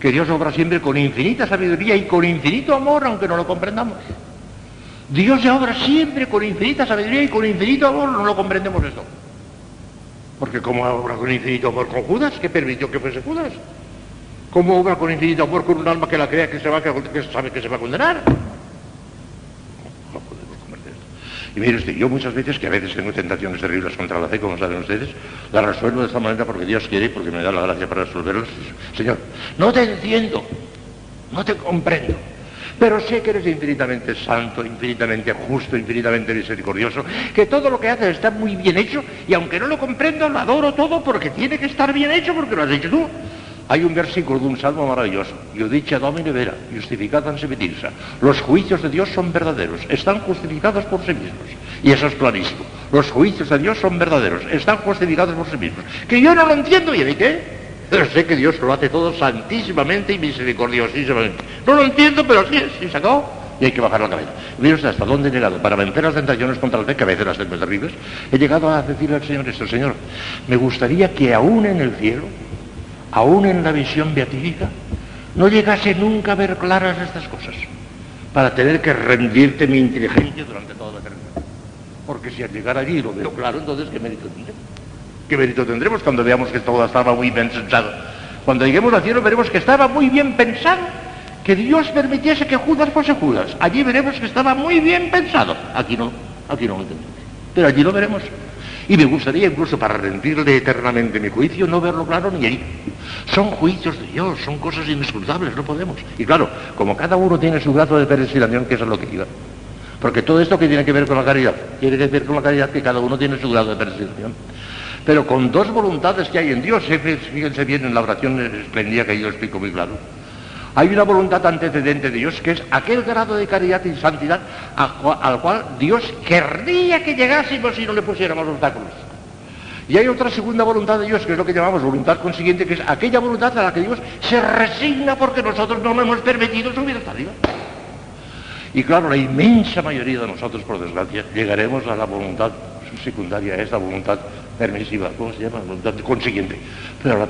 que Dios obra siempre con infinita sabiduría y con infinito amor, aunque no lo comprendamos. Dios obra siempre con infinita sabiduría y con infinito amor, no lo comprendemos esto. Porque como obra con infinito amor con Judas, ¿qué permitió que fuese Judas? ¿Cómo obra con infinito amor con un alma que la crea que, se va, que sabe que se va a condenar? Y mire usted, yo muchas veces, que a veces tengo tentaciones terribles contra la fe, como saben ustedes, la resuelvo de esta manera porque Dios quiere y porque me da la gracia para resolverlas. Señor, no te entiendo, no te comprendo, pero sé que eres infinitamente santo, infinitamente justo, infinitamente misericordioso, que todo lo que haces está muy bien hecho y aunque no lo comprendo, lo adoro todo porque tiene que estar bien hecho porque lo has hecho tú. Hay un versículo de un salmo maravilloso. dicho Domine vera, justificad se metirsa. Los juicios de Dios son verdaderos, están justificados por sí mismos. Y eso es clarísimo. Los juicios de Dios son verdaderos, están justificados por sí mismos. Que yo no lo entiendo, ¿y de qué? Pero sé que Dios lo hace todo santísimamente y misericordiosísimamente. No lo entiendo, pero sí es, y se acabó. Y hay que bajar la cabeza. Usted hasta dónde he llegado. Para vencer las tentaciones contra el fe, que a veces las tengo terribles, he llegado a decirle al Señor esto, Señor, me gustaría que aún en el cielo aún en la visión beatífica, no llegase nunca a ver claras estas cosas, para tener que rendirte mi inteligencia durante toda la eternidad. Porque si al llegar allí lo veo claro, entonces ¿qué mérito tendremos? ¿Qué mérito tendremos cuando veamos que todo estaba muy bien pensado? Cuando lleguemos al cielo veremos que estaba muy bien pensado, que Dios permitiese que Judas fuese Judas. Allí veremos que estaba muy bien pensado. Aquí no, aquí no lo entendemos. Pero allí lo veremos. Y me gustaría incluso para rendirle eternamente mi juicio no verlo claro ni ahí. Son juicios de Dios, son cosas inescrutables, no podemos. Y claro, como cada uno tiene su grado de predestinación, que es lo que iba. Porque todo esto que tiene que ver con la caridad, tiene que ver con la caridad que cada uno tiene su grado de predestinación. Pero con dos voluntades que hay en Dios, fíjense bien en la oración esplendida que yo explico muy claro. Hay una voluntad antecedente de Dios que es aquel grado de caridad y santidad al cual Dios querría que llegásemos si no le pusiéramos obstáculos. Y hay otra segunda voluntad de Dios, que es lo que llamamos voluntad consiguiente, que es aquella voluntad a la que Dios se resigna porque nosotros no le hemos permitido subir hasta arriba. Y claro, la inmensa mayoría de nosotros, por desgracia, llegaremos a la voluntad secundaria, a esta voluntad permisiva, ¿cómo se llama? Voluntad consiguiente. Pero la,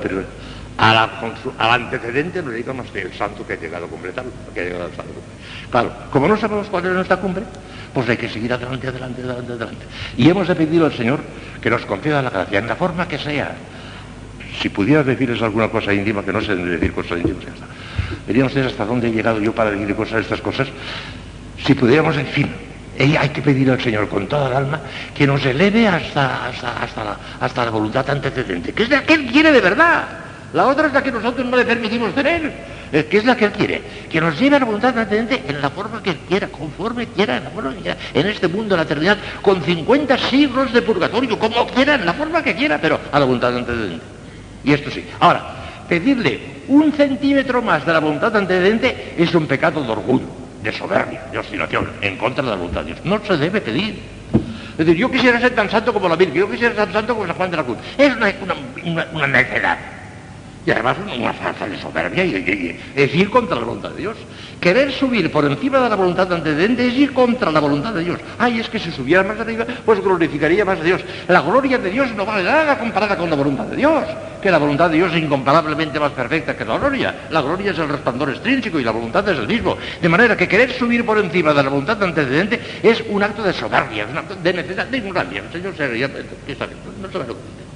al antecedente lo que el santo que ha llegado a completar, que ha llegado al santo. Claro, como no sabemos cuál es nuestra cumbre, pues hay que seguir adelante, adelante, adelante, adelante. Y hemos de pedir al Señor que nos conceda la gracia, en la forma que sea. Si pudiera decirles alguna cosa íntima, que no sé decir cosas íntimas, ya está. Ustedes hasta dónde he llegado yo para decir cosas, estas cosas. Si pudiéramos, en fin, hay que pedir al Señor con toda el alma que nos eleve hasta, hasta, la, hasta la voluntad antecedente, que es la que quiere de verdad. La otra es la que nosotros no le permitimos tener, eh, que es la que Él quiere, que nos lleve a la voluntad antecedente en la forma que Él quiera, conforme quiera, en la forma que quiera, en este mundo, en la eternidad, con 50 siglos de purgatorio, como quiera, en la forma que quiera, pero a la voluntad antecedente. Y esto sí. Ahora, pedirle un centímetro más de la voluntad antecedente es un pecado de orgullo, de soberbia, de obstinación, en contra de la voluntad de Dios. No se debe pedir. Es decir, yo quisiera ser tan santo como la Virgen, yo quisiera ser tan santo como San Juan de la Cruz. Es una necedad. Y además una falsa de soberbia y, es ir contra la voluntad de Dios. Querer subir por encima de la voluntad antecedente es ir contra la voluntad de Dios. Ay, es que si subiera más arriba, pues glorificaría más a Dios. La gloria de Dios no vale nada comparada con la voluntad de Dios, que la voluntad de Dios es incomparablemente más perfecta que la gloria. La gloria es el resplandor extrínseco y la voluntad es el mismo. De manera que querer subir por encima de la voluntad antecedente es un acto de soberbia, un acto de necesidad, de ignorancia. Señor se no sabe lo que.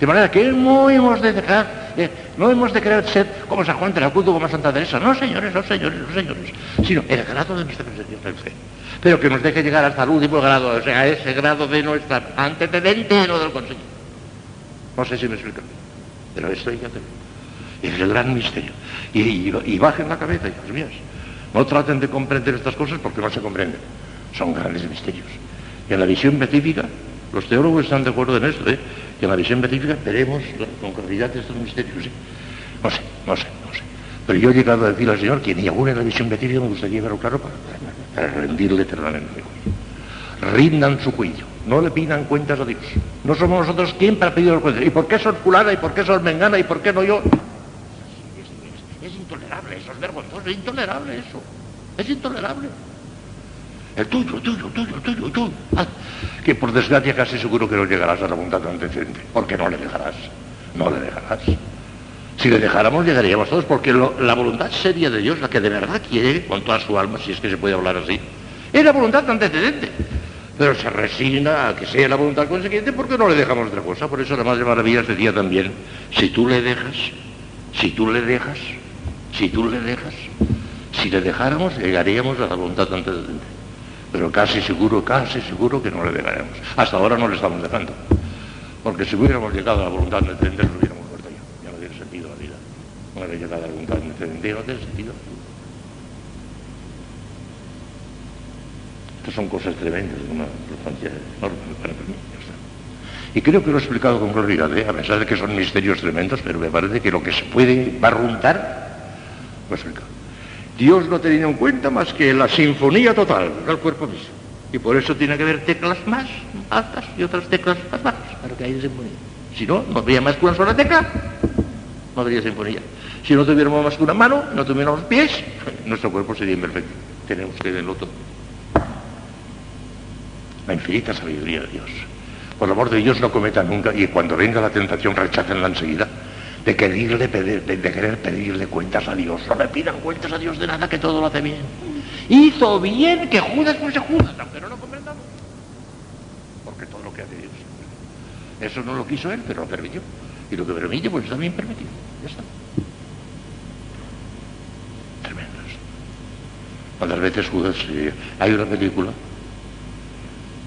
De manera que no hemos de dejar, eh, no hemos de querer ser como San Juan de la Cruz o como Santa Teresa. No, señores, no, señores, no, señores. Sino el grado de nuestra presencia fe. Pero que nos deje llegar hasta el último grado, o sea, ese grado de nuestra antecedente, no del consejo. No sé si me explico. Pero esto hay que hacer. Es el gran misterio. Y, bajen la cabeza, hijos míos. No traten de comprender estas cosas porque no se comprenden. Son grandes misterios. Y en la visión beatífica, los teólogos están de acuerdo en esto, ¿eh? Que en la visión beatífica veremos con claridad estos misterios. No sé, no sé, no sé. Pero yo he llegado a decir al Señor que ni aún en la visión beatífica me gustaría verlo claro para, rendirle eternamente. Rindan su juicio, no le pidan cuentas a Dios. No somos nosotros quien para pedir los cuentas. ¿Y por qué son fulana? ¿Y por qué son mengana? ¿Y por qué no yo? Es, intolerable, eso es vergonzoso, es intolerable eso. Es intolerable. El tuyo, el tuyo, el tuyo, el tuyo, el tuyo. Ah, que por desgracia casi seguro que no llegarás a la voluntad antecedente, porque no le dejarás, no le dejarás. Si le dejáramos, llegaríamos todos, porque la voluntad seria de Dios, la que de verdad quiere, con toda su alma, si es que se puede hablar así, es la voluntad antecedente. Pero se resigna a que sea la voluntad consiguiente porque no le dejamos otra cosa. Por eso la Madre Maravillas decía también, si tú le dejas, si tú le dejas, si tú le dejas, si le dejáramos, llegaríamos a la voluntad antecedente. Pero casi seguro, casi seguro que no le dejaremos. Hasta ahora no le estamos dejando. Porque si hubiéramos llegado a la voluntad antecedente, lo hubiéramos muerto ya. Ya no tiene sentido la vida. No hubiera llegado a la voluntad antecedente, no tiene sentido. Estas son cosas tremendas, de una importancia enorme para mí. Y creo que lo he explicado con claridad, ¿eh? a pesar de que son misterios tremendos, pero me parece que lo que se puede barruntar, lo he explicado. Dios no ha tenido en cuenta más que la sinfonía total del cuerpo mismo. Y por eso tiene que haber teclas más altas y otras teclas más bajas para que haya sinfonía. Si no, no habría más que una sola tecla, no habría sinfonía. Si no tuviéramos más que una mano, no tuviéramos pies, nuestro cuerpo sería imperfecto. Tenemos que verlo todo la infinita sabiduría de Dios. Por el amor de Dios no cometa nunca, y cuando venga la tentación rechácenla enseguida, de quererle pedir, de, querer pedirle cuentas a Dios. No le pidan cuentas a Dios de nada, que todo lo hace bien. Hizo bien que Judas no se Judas, aunque no lo comprendamos. Porque todo lo que hace Dios. Eso no lo quiso él, pero lo permitió. Y lo que permite, pues bien permitido. Ya está. Tremendos. Cuántas veces Judas, eh, hay una película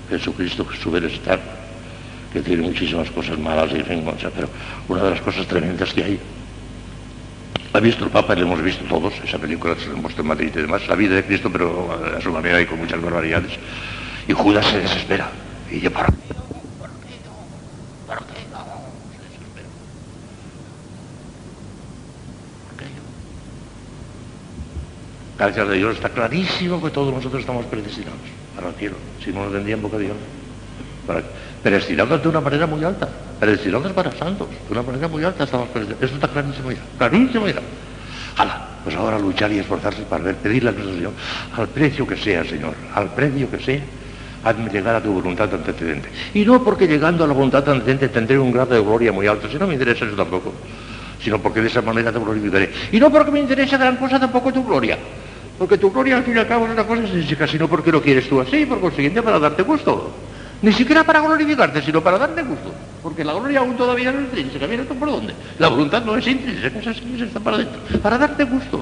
Jesucristo, su estar, que tiene muchísimas cosas malas, y, fin, pero una de las cosas tremendas que hay. Ha visto el Papa, y lo hemos visto todos, esa película se la hemos en Madrid y demás, la vida de Cristo, pero a su manera y con muchas barbaridades. Y Judas se desespera. Y yo, ¿por qué ¿Por qué no? ¿Por qué no? Se desespera. ¿Por qué Gracias a Dios está clarísimo que todos nosotros estamos predestinados para el cielo, si no lo tendrían boca de Para, predestinados de una manera muy alta, predestinados para santos, de una manera muy alta estamos. Eso está clarísimo ya, clarísimo ya. Hala, pues ahora luchar y esforzarse para ver, pedirle a nuestro Señor, al precio que sea, Señor, al precio que sea, hazme llegar a tu voluntad antecedente. Y no porque llegando a la voluntad antecedente tendré un grado de gloria muy alto, si no me interesa eso tampoco, sino porque de esa manera te glorificaré. Y no porque me interesa gran cosa tampoco tu gloria, porque tu gloria al fin y al cabo es una cosa sencilla, sino porque lo quieres tú así, por consiguiente para darte gusto. Ni siquiera para glorificarte, sino para darte gusto. Porque la gloria aún todavía no es intrínseca. Mira tú por dónde. La voluntad no es intrínseca, es así, está para adentro. Para darte gusto.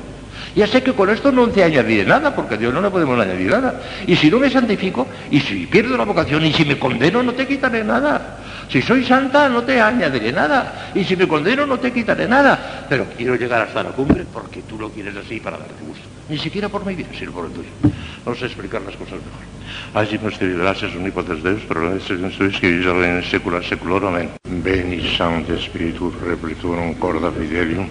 Ya sé que con esto no te añadiré nada, porque a Dios no le podemos añadir nada. Y si no me santifico, y si pierdo la vocación, y si me condeno, no te quitaré nada. Si soy santa, no te añadiré nada. Y si me condeno, no te quitaré nada. Pero quiero llegar hasta la cumbre porque tú lo quieres así para darte gusto. Ni siquiera por mi vida, sino por el tuyo. Vamos a explicar las cosas mejor. Allí nos te gracias, unipotes Deus, por la sois que vivís en secula seculor. Amén. Veni, Sancte Spiritus, repliturum corda fidelium,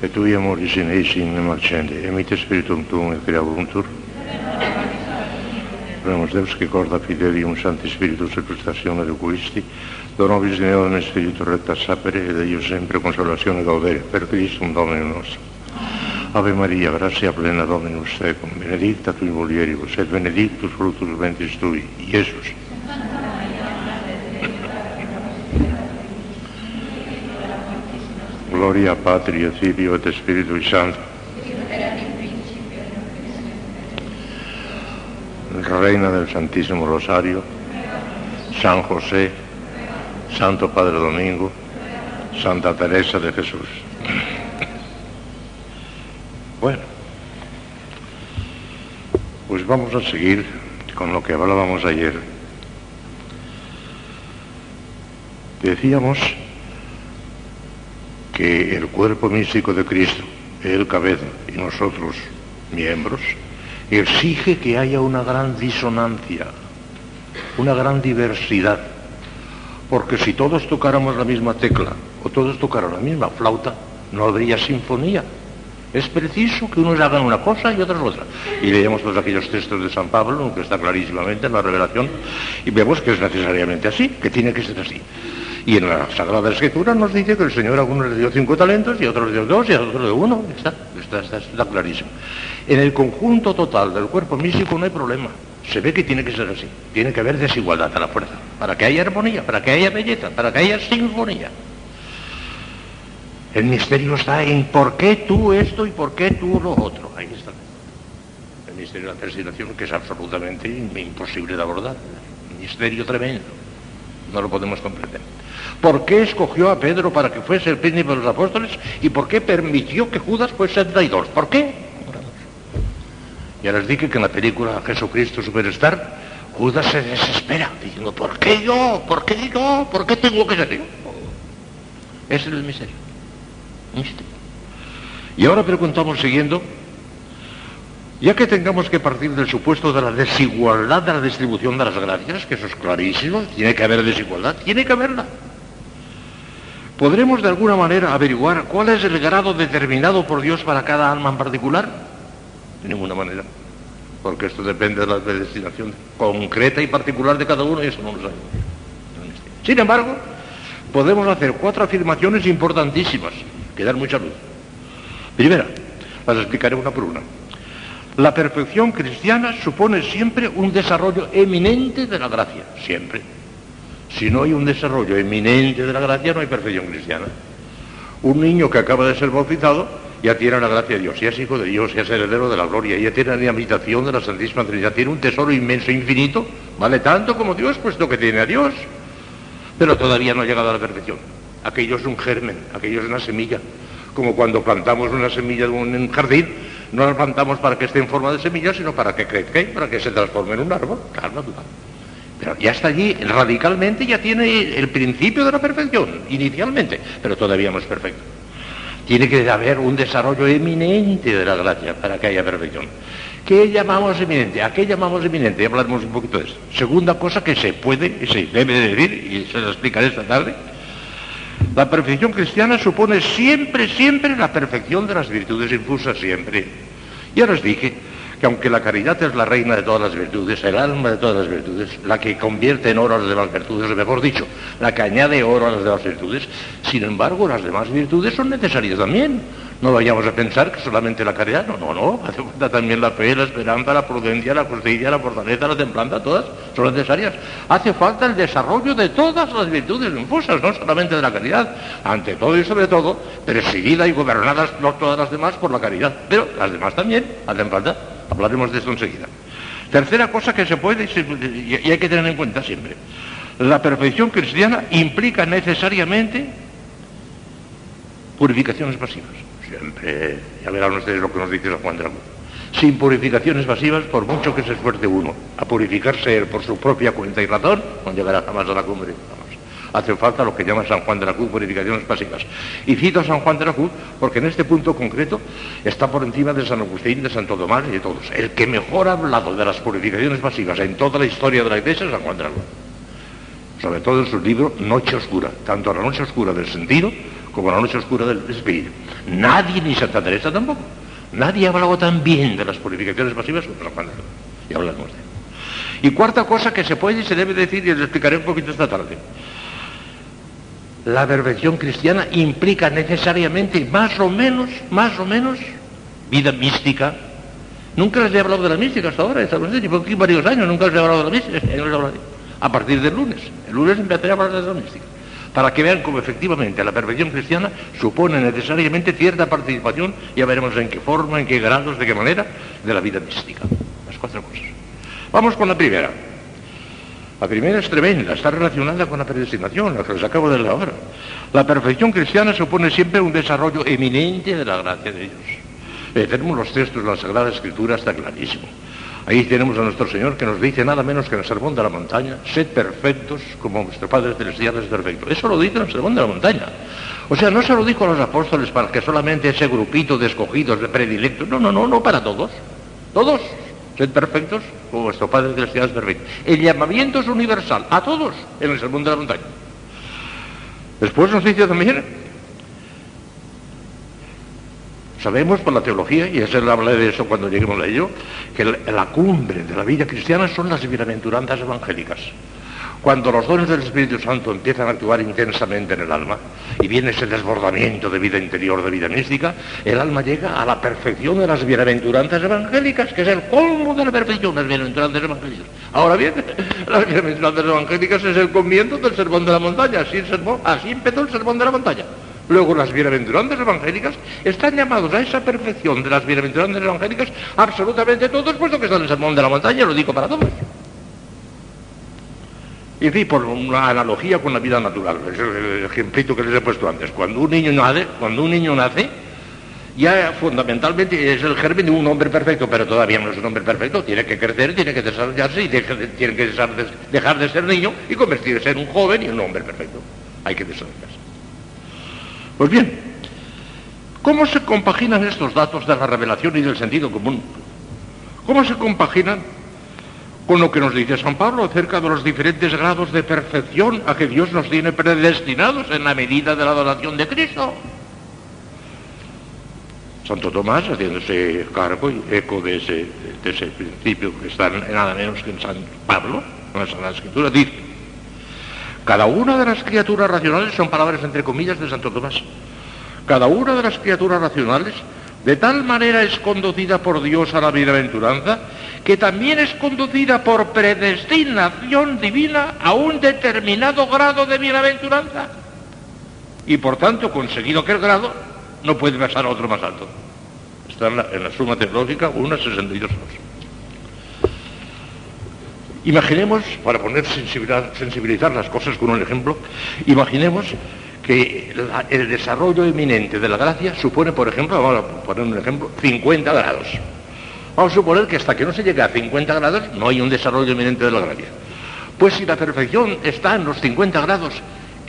et tui amoris in eis in marcende, emite spiritum tuum et crea voluntur. Oremos Deus che corda fidelium Santi Spiritus et de Cuisti, donobis in eodem Spiritus recta sapere, ed io sempre consolazione gaudere, per Christum Domino nostro. Ave Maria, gratia plena Dominus tecum, benedicta tui mulieribus, et benedictus fructus ventris tui, Iesus. Gloria Patri et Filio et Spiritui Santo. Reina del Santísimo Rosario, San José, Santo Padre Domingo, Santa Teresa de Jesús. Bueno, pues vamos a seguir con lo que hablábamos ayer. Decíamos que el cuerpo místico de Cristo, el cabeza y nosotros, miembros, exige que haya una gran disonancia, una gran diversidad. Porque si todos tocáramos la misma tecla o todos tocaran la misma flauta, no habría sinfonía. Es preciso que unos hagan una cosa y otros otra. Y leemos todos aquellos textos de San Pablo, que está clarísimamente en la revelación, y vemos que es necesariamente así, que tiene que ser así. Y en la Sagrada Escritura nos dice que el Señor a algunos le dio cinco talentos y a otros le dio dos y a otros le dio uno. Está, está, está, clarísimo. En el conjunto total del cuerpo místico no hay problema. Se ve que tiene que ser así. Tiene que haber desigualdad a la fuerza. Para que haya armonía, para que haya belleza, para que haya sinfonía. El misterio está en por qué tú esto y por qué tú lo otro. Ahí está. El misterio de la predestinación que es absolutamente imposible de abordar. Un misterio tremendo. No lo podemos comprender. ¿Por qué escogió a Pedro para que fuese el príncipe de los apóstoles y por qué permitió que Judas fuese el traidor? ¿Por qué? Ya les dije que en la película Jesucristo Superstar, Judas se desespera, diciendo, ¿por qué yo? ¿Por qué yo? ¿Por qué tengo que ser yo? Ese es el misterio. misterio. Y ahora preguntamos siguiendo, ya que tengamos que partir del supuesto de la desigualdad de la distribución de las gracias, que eso es clarísimo, tiene que haber desigualdad, tiene que haberla. ¿Podremos de alguna manera averiguar cuál es el grado determinado por Dios para cada alma en particular? De ninguna manera, porque esto depende de la predestinación concreta y particular de cada uno y eso no lo sabemos. Sin embargo, podemos hacer cuatro afirmaciones importantísimas que dan mucha luz. Primera, las explicaré una por una. La perfección cristiana supone siempre un desarrollo eminente de la gracia, siempre. Si no hay un desarrollo eminente de la gracia, no hay perfección cristiana. Un niño que acaba de ser bautizado ya tiene la gracia de Dios, ya es hijo de Dios, ya es heredero de la gloria, ya tiene la habitación de la Santísima Trinidad, tiene un tesoro inmenso, infinito, vale tanto como Dios, puesto que tiene a Dios. Pero todavía no ha llegado a la perfección. Aquello es un germen, aquello es una semilla. Como cuando plantamos una semilla en un jardín, no la plantamos para que esté en forma de semilla, sino para que crezca y para que se transforme en un árbol. Claro. Pero ya está allí, radicalmente ya tiene el principio de la perfección, inicialmente, pero todavía no es perfecto. Tiene que haber un desarrollo eminente de la gracia para que haya perfección. ¿Qué llamamos eminente? ¿A qué llamamos eminente? Ya hablaremos un poquito de eso. Segunda cosa que se puede y se debe decir, y se lo explicaré esta tarde, la perfección cristiana supone siempre, siempre la perfección de las virtudes infusas, siempre. Ya les dije que aunque la caridad es la reina de todas las virtudes, el alma de todas las virtudes, la que convierte en oro a las demás virtudes, o mejor dicho, la que añade oro a las demás virtudes, sin embargo las demás virtudes son necesarias también. No vayamos a pensar que solamente la caridad, no, no, no, hace falta también la fe, la esperanza, la prudencia, la justicia, la fortaleza, la templanza, todas son necesarias. Hace falta el desarrollo de todas las virtudes infusas, no solamente de la caridad, ante todo y sobre todo, presidida y gobernadas no todas las demás por la caridad, pero las demás también hacen falta. Hablaremos de esto enseguida. Tercera cosa que se puede y hay que tener en cuenta siempre. La perfección cristiana implica necesariamente purificaciones pasivas. Siempre, ya verán ustedes lo que nos dice San Juan de la Cruz. Sin purificaciones pasivas, por mucho que se esfuerce uno a purificarse por su propia cuenta y razón, no llegará jamás a la cumbre hace falta lo que llama San Juan de la Cruz purificaciones pasivas. Y cito a San Juan de la Cruz porque en este punto concreto está por encima de San Agustín, de Santo Tomás y de todos. El que mejor ha hablado de las purificaciones pasivas en toda la historia de la Iglesia es San Juan de la Cruz. Sobre todo en su libro Noche Oscura, tanto la noche oscura del sentido como la noche oscura del espíritu. Nadie, ni Santa Teresa tampoco, nadie ha hablado tan bien de las purificaciones pasivas como San Juan. Y hablamos de él. Y cuarta cosa que se puede y se debe decir, y les explicaré un poquito esta tarde. La perfección cristiana implica necesariamente más o menos, más o menos, vida mística. Nunca les he hablado de la mística hasta ahora, llevo aquí varios años, nunca les he hablado de la mística, a partir del lunes. El lunes empezaré a hablar de la mística. Para que vean cómo efectivamente la perfección cristiana supone necesariamente cierta participación, ya veremos en qué forma, en qué grados, de qué manera, de la vida mística. Las cuatro cosas. Vamos con la primera. La primera es tremenda, está relacionada con la predestinación, lo que les acabo de leer ahora. La perfección cristiana supone siempre un desarrollo eminente de la gracia de Dios. Eh, tenemos los textos de la Sagrada Escritura, está clarísimo. Ahí tenemos a nuestro Señor que nos dice nada menos que en el Sermón de la Montaña, sed perfectos como vuestro Padre Celestial es perfecto. Eso lo dice en el Sermón de la Montaña. O sea, no se lo dijo a los apóstoles para que solamente ese grupito de escogidos, de predilectos, no, no, no, no para todos. Todos, Sed perfectos como vuestro Padre Celestial es perfecto. El llamamiento es universal, a todos, en el sermón de la montaña. Después nos dice también, sabemos por la teología, y el habla de eso cuando lleguemos a ello, que la cumbre de la vida cristiana son las bienaventuranzas evangélicas. Cuando los dones del Espíritu Santo empiezan a actuar intensamente en el alma y viene ese desbordamiento de vida interior, de vida mística, el alma llega a la perfección de las bienaventuranzas evangélicas, que es el colmo de la perfección, las bienaventuranzas evangélicas. Ahora bien, las bienaventuranzas evangélicas es el comienzo del sermón de la montaña, así, así empezó el sermón de la montaña. Luego las bienaventuranzas evangélicas están llamados a esa perfección de las bienaventuranzas evangélicas absolutamente todos, puesto que están en el sermón de la montaña, lo digo para todos. Y en fin, por una analogía con la vida natural, es el ejemplito que les he puesto antes. Cuando un niño nace, cuando un niño nace, ya fundamentalmente es el germen de un hombre perfecto, pero todavía no es un hombre perfecto, tiene que crecer, tiene que desarrollarse y tiene que dejar de ser niño y convertirse en un joven y un hombre perfecto. Hay que desarrollarse. Pues bien, ¿cómo se compaginan estos datos de la revelación y del sentido común? ¿Cómo se compaginan con lo que nos dice San Pablo acerca de los diferentes grados de perfección a que Dios nos tiene predestinados en la medida de la adoración de Cristo? Santo Tomás, haciéndose cargo y eco de ese, principio que está nada menos que en San Pablo, en la Sagrada Escritura, dice, cada una de las criaturas racionales son palabras entre comillas de Santo Tomás. Cada una de las criaturas racionales de tal manera es conducida por Dios a la bienaventuranza que también es conducida por predestinación divina a un determinado grado de bienaventuranza. Y por tanto, conseguido aquel grado, no puede pasar a otro más alto. Está en la, suma teológica 1.62. Imaginemos, para poner sensibilizar, las cosas con un ejemplo, imaginemos que el desarrollo eminente de la gracia supone, por ejemplo, vamos a poner un ejemplo, 50 grados. Vamos a suponer que hasta que no se llegue a 50 grados no hay un desarrollo eminente de la gracia. Pues si la perfección está en los 50 grados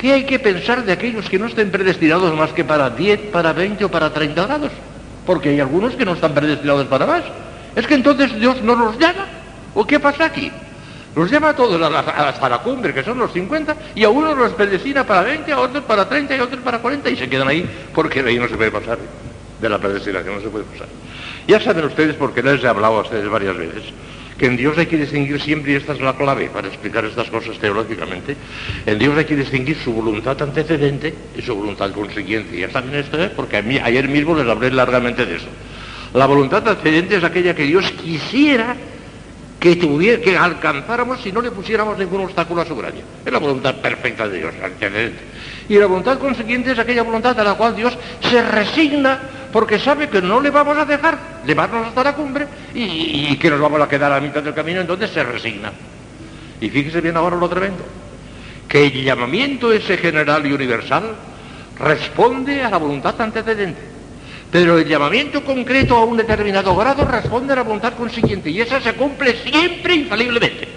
¿Qué hay que pensar de aquellos que no estén predestinados más que para 10, para 20 o para 30 grados? Porque hay algunos que no están predestinados para más. Es que entonces Dios no los llama. ¿O qué pasa aquí? Los llama a todos hasta la cumbre, que son los 50, y a unos los predestina para 20, a otros para 30 y a otros para 40, y se quedan ahí porque ahí no se puede pasar. De la predestinación no se puede pasar. Ya saben ustedes, porque les he hablado a ustedes varias veces, que en Dios hay que distinguir siempre, y esta es la clave para explicar estas cosas teológicamente, en Dios hay que distinguir su voluntad antecedente y su voluntad consiguiente. Ya saben esto, ¿eh? porque ayer mismo les hablé largamente de eso. La voluntad antecedente es aquella que Dios quisiera que, tuviera, que alcanzáramos si no le pusiéramos ningún obstáculo a su gracia. Es la voluntad perfecta de Dios, antecedente. Y la voluntad consiguiente es aquella voluntad a la cual Dios se resigna porque sabe que no le vamos a dejar llevarnos hasta la cumbre y, que nos vamos a quedar a mitad del camino, entonces se resigna. Y fíjese bien ahora lo tremendo, que el llamamiento ese general y universal responde a la voluntad antecedente, pero el llamamiento concreto a un determinado grado responde a la voluntad consiguiente y esa se cumple siempre infaliblemente.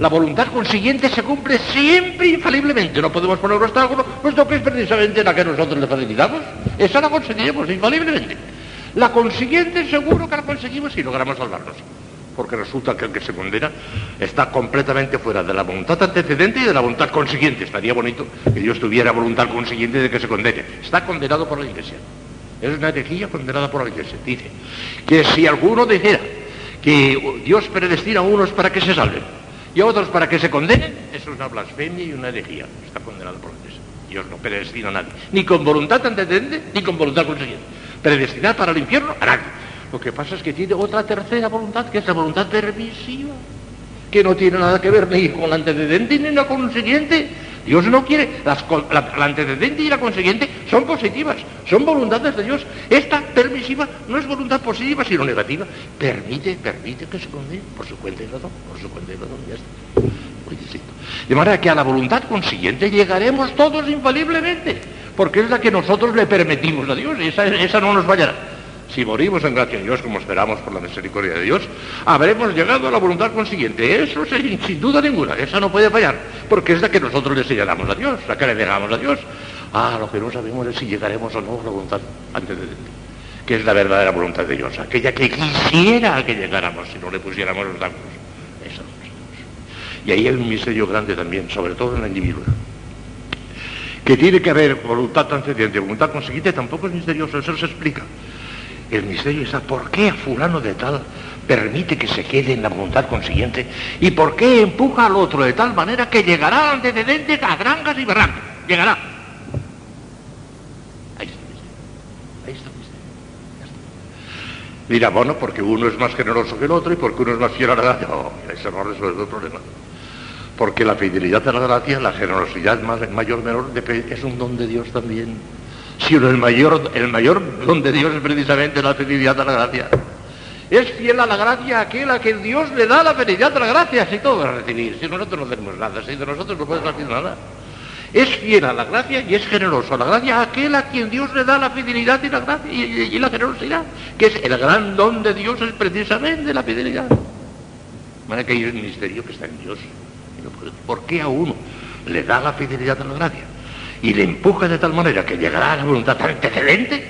La voluntad consiguiente se cumple siempre infaliblemente. No podemos poner un obstáculo, puesto que es precisamente la que nosotros le facilitamos. Esa la conseguiremos infaliblemente. La consiguiente seguro que la conseguimos si logramos salvarnos. Porque resulta que el que se condena está completamente fuera de la voluntad antecedente y de la voluntad consiguiente. Estaría bonito que Dios tuviera voluntad consiguiente de que se condene. Está condenado por la Iglesia. Es una herejía condenada por la Iglesia. Dice que si alguno dijera que Dios predestina a unos para que se salven, y a otros para que se condenen, eso es una blasfemia y una herejía. Está condenado por Dios. Dios no predestina a nadie, ni con voluntad antecedente, ni con voluntad consiguiente. Predestinar para el infierno a nadie. Lo que pasa es que tiene otra tercera voluntad, que es la voluntad permisiva, que no tiene nada que ver ni con la antecedente ni con la consiguiente. Dios no quiere, la, antecedente y la consiguiente son positivas, son voluntades de Dios. Esta permisiva no es voluntad positiva, sino negativa. Permite, permite que se condene por su cuenta y razón, por su cuenta y razón, ya está. Muy distinto. De manera que a la voluntad consiguiente llegaremos todos infaliblemente, porque es la que nosotros le permitimos a Dios, y esa, esa no nos fallará si morimos en gracia de Dios, como esperamos por la misericordia de Dios, habremos llegado a la voluntad consiguiente. Eso sin duda ninguna, esa no puede fallar, porque es la que nosotros le señalamos a Dios, la que le dejamos a Dios. Ah, lo que no sabemos es si llegaremos o no a la voluntad antes de que es la verdadera voluntad de Dios, aquella que quisiera que llegáramos si no le pusiéramos los datos. Eso. Y ahí hay un misterio grande también, sobre todo en la individuo. Que tiene que haber voluntad transcendente, voluntad consiguiente, tampoco es misterioso, eso se explica. El misterio está, ¿por qué fulano de tal permite que se quede en la voluntad consiguiente? ¿Y por qué empuja al otro de tal manera que llegará al antecedente a granjas y barrancas? Llegará. Ahí está el misterio. Ahí está el misterio. Mira, bueno, porque uno es más generoso que el otro y porque uno es más fiel a la gracia. No, eso no resuelve el problema. Porque la fidelidad a la gracia, la generosidad mayor menor, es un don de Dios también. Sino el mayor, el mayor don de Dios es precisamente la felicidad de la gracia. Es fiel a la gracia aquel a quien Dios le da la felicidad de la gracia, si todo va a recibir, si nosotros no tenemos nada, si de nosotros no puede salir nada. Es fiel a la gracia y es generoso a la gracia aquel a quien Dios le da la fidelidad y la gracia y, la generosidad, que es el gran don de Dios, es precisamente la fidelidad. De que hay un misterio que está en Dios. ¿Por qué a uno le da la fidelidad a la gracia y le empuja de tal manera que llegará a la voluntad antecedente?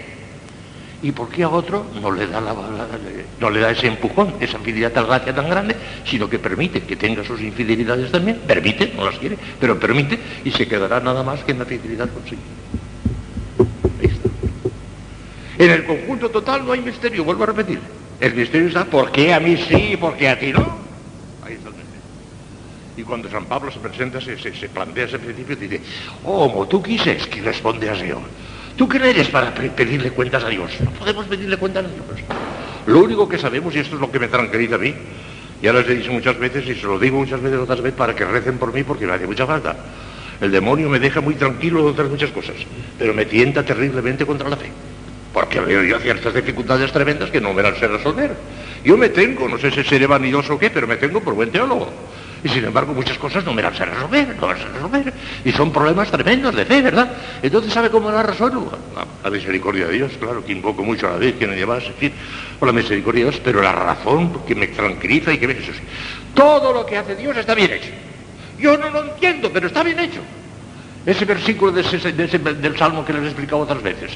¿Y por qué a otro no le da, la, no le da ese empujón, esa fidelidad tan gracia tan grande, sino que permite que tenga sus infidelidades también? Permite, no las quiere, pero permite y se quedará nada más que en la fidelidad consigo. Ahí está. En el conjunto total no hay misterio, vuelvo a repetir. El misterio está ¿por qué a mí sí y por qué a ti no? Ahí está el misterio. Y cuando San Pablo se presenta, se, plantea ese principio, dice, oh, tú quises, que responde a Dios. ¿Tú qué eres para pedirle cuentas a Dios? No podemos pedirle cuentas a Dios. Lo único que sabemos, y esto es lo que me tranquiliza a mí, ya les he dicho muchas veces y se lo digo muchas veces otras veces para que recen por mí porque me hace mucha falta. El demonio me deja muy tranquilo de otras muchas cosas, pero me tienta terriblemente contra la fe. Porque veo yo ciertas dificultades tremendas que no me las sé resolver. Yo me tengo, no sé si seré vanidoso o qué, pero me tengo por buen teólogo. Y sin embargo muchas cosas no me las sé resolver, no las sé resolver. Y son problemas tremendos de fe, ¿verdad? Entonces, ¿sabe cómo las resuelvo? La, misericordia de Dios, claro, que invoco mucho a la Virgen y demás, en fin, por la misericordia de Dios, pero la razón que me tranquiliza y que me... Eso sí, todo lo que hace Dios está bien hecho. Yo no lo entiendo, pero está bien hecho. Ese versículo del Salmo que les he explicado otras veces.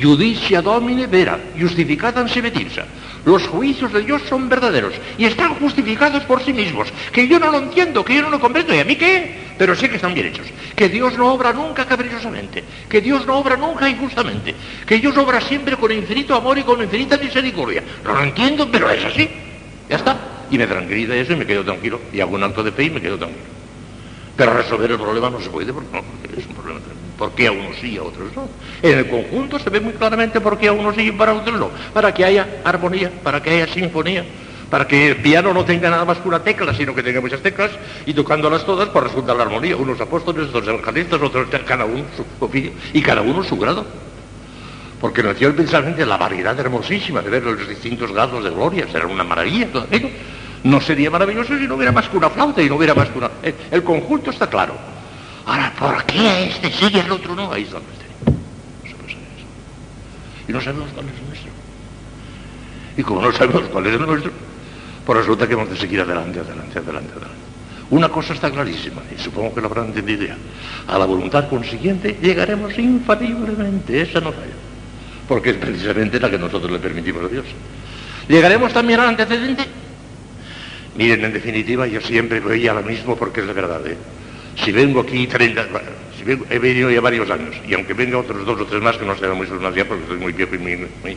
Judicia domine vera, justificada se betirsa. Los juicios de Dios son verdaderos y están justificados por sí mismos. Que yo no lo entiendo, que yo no lo comprendo, ¿y a mí qué? Pero sí que están bien hechos. Que Dios no obra nunca caprichosamente, que Dios no obra nunca injustamente, que Dios obra siempre con infinito amor y con infinita misericordia. No lo entiendo, pero es así. Ya está. Y me tranquiliza eso y me quedo tranquilo. Y hago un acto de fe y me quedo tranquilo. Pero resolver el problema no se puede porque, es un problema ¿Por qué a unos sí y a otros no? En el conjunto se ve muy claramente por qué a unos sí y para otros no. Para que haya armonía, para que haya sinfonía, para que el piano no tenga nada más que una tecla, sino que tenga muchas teclas, y tocándolas todas, pues resulta la armonía. Unos apóstoles, otros evangelistas, otros cada uno su oficio, y cada uno su grado. Porque nació precisamente la variedad hermosísima de ver los distintos grados de gloria, será una maravilla todo no sería maravilloso si no hubiera más que una flauta y no hubiera más que una... El, conjunto está claro. Ahora, ¿por qué a este sí y al otro no? Ahí está el misterio. No. Y no sabemos cuál es el nuestro. Y como no sabemos cuál es el nuestro, pues resulta que hemos de seguir adelante, adelante, adelante, adelante. Una cosa está clarísima, y supongo que lo habrán entendido ya. A la voluntad consiguiente llegaremos infaliblemente, esa no falla. Porque es precisamente la que nosotros le permitimos a Dios. Llegaremos también al antecedente Miren, en definitiva, yo siempre voy a lo mismo porque es la verdad. ¿eh? Si vengo aquí 30, si he venido ya varios años, y aunque venga otros dos o tres más que no serán muy ya porque soy muy viejo y muy, muy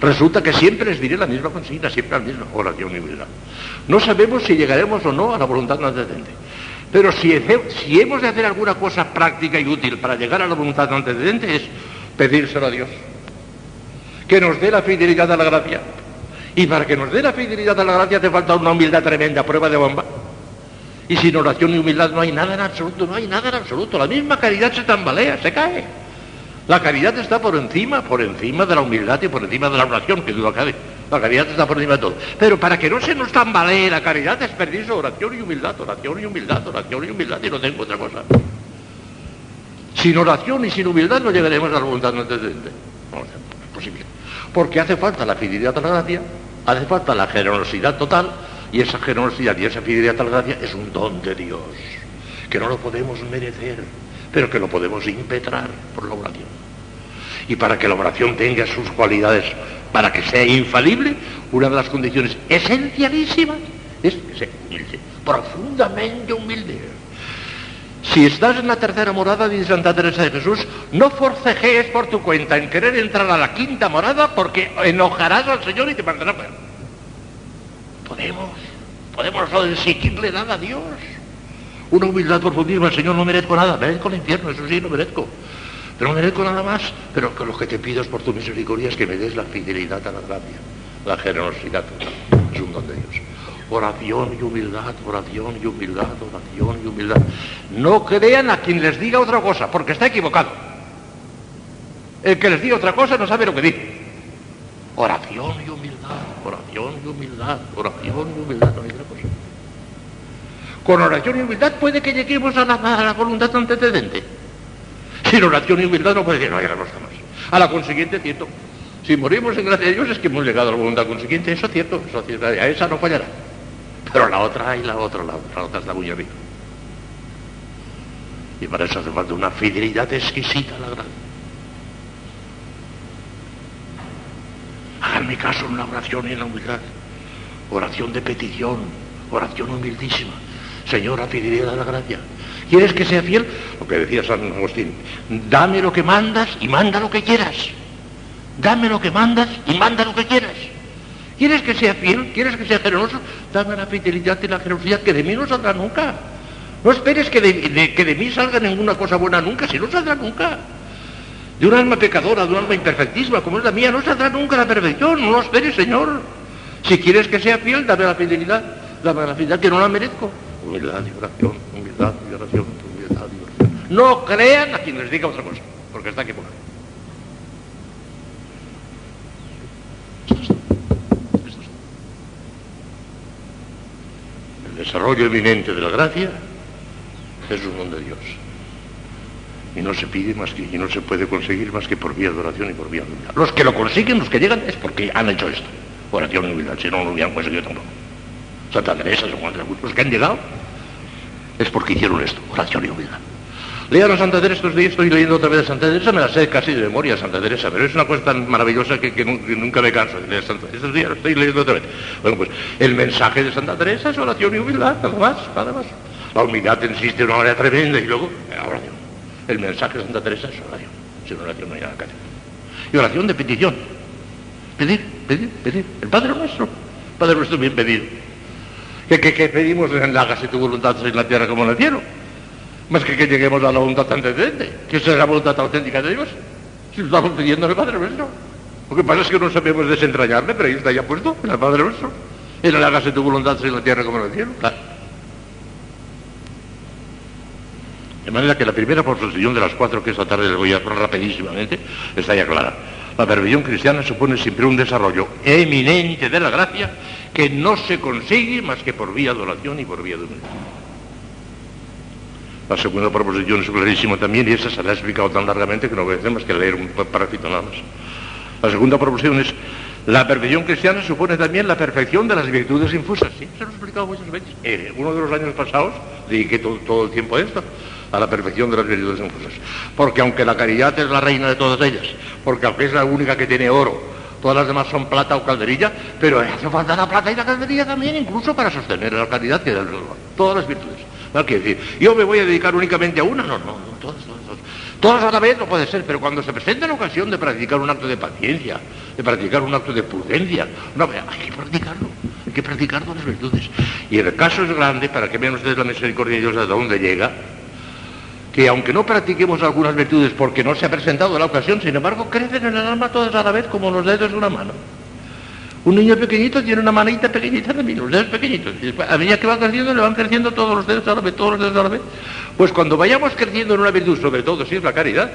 resulta que siempre les diré la misma consigna, siempre la misma oración y humildad. No sabemos si llegaremos o no a la voluntad antecedente. Pero si, si hemos de hacer alguna cosa práctica y útil para llegar a la voluntad antecedente es pedírselo a Dios. Que nos dé la fidelidad a la gracia y para que nos dé la fidelidad a la gracia hace falta una humildad tremenda, prueba de bomba. Y sin oración y humildad no hay nada en absoluto, no hay nada en absoluto. La misma caridad se tambalea, se cae. La caridad está por encima, por encima de la humildad y por encima de la oración, que duda cabe. La caridad está por encima de todo. Pero para que no se nos tambalee la caridad es perdido oración y humildad, oración y humildad, oración y humildad, y no tengo otra cosa. Sin oración y sin humildad no llegaremos a la voluntad no, no, no. Porque hace falta la fidelidad a la gracia Hace falta la generosidad total y esa generosidad y esa fidelidad a la gracia es un don de Dios, que no lo podemos merecer, pero que lo podemos impetrar por la oración. Y para que la oración tenga sus cualidades, para que sea infalible, una de las condiciones esencialísimas es que humilde, profundamente humilde. Si estás en la tercera morada, dice Santa Teresa de Jesús, no forcejees por tu cuenta en querer entrar a la quinta morada porque enojarás al Señor y te mandará. Podemos, podemos no exigirle nada a Dios. Una humildad profundísima, Señor no merezco nada, merezco el infierno, eso sí, lo merezco. Pero no merezco nada más, pero que lo que te pido es por tu misericordia es que me des la fidelidad a la gracia, la generosidad Es un don de Dios oración y humildad, oración y humildad, oración y humildad. No crean a quien les diga otra cosa, porque está equivocado. El que les diga otra cosa no sabe lo que dice. Oración y humildad, oración y humildad, oración y humildad, no hay otra cosa. Con oración y humildad puede que lleguemos a la, voluntad antecedente. Sin oración y humildad no puede decir, no llegamos jamás. A la consiguiente, cierto. Si morimos en gracia de Dios es que hemos llegado a la voluntad consiguiente, eso es cierto, eso es cierto, a esa no fallará. Pero la otra y la otra, la la otra está muy arriba. Y para eso hace falta una fidelidad exquisita a la gracia. Háganme caso en la oración y en la humildad. Oración de petición, oración humildísima. Señora, fidelidad a la gracia. ¿Quieres que sea fiel? Lo que decía San Agustín, dame lo que mandas y manda lo que quieras. Dame lo que mandas y manda lo que quieras. ¿Quieres que sea fiel? ¿Quieres que sea generoso? Dame la fidelidad y la generosidad que de mí no saldrá nunca. No esperes que de, que de mí salga ninguna cosa buena nunca, si no saldrá nunca. De un alma pecadora, de un alma imperfectísima como es la mía, no saldrá nunca la perfección. No lo esperes, Señor. Si quieres que sea fiel, dame la fidelidad, dame la fidelidad que no la merezco. Humildad y oración, humildad y oración, humildad y oración. No crean a quien les diga otra cosa, porque está equivocado. El desarrollo eminente de la gracia es un don de Dios. Y no se pide más que, y no se puede conseguir más que por vía de oración y por vía de humildad. Los que lo consiguen, los que llegan, es porque han hecho esto. Oración y humildad, si no, lo hubieran conseguido tampoco. Santa Teresa, los que han llegado, es porque hicieron esto, oración y humildad. Lean a Santa Teresa estos días, estoy leyendo otra vez a Santa Teresa, me la sé casi de memoria Santa Teresa, pero es una cosa tan maravillosa que, nunca me canso de leer Santa Teresa. Estos días lo estoy leyendo otra vez. Bueno, pues el mensaje de Santa Teresa es oración y humildad, nada más, nada más. La humildad existe de una manera tremenda y luego oración. El mensaje de Santa Teresa es oración. Sin oración no hay nada que. Y oración de petición. Pedir, pedir, pedir. El Padre Nuestro. Padre Nuestro bien pedido. ¿Qué, qué, pedimos en la hágase tu voluntad en la tierra como en el cielo? Más que que lleguemos a la voluntad que esa es la voluntad auténtica de Dios. Si lo estamos pidiendo el Padre Nuestro. Lo que pasa es que no sabemos desentrañarle, pero ahí está ya puesto, en el Padre Nuestro. En el hágase tu voluntad en la tierra como en el cielo. De manera que la primera proposición de las cuatro que esta tarde les voy a hacer rapidísimamente está ya clara. La perfección cristiana supone siempre un desarrollo eminente de la gracia que no se consigue más que por vía de oración y por vía de humildad. La segunda proposición es clarísima también y esa se la he explicado tan largamente que no voy a hacer más que leer un parrafito nada más. La segunda proposición es la perfección cristiana supone también la perfección de las virtudes infusas. Sí, se lo he explicado muchas veces. Eh, uno de los años pasados dediqué todo, todo el tiempo a esto a la perfección de las virtudes infusas. Porque aunque la caridad es la reina de todas ellas, porque aunque es la única que tiene oro, todas las demás son plata o calderilla, pero hace falta la plata y la calderilla también, incluso para sostener la caridad que todas las virtudes. No quiere decir, yo me voy a dedicar únicamente a una, no, no, no todas, todas, todas. Todas a la vez no puede ser, pero cuando se presenta la ocasión de practicar un acto de paciencia, de practicar un acto de prudencia, no, hay que practicarlo, hay que practicar todas las virtudes. Y el caso es grande, para que vean ustedes la misericordia de Dios hasta dónde llega, que aunque no practiquemos algunas virtudes porque no se ha presentado la ocasión, sin embargo, crecen en el alma todas a la vez como los dedos de una mano. Un niño pequeñito tiene una manita pequeñita también, los dedos pequeñitos. Y a medida que va creciendo, le van creciendo todos los dedos a la vez, todos los dedos a la vez. Pues cuando vayamos creciendo en una virtud, sobre todo si es la caridad,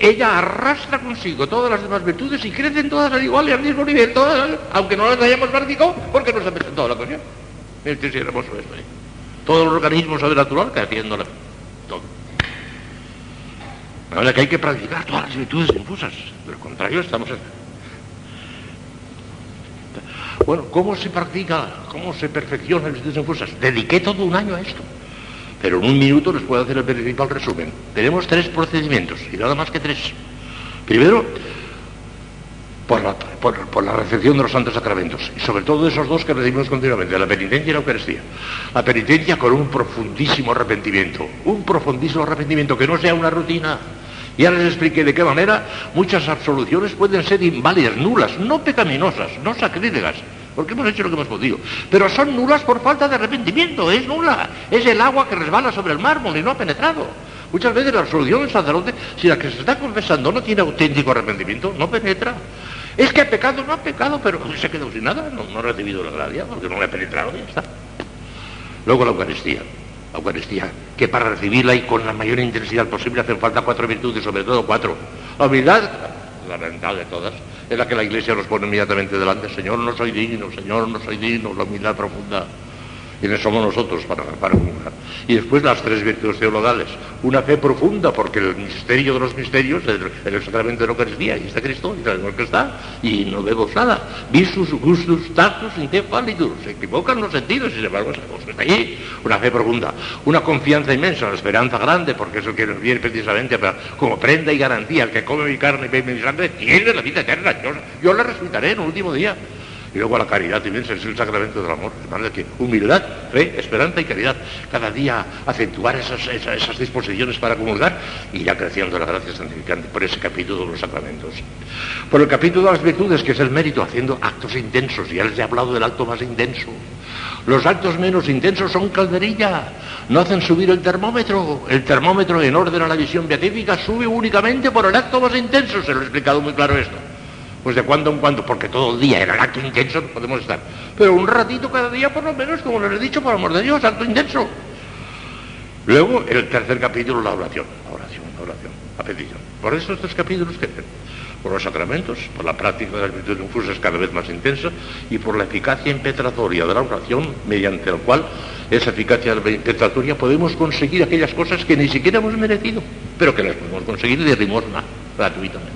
ella arrastra consigo todas las demás virtudes y crecen todas al igual y al mismo nivel, todas, aunque no las hayamos practicado, porque no se ha presentado la ocasión. Este es hermoso esto. ¿eh? Todos los organismos sobrenatural creciendo la todo. Ahora que hay que practicar todas las virtudes infusas. De lo contrario, estamos. Bueno, ¿cómo se practica? ¿Cómo se perfecciona las virtudes infusas? Dediqué todo un año a esto. Pero en un minuto les puedo hacer el principal resumen. Tenemos tres procedimientos, y nada más que tres. Primero, por la, por, la, recepción de los santos sacramentos, y sobre todo esos dos que recibimos continuamente, la penitencia y la Eucaristía. La penitencia con un profundísimo arrepentimiento, un profundísimo arrepentimiento que no sea una rutina, ya les expliqué de qué manera muchas absoluciones pueden ser inválidas, nulas, no pecaminosas, no sacrílegas, porque hemos hecho lo que hemos podido. Pero son nulas por falta de arrepentimiento, es nula. Es el agua que resbala sobre el mármol y no ha penetrado. Muchas veces la absolución del sacerdote, si la que se está confesando no tiene auténtico arrepentimiento, no penetra. Es que ha pecado, no ha pecado, pero se ha quedado sin nada, no, no ha recibido la gracia, porque no le ha penetrado, ya está. Luego la Eucaristía. Eucaristía, que para recibirla y con la mayor intensidad posible hacen falta cuatro virtudes, sobre todo cuatro. La humildad, fundamental de todas, es la que la Iglesia nos pone inmediatamente delante. Señor, no soy digno, Señor, no soy digno, la humildad profunda. ¿Quiénes somos nosotros para, para Y después las tres virtudes teologales. Una fe profunda, porque el misterio de los misterios es el, sacramento de la Eucaristía, y está Cristo, y sabemos que está, y no vemos nada. Visus, gustus, tactus, incefalitus. Se equivocan los sentidos, y sin embargo, está allí. Una fe profunda. Una confianza inmensa, una esperanza grande, porque es lo que nos viene precisamente como prenda y garantía. El que come mi carne y bebe mi sangre tiene la vida eterna. Yo, yo le resultaré en el último día. Y luego la caridad también es el sacramento del amor. De manera que humildad, fe, esperanza y caridad. Cada día acentuar esas, esas, disposiciones para comulgar y ya creciendo la gracia santificante por ese capítulo de los sacramentos. Por el capítulo de las virtudes, que es el mérito, haciendo actos intensos. Ya les he hablado del acto más intenso. Los actos menos intensos son calderilla, no hacen subir el termómetro. El termómetro en orden a la visión beatífica sube únicamente por el acto más intenso. Se lo he explicado muy claro esto. Pues de cuando en cuando, porque todo el día era el acto intenso, no podemos estar. Pero un ratito cada día, por lo menos, como les he dicho, por amor de Dios, acto intenso. Luego, el tercer capítulo, la oración. La oración, la oración, la petición. Por eso estos capítulos que por los sacramentos, por la práctica de las virtudes infusas cada vez más intensa y por la eficacia impetratoria de la oración, mediante la cual esa eficacia impetratoria podemos conseguir aquellas cosas que ni siquiera hemos merecido, pero que las podemos conseguir de limosna, gratuitamente,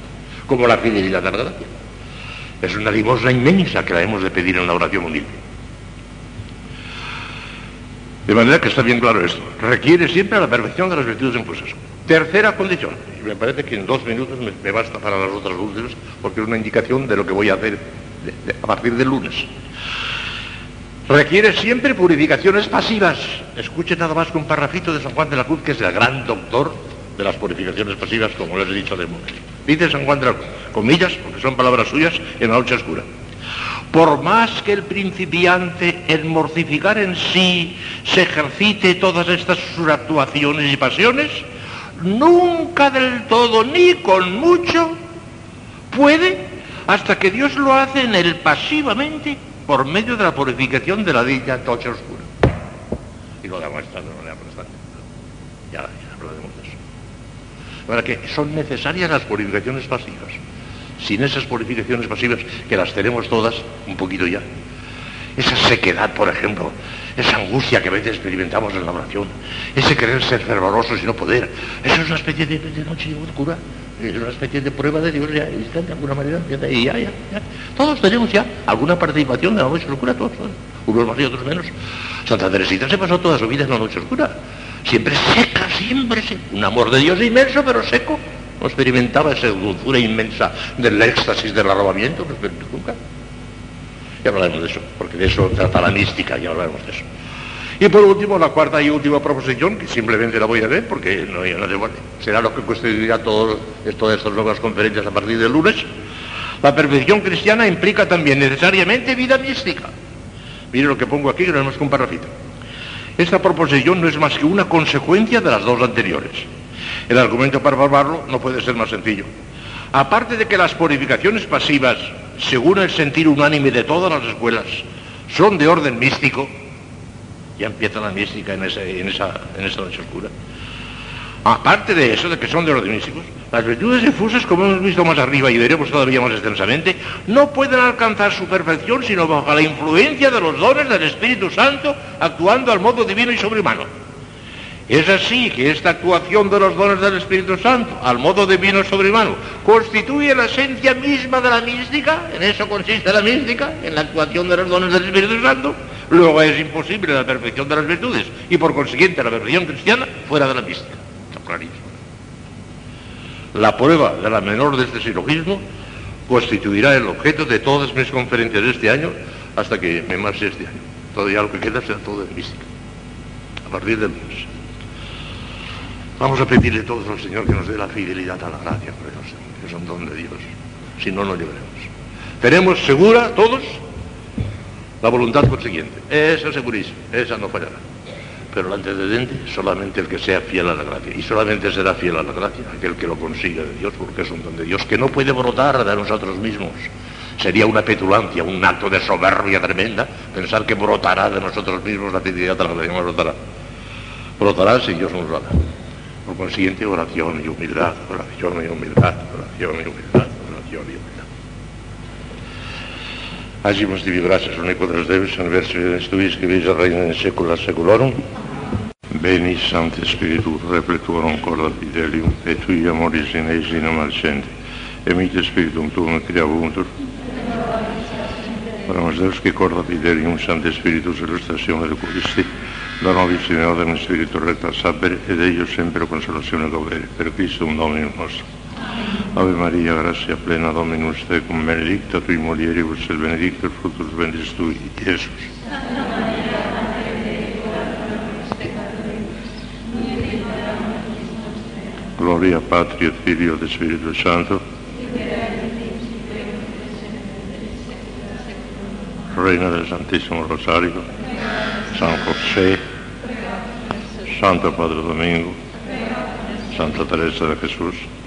como la fidelidad a la gracia. Es una limosna inmensa que la hemos de pedir en la oración humilde. De manera que está bien claro esto. Requiere siempre la perfección de las virtudes infusas. Tercera condición, y me parece que en dos minutos me, basta para las otras últimas, porque es una indicación de lo que voy a hacer a partir del lunes. Requiere siempre purificaciones pasivas. Escuche nada más que un parrafito de San Juan de la Cruz, que es el gran doctor de las purificaciones pasivas, como les he dicho de momento. Dice San Juan de la Cruz, comillas, porque son palabras suyas, en la noche oscura. Por más que el principiante en mortificar en sí se ejercite todas estas sus actuaciones y pasiones, nunca del todo ni con mucho puede hasta que Dios lo hace en él pasivamente por medio de la purificación de la dicha tocha oscura. Y lo demuestra de manera constante. Ya, ya hablaremos de eso. Para que son necesarias las purificaciones pasivas. Sin esas purificaciones pasivas, que las tenemos todas, un poquito ya. Esa sequedad, por ejemplo, esa angustia que a veces experimentamos en la oración, ese querer ser fervorosos y no poder, eso es una especie de, noche de oscura, es una especie de prueba de Dios ya, de alguna manera, y ya, ya, ya. Todos tenemos ya alguna participación de la noche oscura, todos, unos más y otros menos. Santa Teresita se pasó toda su vida en la noche oscura, siempre seca, siempre seca, un amor de Dios inmenso, pero seco. No experimentaba esa dulzura inmensa del éxtasis del arrobamiento, pero nunca. Ya hablaremos de eso, porque de eso trata la mística, ya hablaremos de eso. Y por último, la cuarta y última proposición, que simplemente la voy a leer porque no nada igual. Será lo que constituirá todas estas nuevas conferencias a partir del lunes. La perfección cristiana implica también necesariamente vida mística. Mire lo que pongo aquí, que no es un parrafito. Esta proposición no es más que una consecuencia de las dos anteriores. El argumento para probarlo no puede ser más sencillo. Aparte de que las purificaciones pasivas, según el sentir unánime de todas las escuelas, son de orden místico, ya empieza la mística en, esa, en esa noche oscura. Aparte de eso, de que son de orden místico, las virtudes difusas, como hemos visto más arriba y veremos todavía más extensamente, no pueden alcanzar su perfección sino bajo la influencia de los dones del Espíritu Santo actuando al modo divino y sobrehumano. Es así que esta actuación de los dones del Espíritu Santo, al modo divino sobrehumano, constituye la esencia misma de la mística, en eso consiste la mística, en la actuación de los dones del Espíritu Santo. Luego es imposible la perfección de las virtudes y por consiguiente la perfección cristiana fuera de la mística. Está clarísimo. La prueba de la menor de este silogismo constituirá el objeto de todas mis conferencias de este año hasta que me marche este año. Todavía lo que queda será todo de mística. A partir del lunes. Vamos a pedirle todos al Señor que nos dé la fidelidad a la gracia, que es un don de Dios. Si no, no llegaremos. Tenemos segura todos la voluntad consiguiente. Esa segurísima, esa no fallará. Pero el antecedente, solamente el que sea fiel a la gracia. Y solamente será fiel a la gracia aquel que lo consiga de Dios, porque es un don de Dios que no puede brotar de nosotros mismos. Sería una petulancia, un acto de soberbia tremenda pensar que brotará de nosotros mismos la fidelidad a la gracia. No brotará. Brotará si Dios nos lo da. Por consiguiente, oración y humildad, oración y humildad, oración y humildad, Iorio. Agimos divi gracias unico Deus Deus, en verso in stuis que visa reina in secula seculorum. Beni Sancte Spiritu, repletuorum corda fidelium, et tui amoris in eis in amalcenti, emite Spiritum tuum creavuntur. Oramos Deus que corda fidelium, Sancte Spiritus, illustrazione de Christi, da nobis in odem Spiritu recta sapere, ed ello sempre consolazione gaudere, per Cristo un Dominum nostro. Ave Maria, gracia plena Dominus tecum, benedicta tui mulieribus, et benedictus fructus ventris tui, Iesus. Gloria Patri et Filio et Santo. Reina del Santísimo Rosario, San José, Santo Padre Domingo, Santa Teresa de Jesús.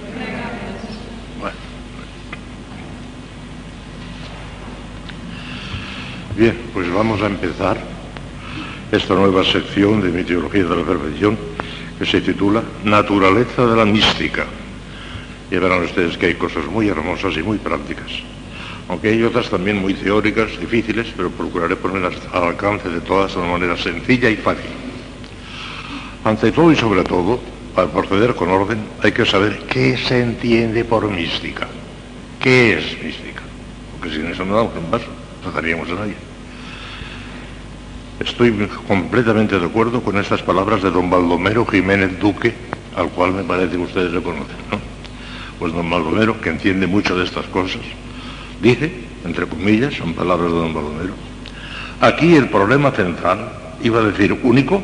Bien, pues vamos a empezar esta nueva sección de mi teología de la perfección que se titula Naturaleza de la mística. Y verán ustedes que hay cosas muy hermosas y muy prácticas, aunque hay otras también muy teóricas, difíciles, pero procuraré ponerlas al alcance de todas de una manera sencilla y fácil. Ante todo y sobre todo, para proceder con orden, hay que saber qué se entiende por mística. ¿Qué es mística? Porque sin eso no damos un paso, no daríamos a nadie. Estoy completamente de acuerdo con estas palabras de don Baldomero Jiménez Duque, al cual me parece que ustedes le conocen, ¿no? Pues don Baldomero, que entiende mucho de estas cosas, dice, entre comillas, son palabras de don Baldomero, aquí el problema central, iba a decir único,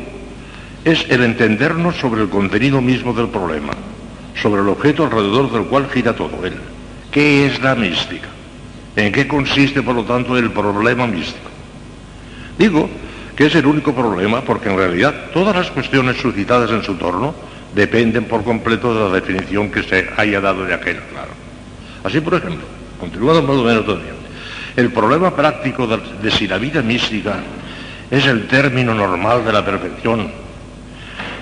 es el entendernos sobre el contenido mismo del problema, sobre el objeto alrededor del cual gira todo él. ¿Qué es la mística? ¿En qué consiste, por lo tanto, el problema místico? Digo que es el único problema porque en realidad todas las cuestiones suscitadas en su torno dependen por completo de la definición que se haya dado de aquel claro. Así, por ejemplo, continuando más o menos el problema práctico de, de si la vida mística es el término normal de la perfección,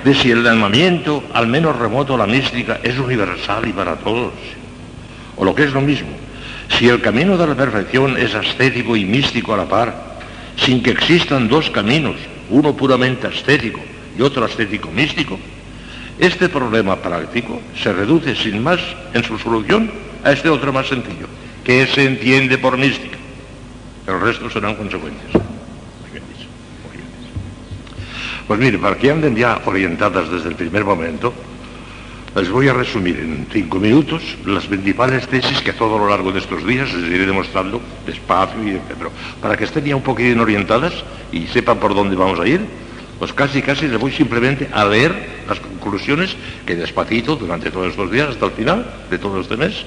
de si el llamamiento, al menos remoto a la mística, es universal y para todos, o lo que es lo mismo, si el camino de la perfección es ascético y místico a la par, sin que existan dos caminos, uno puramente ascético y otro ascético místico, este problema práctico se reduce sin más en su solución a este otro más sencillo, que se entiende por mística. El resto serán consecuencias. Pues mire, para que anden ya orientadas desde el primer momento, les voy a resumir en cinco minutos las principales tesis que a todo lo largo de estos días les iré demostrando despacio y pero para que estén ya un poquitín orientadas y sepan por dónde vamos a ir, pues casi casi les voy simplemente a leer las conclusiones que despacito durante todos estos días hasta el final de todo este mes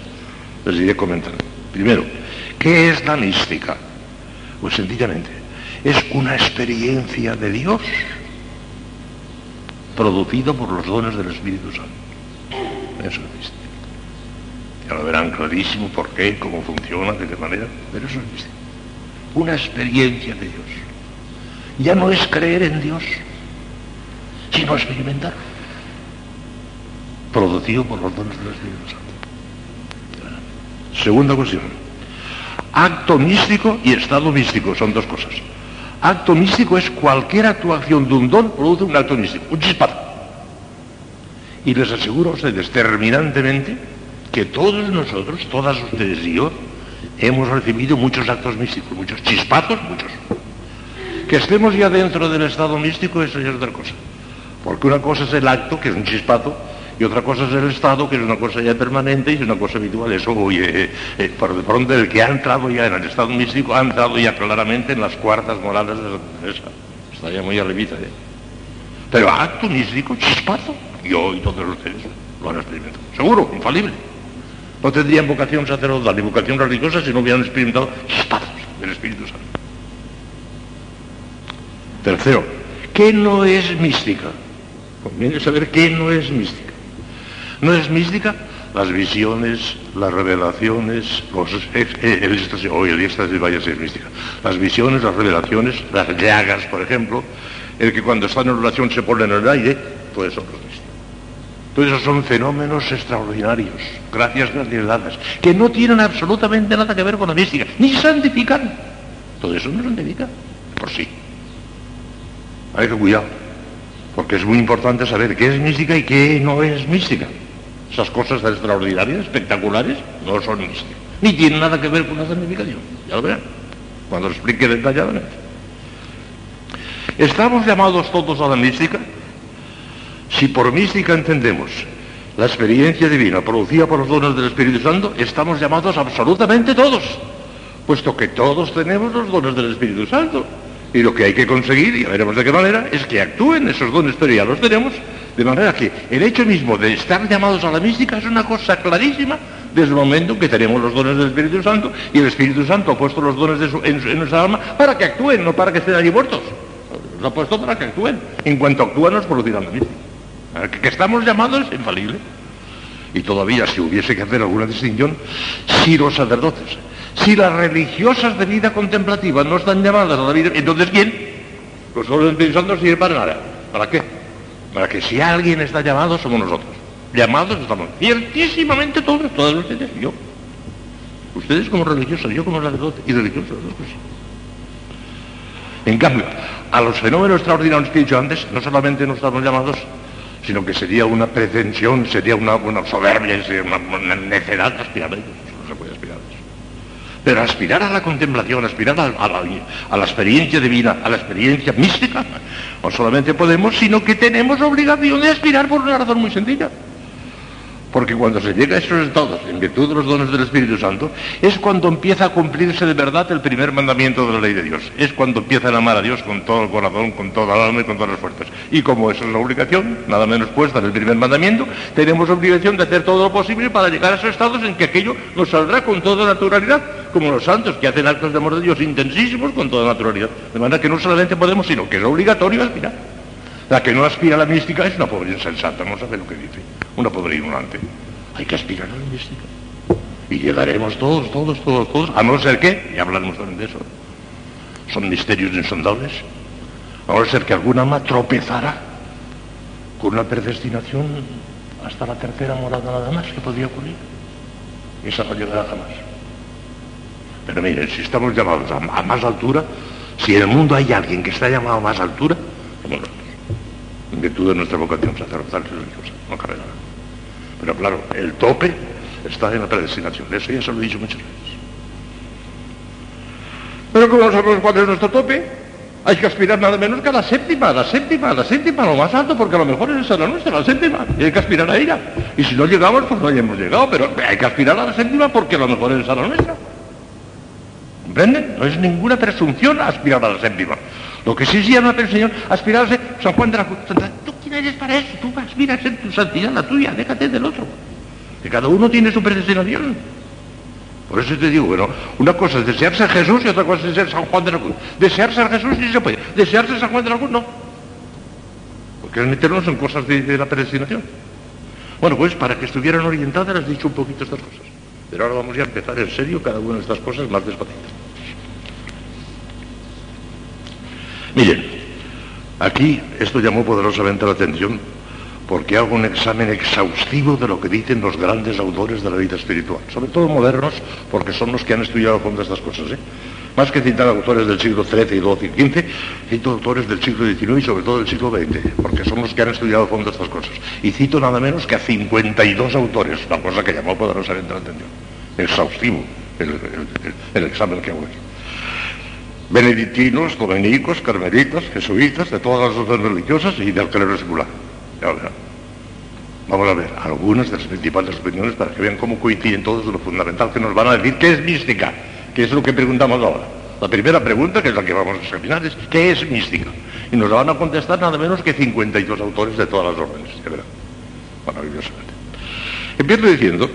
les iré comentando. Primero, ¿qué es la mística? Pues sencillamente, es una experiencia de Dios producido por los dones del Espíritu Santo. Eso es mística. Ya lo verán clarísimo por qué, cómo funciona, de qué manera, pero eso es mística. Una experiencia de Dios. Ya no es creer en Dios, sino experimentar. Producido por los dones del Espíritu Santo. Segunda cuestión. Acto místico y estado místico son dos cosas. Acto místico es cualquier actuación de un don produce un acto místico, un chispazo. Y les aseguro a ustedes terminantemente que todos nosotros, todas ustedes y yo, hemos recibido muchos actos místicos, muchos chispazos, muchos. Que estemos ya dentro del estado místico, eso ya es otra cosa. Porque una cosa es el acto, que es un chispazo, y otra cosa es el estado, que es una cosa ya permanente y es una cosa habitual. Eso, oye, eh, eh, por de pronto el que ha entrado ya en el estado místico ha entrado ya claramente en las cuartas morales de la naturaleza. Está muy arribita, ¿eh? Pero acto místico, chispazo, y todos ustedes lo han experimentado. Seguro, infalible. No tendrían vocación sacerdotal ni vocación religiosa si no hubieran experimentado chispazos del Espíritu Santo. Tercero, ¿qué no es mística? Conviene saber qué no es mística. ¿No es mística? Las visiones, las revelaciones, los, eh, el éxtasis, hoy el éxtasis vaya a ser mística. Las visiones, las revelaciones, las llagas, por ejemplo, el que cuando está en oración se pone en el aire, todo eso no es esos son fenómenos extraordinarios, gracias dadas, que no tienen absolutamente nada que ver con la mística, ni santifican. Todo eso no santifica, por sí. Hay que cuidar, porque es muy importante saber qué es mística y qué no es mística. Esas cosas extraordinarias, espectaculares, no son místicas, ni tienen nada que ver con la santificación. Ya lo verán, cuando lo explique detalladamente. ¿Estamos llamados todos a la mística? Si por mística entendemos la experiencia divina producida por los dones del Espíritu Santo, estamos llamados absolutamente todos, puesto que todos tenemos los dones del Espíritu Santo. Y lo que hay que conseguir, y veremos de qué manera, es que actúen esos dones, pero ya los tenemos, de manera que el hecho mismo de estar llamados a la mística es una cosa clarísima desde el momento que tenemos los dones del Espíritu Santo y el Espíritu Santo ha puesto los dones en, nuestra alma para que actúen, no para que estén allí muertos. Los ha puesto para que actúen. En cuanto actúan, nos producirán la mística. Que, que estamos llamados es infalible. Y todavía, si hubiese que hacer alguna distinción, si los sacerdotes, si las religiosas de vida contemplativa no están llamadas a la vida, entonces ¿quién? Solo el Espíritu Santo sirve para nada. ¿Para qué? Para que si alguien está llamado, somos nosotros. Llamados estamos ciertísimamente todos, todos ustedes yo. Ustedes como religiosos, yo como sacerdote y religiosos. Pues. En cambio, a los fenómenos extraordinarios que he dicho antes, no solamente no estamos llamados, sino que sería una pretensión, sería una, soberbia, sería una, necedad aspirar a ellos. No se puede aspirar a eso. Pero aspirar a la contemplación, aspirar a la experiencia divina, a la experiencia mística, no solamente podemos, sino que tenemos obligación de aspirar por una razón muy sencilla. Porque cuando se llega a esos estados, en virtud de los dones del Espíritu Santo, es cuando empieza a cumplirse de verdad el primer mandamiento de la ley de Dios. Es cuando empiezan a amar a Dios con todo el corazón, con toda el alma y con todas las fuerzas. Y como esa es la obligación, nada menos puesta en el primer mandamiento, tenemos obligación de hacer todo lo posible para llegar a esos estados en que aquello nos saldrá con toda naturalidad, como los santos que hacen actos de amor de Dios intensísimos con toda naturalidad. De manera que no solamente podemos, sino que es obligatorio aspirar. La que no aspira a la mística es una pobre insensata, no sabe lo que dice. Una pobre ignorante. Hay que aspirar a la mística. Y llegaremos todos, todos, todos, todos, a no ser que, y hablaremos también de eso, son misterios insondables, a no ser que alguna alma tropezara con una predestinación hasta la tercera morada nada más que podría ocurrir. Esa no llegará jamás. Pero miren, si estamos llamados a, más altura, si en el mundo hay alguien que está llamado a más altura, somos en virtud de nuestra vocación sacerdotal religiosa, no cabe nada. Pero claro, el tope está en la predestinación, eso ya se lo he dicho muchas veces. Pero como no sabemos cuál es nuestro tope, hay que aspirar nada menos que a la séptima, a la séptima, a la séptima, lo más alto, porque a lo mejor es la nuestra, la séptima, y hay que aspirar a ella. Y si no llegamos, pues no hayamos llegado, pero hay que aspirar a la séptima porque a lo mejor es la nuestra. ¿Comprenden? No es ninguna presunción aspirar a la séptima. Lo que sí se llama el Señor, aspirarse San Juan de la Cruz. ¿Tú quién eres para eso? Tú aspiras en tu santidad, la tuya, déjate del otro. Que cada uno tiene su predestinación. Por eso te digo, bueno, una cosa es desearse a Jesús y otra cosa es ser San Juan de la Cruz. Desearse a Jesús sí se puede. Desearse a San Juan de la Cruz no. Porque es meternos en cosas de, la predestinación. Bueno, pues para que estuvieran orientadas les he dicho un poquito estas cosas. Pero ahora vamos a empezar en serio cada una de estas cosas más despacito. Miren, aquí esto llamó poderosamente la atención porque hago un examen exhaustivo de lo que dicen los grandes autores de la vida espiritual, sobre todo modernos, porque son los que han estudiado a fondo estas cosas. ¿eh? Más que citar autores del siglo XIII y XII y XV, cito autores del siglo XIX y sobre todo del siglo XX, porque son los que han estudiado a fondo estas cosas. Y cito nada menos que a 52 autores, una cosa que llamó poderosamente la atención. Exhaustivo el examen que hago aquí benedictinos, dominicos, carmelitas, jesuitas, de todas las órdenes religiosas y del clero secular. Vamos a ver algunas de las principales opiniones para que vean cómo coinciden todos lo fundamental que nos van a decir qué es mística, que es lo que preguntamos ahora. La primera pregunta, que es la que vamos a examinar, es ¿qué es mística? Y nos la van a contestar nada menos que 52 autores de todas las órdenes, verán, maravillosamente. Empiezo diciendo,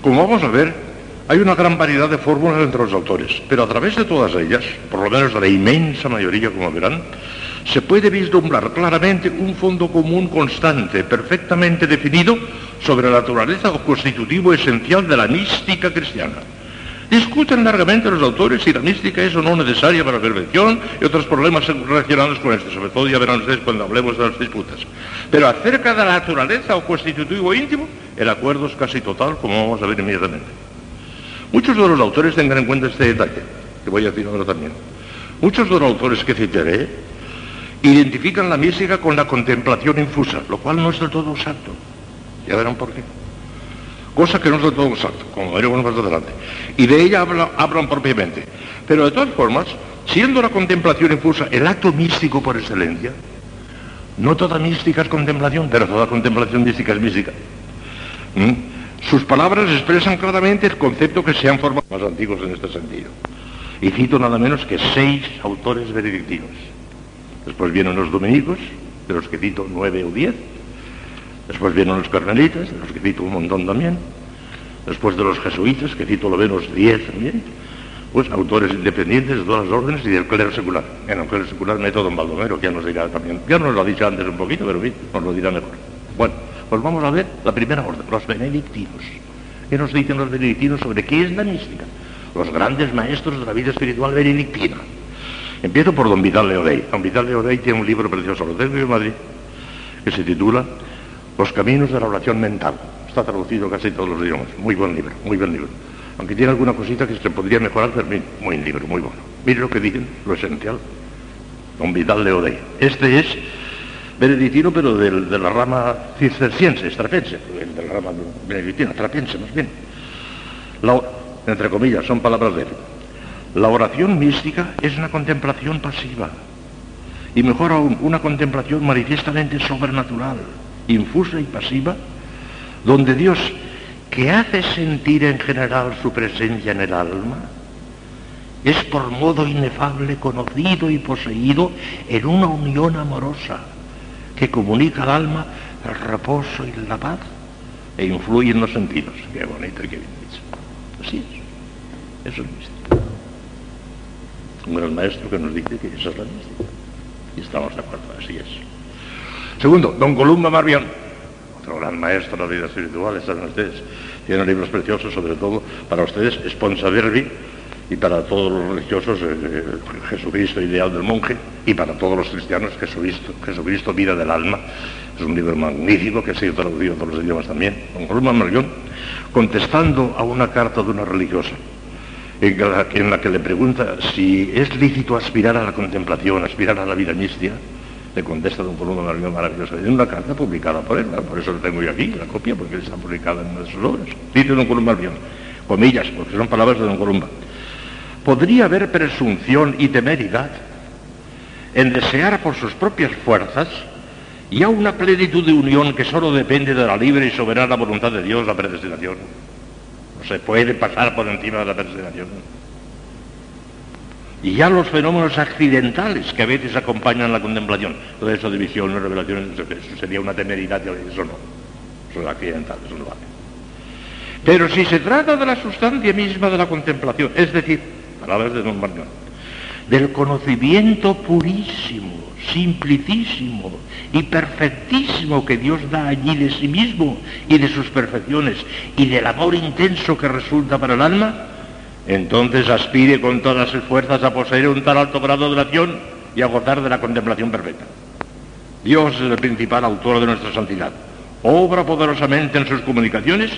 como vamos a ver, hay una gran variedad de fórmulas entre los autores, pero a través de todas ellas, por lo menos de la inmensa mayoría, como verán, se puede vislumbrar claramente un fondo común constante, perfectamente definido, sobre la naturaleza o constitutivo esencial de la mística cristiana. Discuten largamente los autores si la mística es o no necesaria para la perfección y otros problemas relacionados con esto. Sobre todo ya verán ustedes cuando hablemos de las disputas. Pero acerca de la naturaleza o constitutivo íntimo, el acuerdo es casi total, como vamos a ver inmediatamente. Muchos de los autores tengan en cuenta este detalle, que voy a decir ahora también. Muchos de los autores que citaré identifican la mística con la contemplación infusa, lo cual no es del todo exacto. Ya verán por qué cosa que no es de todo exacto, como veremos más adelante. Y de ella hablan propiamente. Pero de todas formas, siendo la contemplación infusa el acto místico por excelencia, no toda mística es contemplación, pero toda contemplación mística es mística. ¿Mm? Sus palabras expresan claramente el concepto que se han formado más antiguos en este sentido. Y cito nada menos que seis autores benedictinos. Después vienen los dominicos, de los que cito nueve o diez, Después vienen los carmelitas, de los que cito un montón también. Después de los jesuitas, que cito lo menos 10 también. Pues autores independientes de todas las órdenes y del clero secular. En el clero secular meto don Baldomero, que ya nos dirá también. Ya nos lo ha dicho antes un poquito, pero nos lo dirá mejor. Bueno, pues vamos a ver la primera orden, los benedictinos. ¿Qué nos dicen los benedictinos sobre qué es la mística? Los grandes maestros de la vida espiritual benedictina. Empiezo por don Vidal Leodey. Don Vidal Leodey tiene un libro precioso, lo tengo en Madrid, que se titula los caminos de la oración mental. Está traducido casi todos los idiomas. Muy buen libro, muy buen libro. Aunque tiene alguna cosita que se podría mejorar, pero muy buen libro, muy bueno. Mire lo que dicen, lo esencial. Don Vidal de Odey. Este es benedictino, pero de la rama cisterciense, estrafense, de la rama benedictina, trapense más bien. entre comillas, son palabras de él. La oración mística es una contemplación pasiva y mejor aún, una contemplación manifiestamente sobrenatural infusa y pasiva, donde Dios, que hace sentir en general su presencia en el alma, es por modo inefable conocido y poseído en una unión amorosa que comunica al alma el reposo y la paz e influye en los sentidos. Qué bonito y qué bien dicho. Así es. Eso es místico. Un gran maestro que nos dice que eso es la mística. Y estamos de acuerdo, así es. Segundo, don Columba Marbión, otro gran maestro de la vida espiritual, están ustedes. Tiene libros preciosos, sobre todo para ustedes, Esponsa Verbi, y para todos los religiosos, eh, eh, Jesucristo, ideal del monje, y para todos los cristianos, Jesucristo, Jesucristo, vida del alma. Es un libro magnífico que ha sido traducido a todos los idiomas también. Don Columba Marbión, contestando a una carta de una religiosa, en la que le pregunta si es lícito aspirar a la contemplación, aspirar a la vida mística, le contesta don Columba Marmión maravilloso, en una carta publicada por él, por eso lo tengo yo aquí, la copia, porque está publicada en una de sus obras. Dice don Columba Marmión, comillas, porque son palabras de don Columba. Podría haber presunción y temeridad en desear por sus propias fuerzas y a una plenitud de unión que solo depende de la libre y soberana voluntad de Dios, la predestinación. No se puede pasar por encima de la predestinación. Y ya los fenómenos accidentales que a veces acompañan la contemplación, todo eso de visiones, revelaciones, eso sería una temeridad, eso no, eso es accidental, eso no vale. Pero si se trata de la sustancia misma de la contemplación, es decir, de Don del conocimiento purísimo, simplicísimo y perfectísimo que Dios da allí de sí mismo y de sus perfecciones y del amor intenso que resulta para el alma, entonces aspire con todas sus fuerzas a poseer un tal alto grado de oración y a gozar de la contemplación perfecta. Dios es el principal autor de nuestra santidad. Obra poderosamente en sus comunicaciones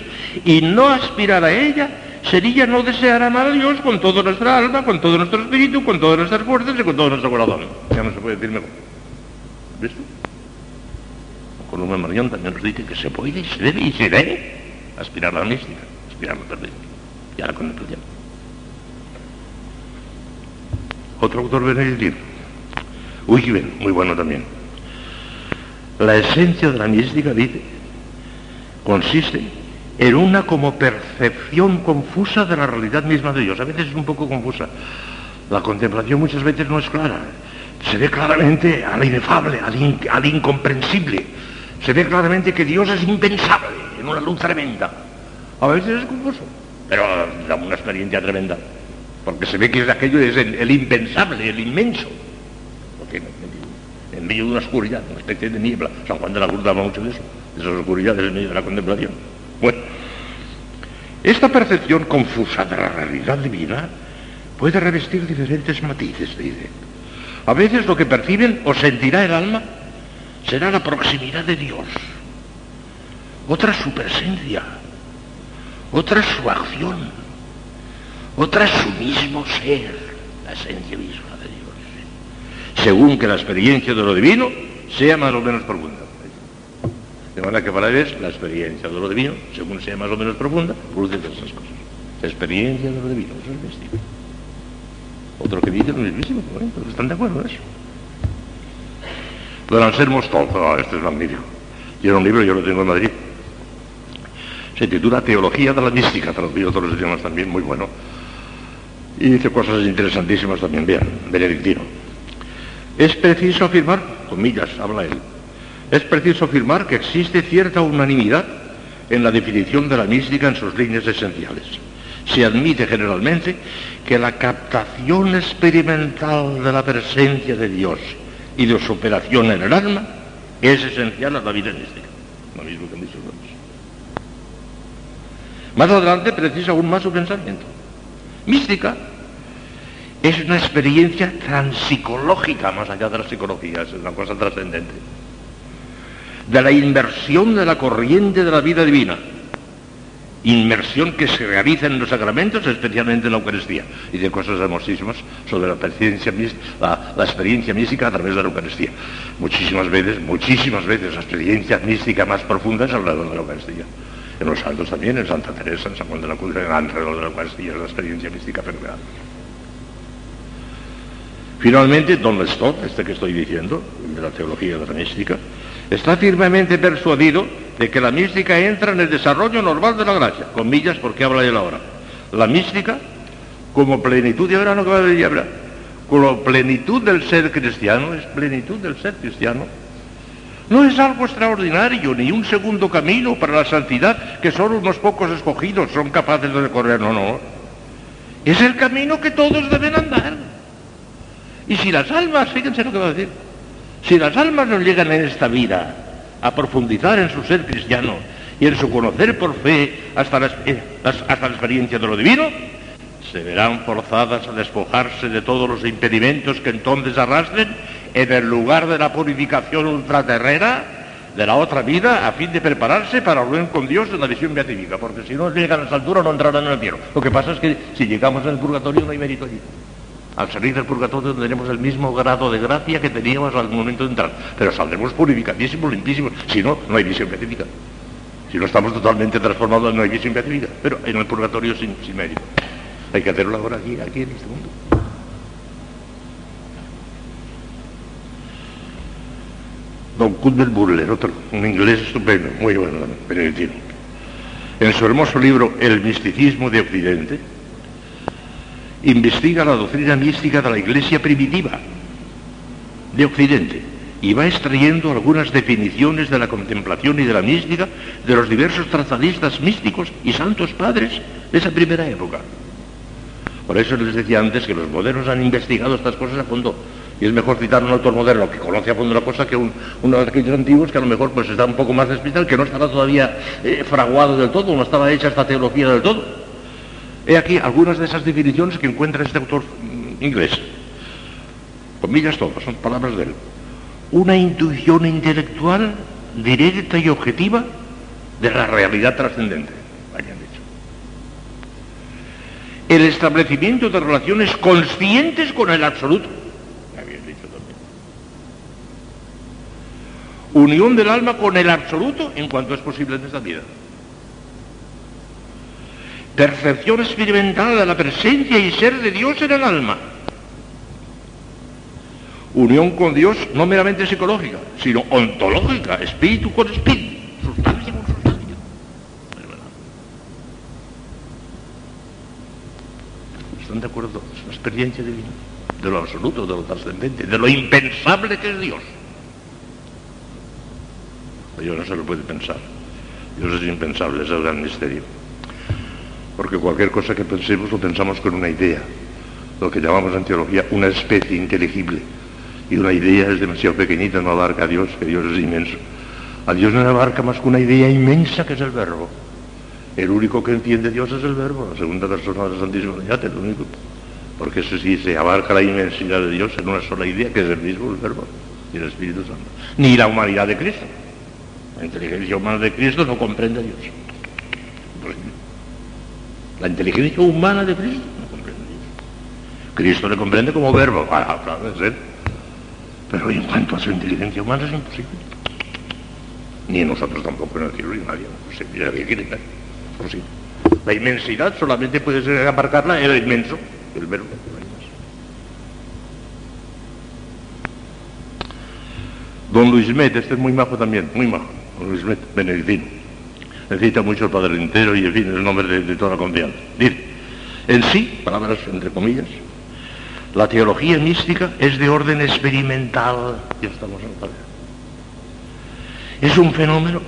y no aspirar a ella sería no desear amar a Dios con toda nuestra alma, con todo nuestro espíritu, con todas nuestras fuerzas y con todo nuestro corazón. Ya no se puede decir mejor. ¿Ves tú? Con un Marión también nos dice que se puede se debe y se debe aspirar a la mística, aspirar a la perfecta y a la contemplación. Otro autor benedictino. bien, muy bueno también. La esencia de la mística, dice, consiste en una como percepción confusa de la realidad misma de Dios. A veces es un poco confusa. La contemplación muchas veces no es clara. Se ve claramente al inefable, al, incomprensible. Se ve claramente que Dios es impensable, en una luz tremenda. A veces es confuso, pero da una experiencia tremenda porque se ve que es aquello es el, impensable, el inmenso. Porque en, medio de una oscuridad, una especie de niebla, San Juan de la Cruz daba mucho de eso, de esas oscuridades en medio de la contemplación. Bueno, Esta percepción confusa de la realidad divina puede revestir diferentes matices, dice. A veces lo que perciben o sentirá el alma será la proximidad de Dios, otra su presencia, otra su acción, otra su mismo ser, la esencia misma de Dios, según que la experiencia de lo divino sea más o menos profunda. De manera que para la experiencia de lo divino, según sea más o menos profunda, produce todas esas cosas. La experiencia de lo divino, eso es místico. Otro que dice lo mismísimo, están de acuerdo en eso. Don Anselmo Stolz, oh, este es magnífico. Tiene un libro, yo lo tengo en Madrid. Se titula Teología de la Mística, traducido a todos los idiomas también, muy bueno. Y dice cosas interesantísimas también, vean, benedictino. Es preciso afirmar, comillas, habla él, es preciso afirmar que existe cierta unanimidad en la definición de la mística en sus líneas esenciales. Se admite generalmente que la captación experimental de la presencia de Dios y de su operación en el alma es esencial a la vida mística. Lo mismo que han dicho Más adelante precisa aún más su pensamiento. Mística es una experiencia transpsicológica, más allá de la psicología, es una cosa trascendente, de la inversión de la corriente de la vida divina inmersión que se realiza en los sacramentos, especialmente en la Eucaristía, y de cosas hermosísimas sobre la experiencia, la, experiencia mística a través de la Eucaristía. Muchísimas veces, muchísimas veces la experiencia mística más profunda es alrededor de la Eucaristía. En los santos también, en Santa Teresa, en San Juan de la Cruz, en alrededor de la Eucaristía, la experiencia mística fenomenal. Finalmente, Don Lestot, este que estoy diciendo, de la teología de la mística, está firmemente persuadido de que la mística entra en el desarrollo normal de la gracia, comillas porque habla él ahora. La mística, como plenitud, de ahora no acaba de hablar, como plenitud del ser cristiano, es plenitud del ser cristiano, no es algo extraordinario, ni un segundo camino para la santidad que solo unos pocos escogidos son capaces de recorrer, no, no. Es el camino que todos deben andar. Y si las almas, fíjense lo que va a decir, si las almas no llegan en esta vida a profundizar en su ser cristiano y en su conocer por fe hasta la, hasta experiencia de lo divino, se verán forzadas a despojarse de todos los impedimentos que entonces arrastren en el lugar de la purificación ultraterrena de la otra vida a fin de prepararse para unión con Dios en la visión beatífica, porque si no llegan a esa altura no entrarán en el cielo. Lo que pasa es que si llegamos en el purgatorio no hay mérito allí. Al salir del purgatorio tendremos el mismo grado de gracia que teníamos al momento de entrar, pero saldremos purificadísimos, limpísimos. Si no, no hay visión beatífica. Si no estamos totalmente transformados, no hay visión beatífica. Pero en el purgatorio sin, sin mérito. Hay que hacerlo ahora aquí, aquí en este mundo. Don Cuthbert Burler, otro, un inglés estupendo, muy bueno, benedictino. En su hermoso libro El misticismo de Occidente, investiga la doctrina mística de la Iglesia primitiva de Occidente y va extrayendo algunas definiciones de la contemplación y de la mística de los diversos trazadistas místicos y santos padres de esa primera época. Por eso les decía antes que los modernos han investigado estas cosas a fondo. Y es mejor citar un autor moderno que conoce a fondo la cosa que un, uno de aquellos antiguos que a lo mejor pues está un poco más despistado, que no estaba todavía eh, fraguado del todo, no estaba hecha esta teología del todo. He aquí algunas de esas definiciones que encuentra este autor inglés. Comillas todas, son palabras de él. Una intuición intelectual directa y objetiva de la realidad trascendente, habían dicho. El establecimiento de relaciones conscientes con el absoluto, habían dicho también. Unión del alma con el absoluto en cuanto es posible en esta vida percepción experimental de la presencia y ser de Dios en el alma. Unión con Dios no meramente psicológica, sino ontológica, espíritu con espíritu, sustancia con sustancia. ¿Están de acuerdo? Es una experiencia divina, de lo absoluto, de lo trascendente, de lo impensable que es Dios. Dios no se lo puede pensar. Dios es impensable, es el gran misterio porque cualquier cosa que pensemos lo pensamos con una idea, lo que llamamos en teología una especie inteligible. Y una idea es demasiado pequeñita, no abarca a Dios, que Dios es inmenso. A Dios no abarca más que una idea inmensa que es el verbo. El único que entiende Dios es el Verbo, la segunda persona de la Santísima Trinidad, el único. Porque eso sí se abarca la inmensidad de Dios en una sola idea, que es el mismo el Verbo y el Espíritu Santo. Ni la humanidad de Cristo. La inteligencia humana de Cristo no comprende a Dios. La inteligencia humana de Cristo no comprende. Cristo le comprende como verbo, para es él. Pero en cuanto a su inteligencia humana es imposible. Ni nosotros tampoco en el cielo ni nadie. No sé, quiere creer. Posible. La inmensidad solamente puede ser aparcarla el inmenso, el verbo. Don Luis Met, este es muy majo también, muy majo. Don Luis Met, benedictino. Necesita mucho el Padre entero y, en fin, el nombre de, toda confianza. Dice, en sí, palabras entre comillas, la teología mística es de orden experimental. Ya estamos en la Es un fenómeno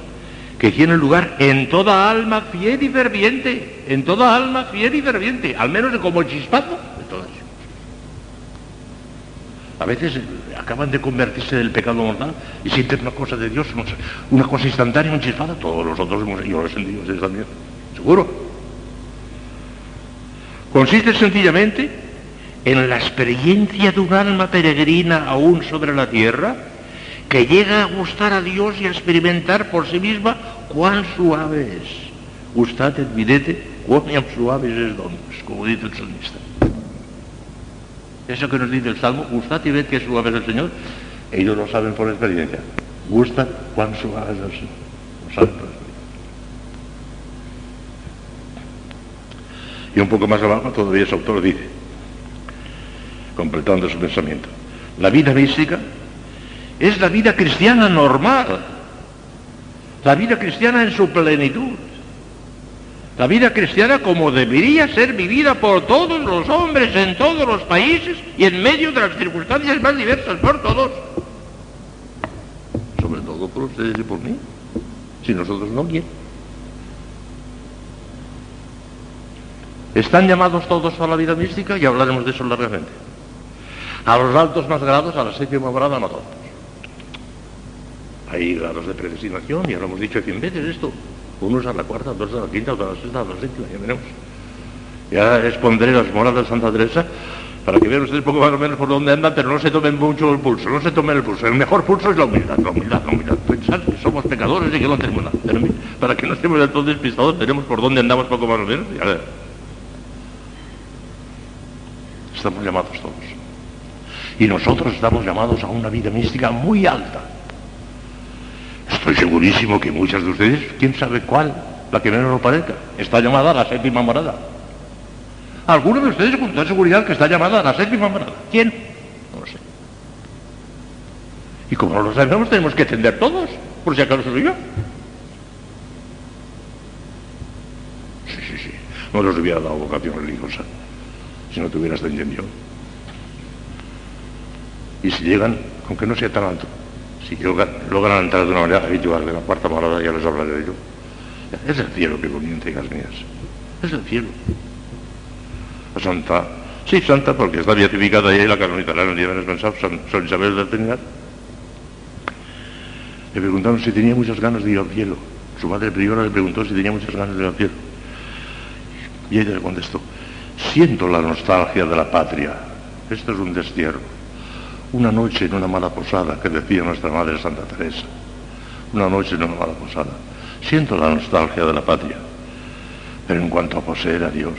que tiene lugar en toda alma fiel y ferviente, en toda alma fiel y ferviente, al menos como chispazo de todas. A veces acaban de convertirse del pecado mortal y sienten una cosa de Dios, una cosa instantánea, un chispazo. Todos los otros hemos, yo lo he sentido ustedes también, seguro. Consiste sencillamente en la experiencia de un alma peregrina aún sobre la tierra, que llega a gustar a Dios y a experimentar por sí misma cuán suave es. Gustat et videte cuán suaves es dones, como dice el salmista. Eso que nos dice el Salmo, gustad y ved que suave es el Señor, ellos lo saben por experiencia. Gustan cuán suave es el Señor. Lo saben por. Y un poco más abajo todavía ese autor dice, completando su pensamiento, la vida mística es la vida cristiana normal, la vida cristiana en su plenitud, la vida cristiana como debería ser vivida por todos los hombres en todos los países y en medio de las circunstancias más diversas por todos. Sobre todo por ustedes y por mí, si nosotros no quieren. Están llamados todos a la vida mística y hablaremos de eso largamente. A los altos más grados, a la séptima grada, no todos. Hay grados de predestinación, ya lo hemos dicho cien veces esto. Unos a la cuarta, otros a la quinta, otros a la sexta, a la séptima, ya veremos. Ya expondré las moradas de Santa Teresa para que vean ustedes poco más o menos por dónde andan, pero no se tomen mucho el pulso, no se tomen el pulso. El mejor pulso es la humildad, la humildad, la humildad. Pensar que somos pecadores y que no tenemos nada. Para que no estemos del todo despistados, tenemos por dónde andamos poco más o menos. Ya Estamos llamados todos. Y nosotros estamos llamados a una vida mística muy alta. Estoy segurísimo que muchas de ustedes, quién sabe cuál, la que menos lo parezca, está llamada a la séptima morada. Algunos de ustedes con toda seguridad que está llamada a la séptima morada. ¿Quién? No lo sé. Y como no lo sabemos, tenemos que entender todos, por si acaso soy yo. Sí, sí, sí. No les hubiera dado vocación religiosa si no tuviera esta intención. Y si llegan, aunque no sea tan alto, si logran, entrar de una manera habitual de la cuarta morada, ya les hablaré de ello. Es el cielo que comienza, hijas mías. Es el cielo. La santa, sí, santa, porque está beatificada y la canonizarán el día menos pensado, San, San Isabel del Trinidad. Le preguntaron si tenía muchas ganas de ir al cielo. Su madre priora le preguntó si tenía muchas ganas de ir al cielo. Y ella le contestó, siento la nostalgia de la patria. Esto es un destierro. Una noche en una mala posada, que decía nuestra madre Santa Teresa. Una noche en una mala posada. Siento la nostalgia de la patria. Pero en cuanto a poseer a Dios,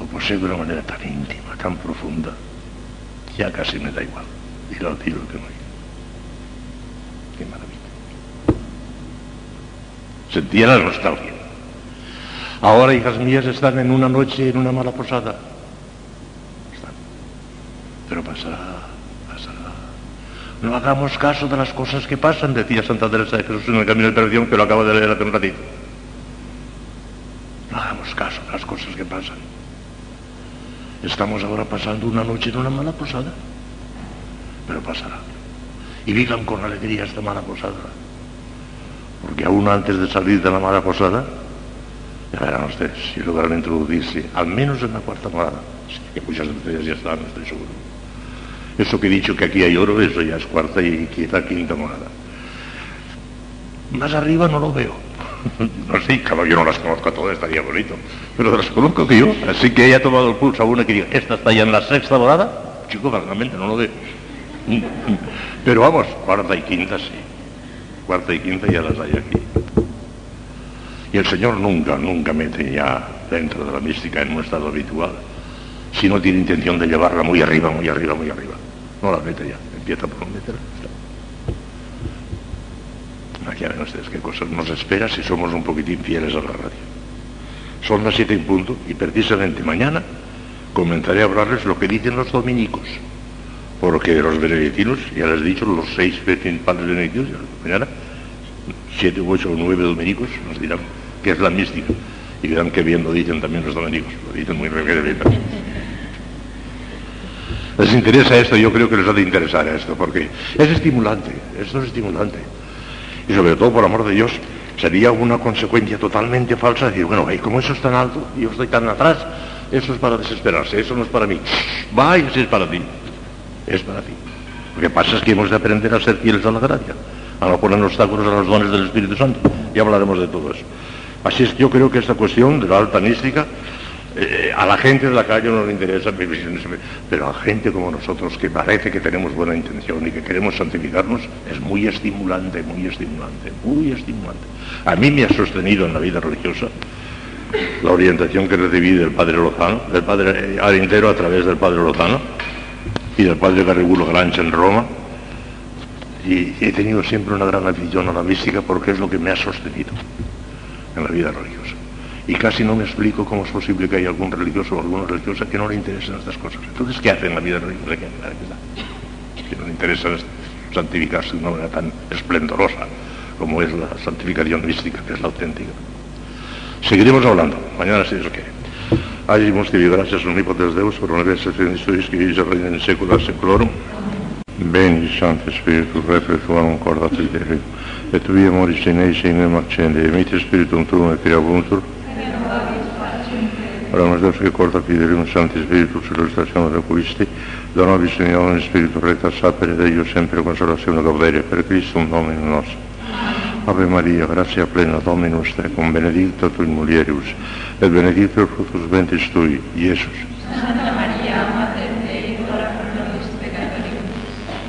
lo poseo de una manera tan íntima, tan profunda, ya casi me da igual. Ir al cielo que no. Qué maravilla. Sentía la nostalgia. Ahora, hijas mías, están en una noche en una mala posada. Están. Pero pasará. No hagamos caso de las cosas que pasan, decía Santa Teresa de Jesús en el Camino de Perdición, que lo acabo de leer hace un ratito. No hagamos caso de las cosas que pasan. Estamos ahora pasando una noche en una mala posada, pero pasará. Y vivan con alegría esta mala posada. Porque aún antes de salir de la mala posada, ya verán ustedes, si logran introducirse, al menos en la cuarta morada, que muchas de ya están, estoy seguro. Eso que he dicho que aquí hay oro, eso ya es cuarta y quizá quinta morada. Más arriba no lo veo. no sé, claro, yo no las conozco todas, estaría bonito, pero las conozco que yo, así que ella ha tomado el pulso a una que diga, esta está ya en la sexta volada, chico, francamente, no lo ve. Pero vamos, cuarta y quinta sí, cuarta y quinta ya las hay aquí. Y el Señor nunca, nunca mete ya dentro de la mística en un estado habitual, si no tiene intención de llevarla muy arriba, muy arriba, muy arriba. No la mete ya, empieza por no meterla. Aquí ven ustedes qué cosas nos espera si somos un poquitín fieles a la radio. Son las siete en punto y precisamente mañana comenzaré a hablarles lo que dicen los dominicos. Porque los benedictinos, ya les he dicho, los seis principales benedictinos, mañana, siete, ocho o nueve dominicos nos dirán qué es la mística. Y verán que bien lo dicen también los dominicos, lo dicen muy bien. Les interesa esto, yo creo que les ha de interesar esto, porque es estimulante, esto es estimulante y sobre todo por amor de Dios sería una consecuencia totalmente falsa decir, bueno, hey, como eso es tan alto y yo estoy tan atrás, eso es para desesperarse, eso no es para mí. Vaya si es para ti, es para ti. Lo que pasa es que hemos de aprender a ser fieles a la gracia, a no poner obstáculos a los dones del Espíritu Santo. Y hablaremos de todo eso. Así es que yo creo que esta cuestión de la alta mística eh, a la gente de la calle no le interesa, pero a gente como nosotros que parece que tenemos buena intención y que queremos santificarnos, es muy estimulante, muy estimulante, muy estimulante. A mí me ha sostenido en la vida religiosa la orientación que recibí del padre Lozano, del padre Arintero a través del padre Lozano y del padre Garrigulo Grancha en Roma. Y he tenido siempre una gran afición a la mística porque es lo que me ha sostenido en la vida religiosa. Y casi no me explico cómo es posible que haya algún religioso o alguna religiosa que no le interesen estas cosas. Entonces, ¿qué hace en la vida religiosa? Que no le interesa santificarse de una manera tan esplendorosa como es la santificación mística, que es la auténtica. Seguiremos hablando, mañana si Dios quiere. Hagimos que gracias omnipotens Deus por una vez Christus que vive reina in secula seculorum. Beni Santo Spiritus, repretuam cordatus Dei, et via moris in eis in accende, e mite spiritum tuum et creabuntur, Ora Deus che corta fidelum Santi Spiritus illustrazione requisti, da nobis in Spiritu recta sapere Dio sempre consolazione gauderia per Cristo un Domino nostro. Ave Maria, grazia plena, Dominus tecum, benedicta tu in mulieribus, et benedictus fructus ventris tui, Iesus. Santa Maria, Mater Dei, ora pro nobis peccatoribus,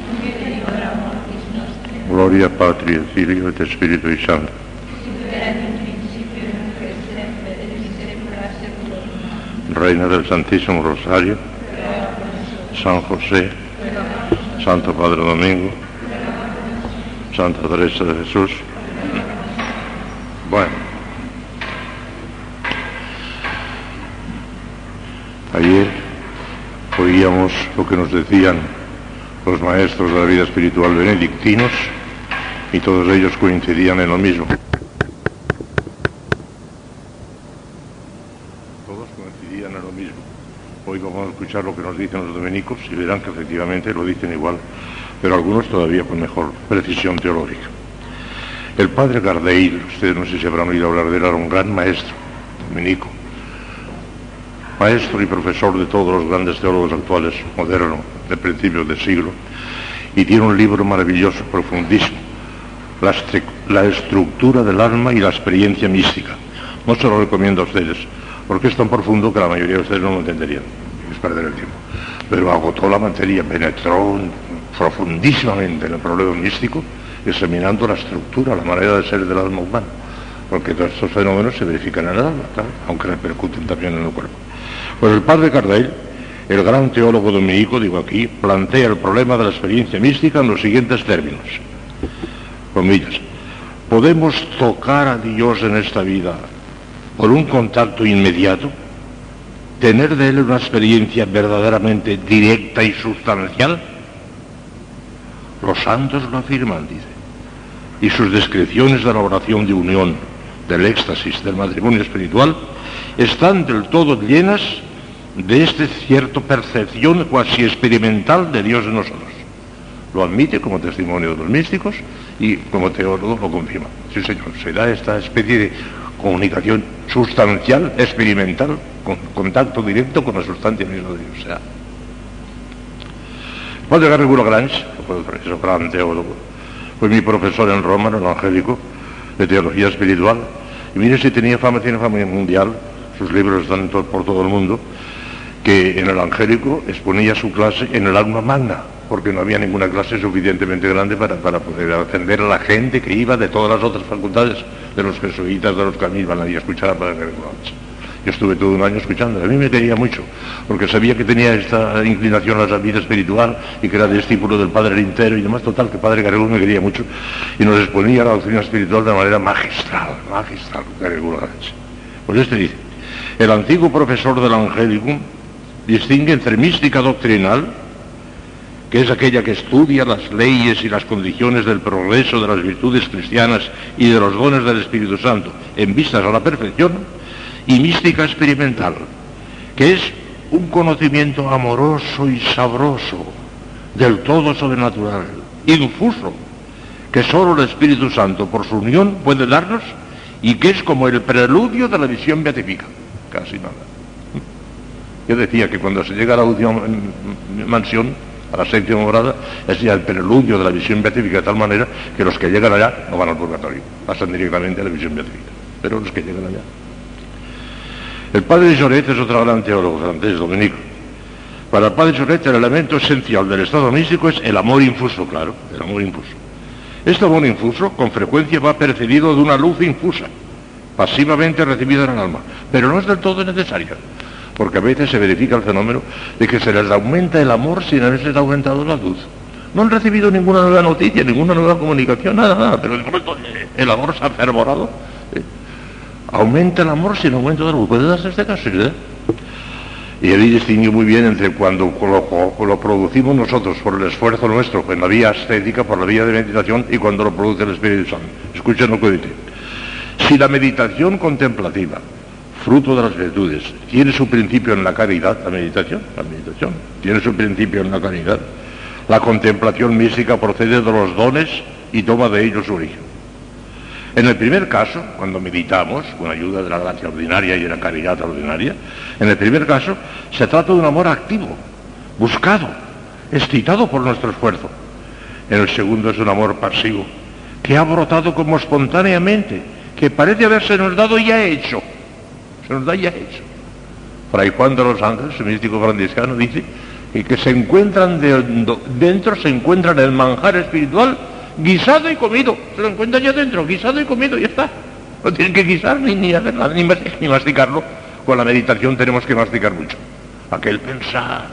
nunc et in hora mortis nostre. Gloria Patri et Filio et Spiritui Sancto. Sic erat in principio, nunc et semper, et in saecula saeculorum. Reina del Santísimo Rosario, San José, Santo Padre Domingo, Santa Teresa de Jesús. Bueno, ayer oíamos lo que nos decían los maestros de la vida espiritual benedictinos y todos ellos coincidían en lo mismo. Todos coincidían en lo mismo. Hoy vamos a escuchar lo que nos dicen los dominicos y verán que efectivamente lo dicen igual, pero algunos todavía con mejor precisión teológica. El padre Gardeil, ustedes no sé si habrán oído hablar de él, era un gran maestro dominico, maestro y profesor de todos los grandes teólogos actuales, modernos, de principios del siglo, y tiene un libro maravilloso, profundísimo, la, la estructura del alma y la experiencia mística. No se lo recomiendo a ustedes, porque es tan profundo que la mayoría de ustedes no lo entenderían, perder el tiempo. Pero agotó la materia, penetró profundísimamente en el problema místico, examinando la estructura, la manera de ser del alma humana, porque todos estos fenómenos se verifican en el alma, aunque repercuten también en el cuerpo. Pues el padre Cardail, el gran teólogo dominico, digo aquí, plantea el problema de la experiencia mística en los siguientes términos. Comillas. ¿Podemos tocar a Dios en esta vida por un contacto inmediato? ¿Tener de Él una experiencia verdaderamente directa y sustancial? Los santos lo afirman, dice. Y sus descripciones de la oración de unión, del éxtasis, del matrimonio espiritual, están del todo llenas de este cierto percepción cuasi experimental de Dios en nosotros. Lo admite como testimonio de los místicos y como teólogo lo confirma. Sí, señor, se da esta especie de comunicación sustancial, experimental, con contacto directo con la sustancia misma de Dios. Padre Garrigulo Grange, que fue ese gran teólogo, fue mi profesor en Roma, en el Evangélico, de teología espiritual, Y mire si tenía fama, tiene fama mundial, sus libros están por todo el mundo, que en el angélico exponía su clase en el alma magna, porque no había ninguna clase suficientemente grande para, poder atender a la gente que iba de todas las otras facultades, de los jesuitas, de los que van a escuchar a Padre. Yo estuve todo un año escuchando. A mí me quería mucho, porque sabía que tenía esta inclinación a la vida espiritual y que era discípulo del Padre Lintero y demás. Total, que Padre Garrigón me quería mucho y nos exponía la doctrina espiritual de manera magistral, magistral, Garrigón Pues este dice, el antiguo profesor del Angélicum distingue entre mística doctrinal, que es aquella que estudia las leyes y las condiciones del progreso de las virtudes cristianas y de los dones del Espíritu Santo en vistas a la perfección, y mística experimental, que es un conocimiento amoroso y sabroso del todo sobrenatural, infuso, que solo el Espíritu Santo por su unión puede darnos y que es como el preludio de la visión beatífica, casi nada. Yo decía que cuando se llega a la última mansión, a la séptima morada, es ya el preludio de la visión beatífica de tal manera que los que llegan allá no van al purgatorio, pasan directamente a la visión beatífica, pero los que llegan allá el padre Lloret es otro gran teólogo francés, dominico. Para el padre Lloret el elemento esencial del estado místico es el amor infuso, claro, el amor infuso. Este amor infuso con frecuencia va precedido de una luz infusa, pasivamente recibida en el alma, pero no es del todo necesaria, porque a veces se verifica el fenómeno de que se les aumenta el amor sin haberse aumentado la luz. No han recibido ninguna nueva noticia, ninguna nueva comunicación, nada, nada, pero de momento el amor se ha fervorado aumenta el amor sin aumento de luz. Puede darse este caso, ¿eh? Y él distingue muy bien entre cuando lo, producimos nosotros por el esfuerzo nuestro en la vía estética, por la vía de meditación, y cuando lo produce el Espíritu Santo. Escuchen lo que dice. Si la meditación contemplativa, fruto de las virtudes, tiene su principio en la caridad, la meditación, la meditación, tiene su principio en la caridad, la contemplación mística procede de los dones y toma de ellos su origen. En el primer caso, cuando meditamos, con ayuda de la gracia ordinaria y de la caridad ordinaria, en el primer caso se trata de un amor activo, buscado, excitado por nuestro esfuerzo. En el segundo es un amor pasivo, que ha brotado como espontáneamente, que parece haberse nos dado ya hecho. Se nos da ya hecho. Fray Juan de los Ángeles, el místico franciscano, dice que, que se encuentran dentro, se encuentran el manjar espiritual guisado y comido. Se lo encuentran ya dentro, guisado y comido, ya está. No tienen que guisar ni, ni hacer nada, ni, ni masticarlo. Con la meditación tenemos que masticar mucho. Aquel pensar.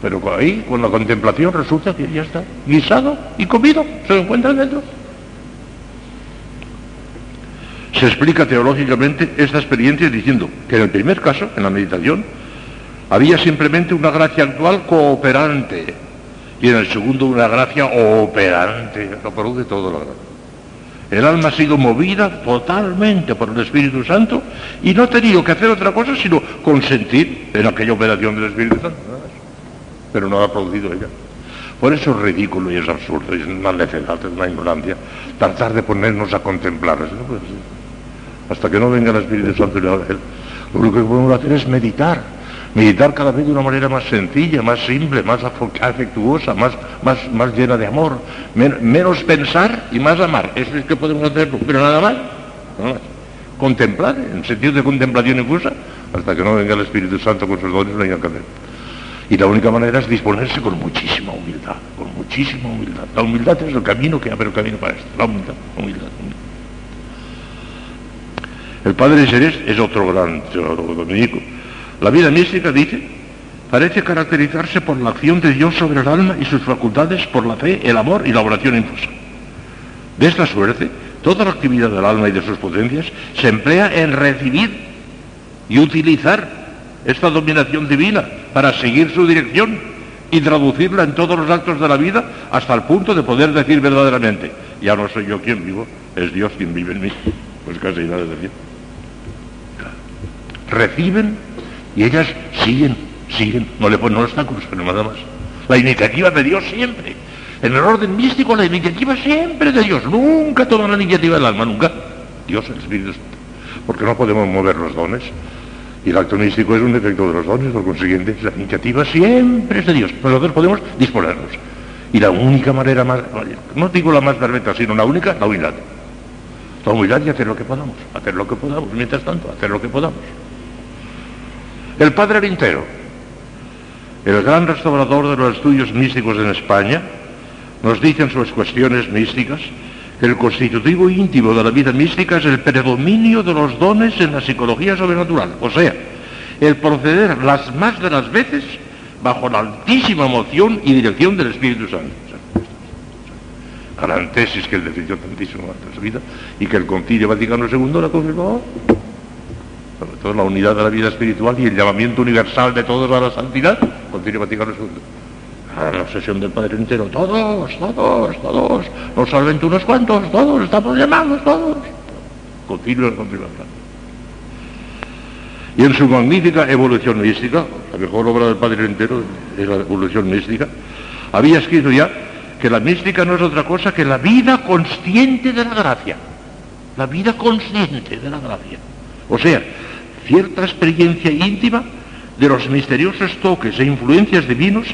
Pero ahí, con la contemplación, resulta que ya está guisado y comido. Se lo encuentran dentro. Se explica teológicamente esta experiencia diciendo que en el primer caso, en la meditación, había simplemente una gracia actual cooperante y en el segundo una gracia operante, lo produce todo la gracia. El alma ha sido movida totalmente por el Espíritu Santo y no ha tenido que hacer otra cosa sino consentir en aquella operación del Espíritu Santo. Pero no ha producido ella. Por eso es ridículo y es absurdo, y es una necedad, es una ignorancia, tratar de ponernos a contemplar. Hasta que no venga el Espíritu Santo y lo único que podemos hacer es meditar meditar cada vez de una manera más sencilla, más simple, más afectuosa, más, llena de amor, menos pensar y más amar. Eso es que podemos hacerlo, pero nada más. Contemplar, en sentido de contemplación infusa, hasta que no venga el Espíritu Santo con sus dones, no hay. Y la única manera es disponerse con muchísima humildad, con muchísima humildad. La humildad es el camino que abre el camino para esto. La humildad, humildad. El padre Serés es otro gran teólogo dominico la vida mística, dice, parece caracterizarse por la acción de Dios sobre el alma y sus facultades por la fe, el amor y la oración infusa. De esta suerte, toda la actividad del alma y de sus potencias se emplea en recibir y utilizar esta dominación divina para seguir su dirección y traducirla en todos los actos de la vida hasta el punto de poder decir verdaderamente, ya no soy yo quien vivo, es Dios quien vive en mí. Pues casi nada de decir. Reciben y ellas siguen, siguen, no le ponen obstáculos, pero nada más. La iniciativa de Dios siempre. En el orden místico la iniciativa siempre de Dios. Nunca toma la iniciativa del alma, nunca. Dios, el Espíritu. Porque no podemos mover los dones. Y el acto místico es un efecto de los dones, por consiguiente, la iniciativa siempre es de Dios. Nosotros podemos disponernos. Y la única manera más, no digo la más perfecta, sino la única, la humildad. Toda humildad y hacer lo que podamos, hacer lo que podamos, mientras tanto, hacer lo que podamos. El padre Lintero, el gran restaurador de los estudios místicos en España, nos dice en sus cuestiones místicas que el constitutivo íntimo de la vida mística es el predominio de los dones en la psicología sobrenatural, o sea, el proceder las más de las veces bajo la altísima emoción y dirección del Espíritu Santo. Gran tesis que él defendió tantísimo en su vida y que el Concilio Vaticano II la confirmó. Sobre todo la unidad de la vida espiritual y el llamamiento universal de todos a la santidad, Concilio Vaticano II. A la obsesión del Padre entero, todos, todos, todos, no solamente unos cuantos, todos, estamos llamados, todos. Concilio Vaticano. Y en su magnífica evolución mística, la mejor obra del Padre entero es la evolución mística, había escrito ya que la mística no es otra cosa que la vida consciente de la gracia. La vida consciente de la gracia. O sea, cierta experiencia íntima de los misteriosos toques e influencias divinos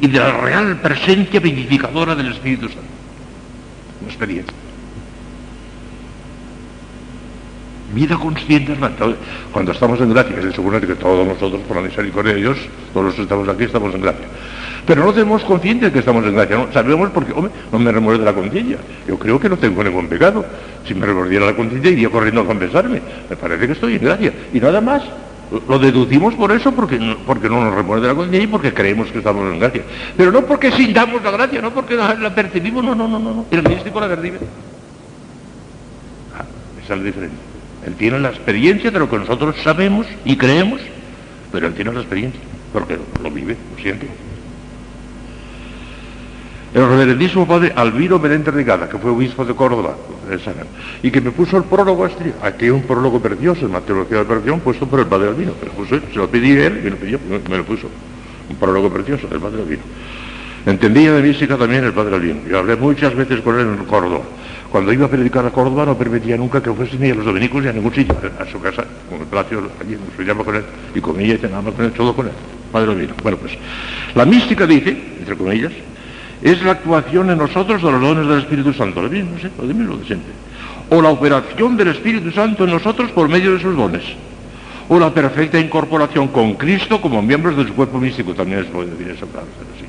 y de la real presencia vivificadora del Espíritu Santo. Una experiencia. Vida consciente, cuando estamos en gracia, es de suponer que todos nosotros, por la misericordia de Dios, todos los que estamos aquí, estamos en gracia. Pero no tenemos conciencia de que estamos en gracia, ¿no? Sabemos porque, no me remuerde la conciencia. Yo creo que no tengo ningún pecado. Si me remordiera la conciencia, iría corriendo a confesarme. Me parece que estoy en gracia. Y nada más. Lo deducimos por eso, porque no, porque no nos remuerde la conciencia y porque creemos que estamos en gracia. Pero no porque sintamos la gracia, no porque la, percibimos, no, no, no, no. El místico la percibe. Ah, es la diferencia. Él tiene la experiencia de lo que nosotros sabemos y creemos, pero él tiene la experiencia, porque lo vive, lo siente. El reverendísimo padre Alviro Menéndez Rigada, que fue obispo de Córdoba, y que me puso el prólogo este, aquí hay un prólogo precioso en la teología de la operación puesto por el padre Albino, se lo pedí él y me lo pidió, me lo puso. Un prólogo precioso del padre Albino. Entendía de mística también el padre Albino. Yo hablé muchas veces con él en Córdoba. Cuando iba a predicar a Córdoba no permitía nunca que fuese ni a los dominicos ni a ningún sitio, a su casa, con el palacio allí, nos llama con él, y comía y cenaba con él, todo con él, padre Albino. Bueno, pues, la mística dice, entre comillas, es la actuación en nosotros de los dones del Espíritu Santo, lo mismo, ¿sí? lo mismo de siempre. O la operación del Espíritu Santo en nosotros por medio de sus dones. O la perfecta incorporación con Cristo como miembros de su cuerpo místico, también se puede decir eso, claro, sí.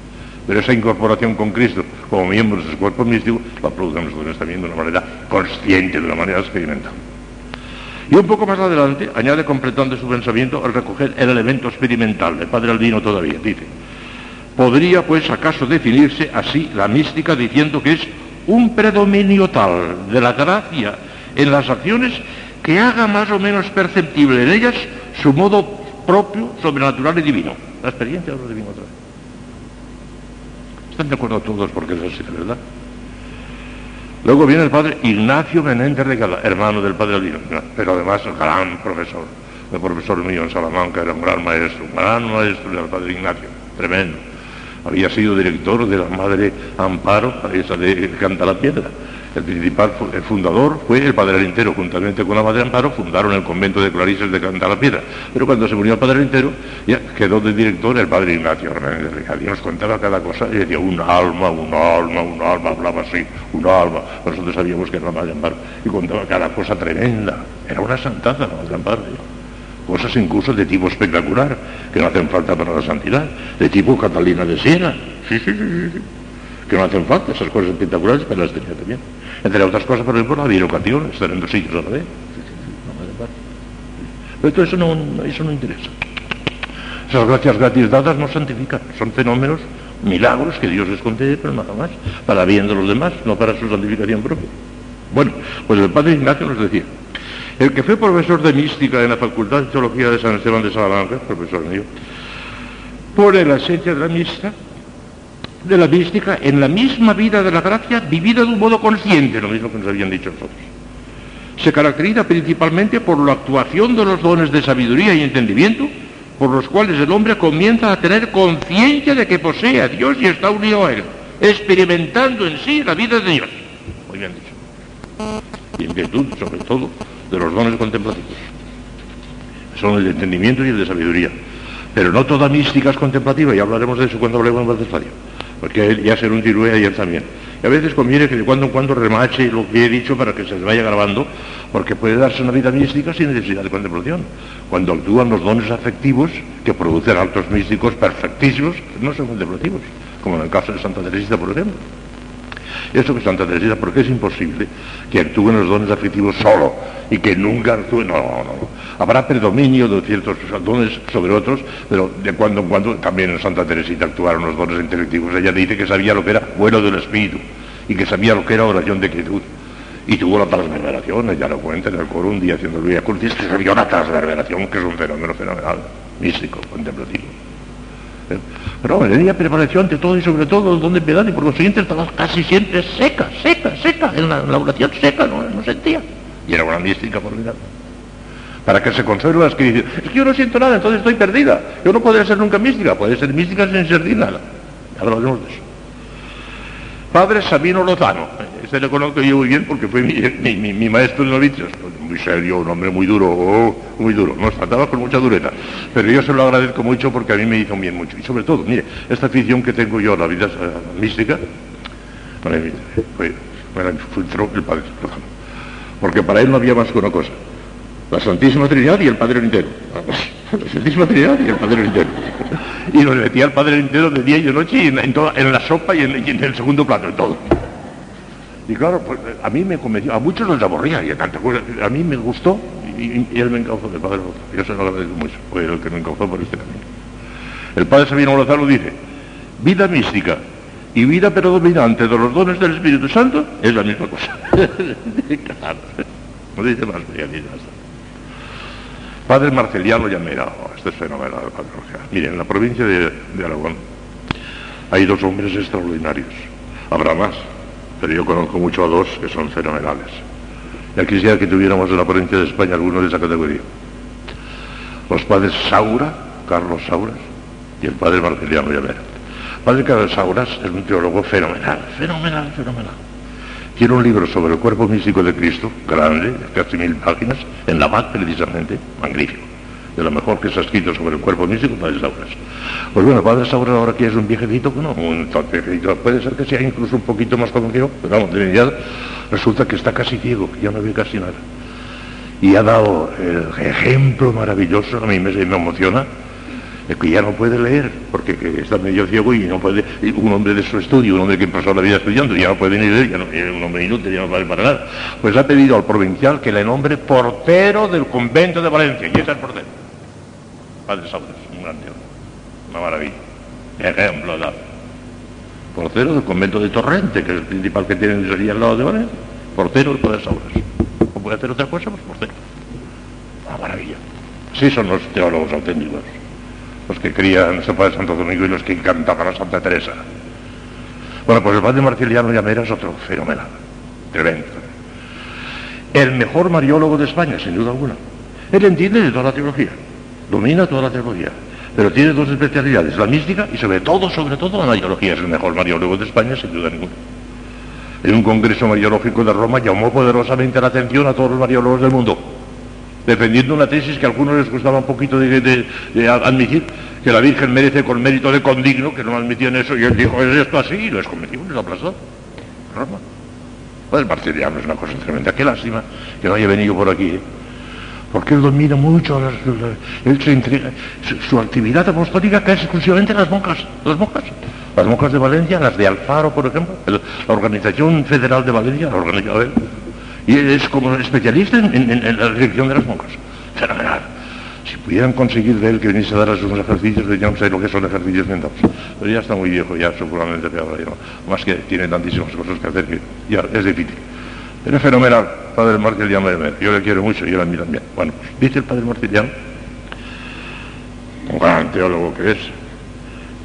Pero esa incorporación con Cristo como miembros de su cuerpo místico la producen nosotros también de una manera consciente, de una manera experimental. Y un poco más adelante, añade completando su pensamiento al recoger el elemento experimental, el Padre Albino todavía, dice, Podría, pues, acaso definirse así la mística diciendo que es un predominio tal de la gracia en las acciones que haga más o menos perceptible en ellas su modo propio, sobrenatural y divino. La experiencia de lo divino otra vez. ¿Están de acuerdo todos porque es así, ¿verdad? Luego viene el padre Ignacio Menéndez de Gala, hermano del padre Aldino, pero además gran profesor. El profesor mío en Salamanca era un gran maestro, un gran maestro del padre Ignacio, tremendo había sido director de la Madre Amparo, esa de Canta la Piedra. El principal el fundador fue el Padre Entero, juntamente con la Madre Amparo, fundaron el convento de Clarices de Canta la Piedra. Pero cuando se murió el Padre Entero, ya quedó de director el Padre Ignacio Hernández de nos contaba cada cosa y decía, un alma, un alma, un alma, hablaba así, un alma. Nosotros sabíamos que era la Madre Amparo y contaba cada cosa tremenda. Era una santaza la Madre Amparo cosas incluso de tipo espectacular, que no hacen falta para la santidad, de tipo Catalina de Siena, que no hacen falta esas cosas espectaculares, pero las tenía también. Entre otras cosas, por ejemplo, la bilocación, estar en dos sitios a la vez. Pero todo eso no, eso no interesa. Esas gracias gratis dadas no santifican, son fenómenos, milagros que Dios les concede, pero nada más, para bien de los demás, no para su santificación propia. Bueno, pues el padre Ignacio nos decía, el que fue profesor de mística en la Facultad de Teología de San Esteban de Salamanca, profesor mío, pone la esencia de la mística, de la mística en la misma vida de la gracia vivida de un modo consciente, lo mismo que nos habían dicho nosotros. Se caracteriza principalmente por la actuación de los dones de sabiduría y entendimiento, por los cuales el hombre comienza a tener conciencia de que posee a Dios y está unido a Él, experimentando en sí la vida de Dios. Muy bien dicho. Y en virtud, sobre todo, de los dones contemplativos. Son el de entendimiento y el de sabiduría. Pero no toda mística es contemplativa, y hablaremos de eso cuando hablemos más despacio, porque ya será un y ayer también. Y a veces conviene que de cuando en cuando remache lo que he dicho para que se vaya grabando, porque puede darse una vida mística sin necesidad de contemplación. Cuando actúan los dones afectivos que producen actos místicos perfectísimos, no son contemplativos, como en el caso de Santa Teresita, por ejemplo. Eso que Santa Teresita, porque es imposible que actúen los dones afectivos solo y que nunca actúen. No, no, no. Habrá predominio de ciertos dones sobre otros, pero de cuando en cuando también en Santa Teresita actuaron los dones intelectivos. Ella dice que sabía lo que era vuelo del espíritu y que sabía lo que era oración de quietud. Y tuvo la transverberación, ella lo cuenta en el coro un día haciendo Luis Curtis, que sabía una transverberación que es un fenómeno fenomenal, místico, contemplativo. ¿Eh? Pero tenía preparación de todo y sobre todo el don de y por lo siguiente estaba casi siempre seca, seca, seca, en la, oración seca, no, no, sentía. Y era una mística formidable. Para que se las que dicen, es que yo no siento nada, entonces estoy perdida. Yo no podría ser nunca mística, puede ser mística sin sentir nada. Hablaremos de eso. Padre Sabino Lozano, este le conozco yo muy bien porque fue mi, maestro de novicios, muy serio, un hombre muy duro, oh, muy duro, nos trataba con mucha dureza, pero yo se lo agradezco mucho porque a mí me hizo bien mucho. Y sobre todo, mire, esta afición que tengo yo a la vida uh, mística, fue, fue, el Padre porque para él no había más que una cosa, la Santísima Trinidad y el Padre entero. La Santísima Trinidad y el Padre entero y nos metía al Padre entero de día y de noche y en, la sopa y en, el segundo plato, en todo. Y claro, pues, a mí me convenció, a muchos los aburría y a tantas cosas, a mí me gustó y, él me encauzó, el Padre. Yo se lo agradezco mucho, fue el que me encauzó por este camino. El Padre Sabino Lozano dice, vida mística y vida predominante de los dones del Espíritu Santo es la misma cosa. claro, no dice más, ya dice más. Padre Marceliano Llamera, oh, este es fenomenal, Padre Marceliano. Miren, en la provincia de, Aragón hay dos hombres extraordinarios. Habrá más, pero yo conozco mucho a dos que son fenomenales. Ya quisiera que tuviéramos en la provincia de España algunos de esa categoría. Los padres Saura, Carlos Sauras, y el padre Marceliano Llamera. Padre Carlos Sauras es un teólogo fenomenal, fenomenal, fenomenal. Tiene un libro sobre el cuerpo místico de Cristo, grande, casi mil páginas, en la MAC precisamente, magnífico. De lo mejor que se ha escrito sobre el cuerpo místico, Padre Sauras. Pues bueno, Padre Sauras ahora que es un viejecito, bueno, un viejecito, puede ser que sea incluso un poquito más conocido, pero vamos, de verdad, resulta que está casi ciego, que ya no ve casi nada. Y ha dado el ejemplo maravilloso, a mí me, me emociona, es que ya no puede leer, porque está medio ciego y no puede, un hombre de su estudio, un hombre que pasó la vida estudiando, ya no puede ni leer, ya no, es un hombre inútil, ya no vale para nada. Pues ha pedido al provincial que le nombre portero del convento de Valencia, y es el portero. Padre Saudas, un gran tío, una maravilla. Ejemplo dado. Portero del convento de Torrente, que es el principal que tienen allí al lado de Valencia. Portero del Padre Saudas. ¿No puede hacer otra cosa? Pues portero. Una maravilla. Sí son los teólogos auténticos los que crían San Padre Santo Domingo y los que cantaban a Santa Teresa. Bueno, pues el padre Marceliano Llamera es otro fenomenal, tremendo. El mejor mariólogo de España, sin duda alguna. Él entiende de toda la teología, domina toda la teología, pero tiene dos especialidades, la mística y sobre todo, sobre todo la mariología. Es el mejor mariólogo de España, sin duda ninguna. En un congreso mariológico de Roma llamó poderosamente la atención a todos los mariólogos del mundo defendiendo una tesis que a algunos les costaba un poquito de, admitir, que la Virgen merece con mérito de condigno, que no admitían eso, y él dijo, es esto así, y les convencimos, les aplastó. Roma. Pues el es una cosa tremenda. Qué lástima que no haya venido por aquí, ¿eh? Porque él domina mucho, él se entrega, su, actividad apostólica cae exclusivamente en las monjas, las monjas. Las monjas de Valencia, las de Alfaro, por ejemplo, la Organización Federal de Valencia, la organización él y es como especialista en, la dirección de las monjas. Fenomenal. Si pudieran conseguir de él que viniese a dar a sus ejercicios, yo no sé lo que son ejercicios mentales. Pero ya está muy viejo, ya seguramente ahora ya no. Más que tiene tantísimas cosas que hacer que ya es difícil. Es fenomenal, padre Martiliano de. Yo le quiero mucho, yo le admiro también. Bueno, dice el padre Martiliano, un gran teólogo que es,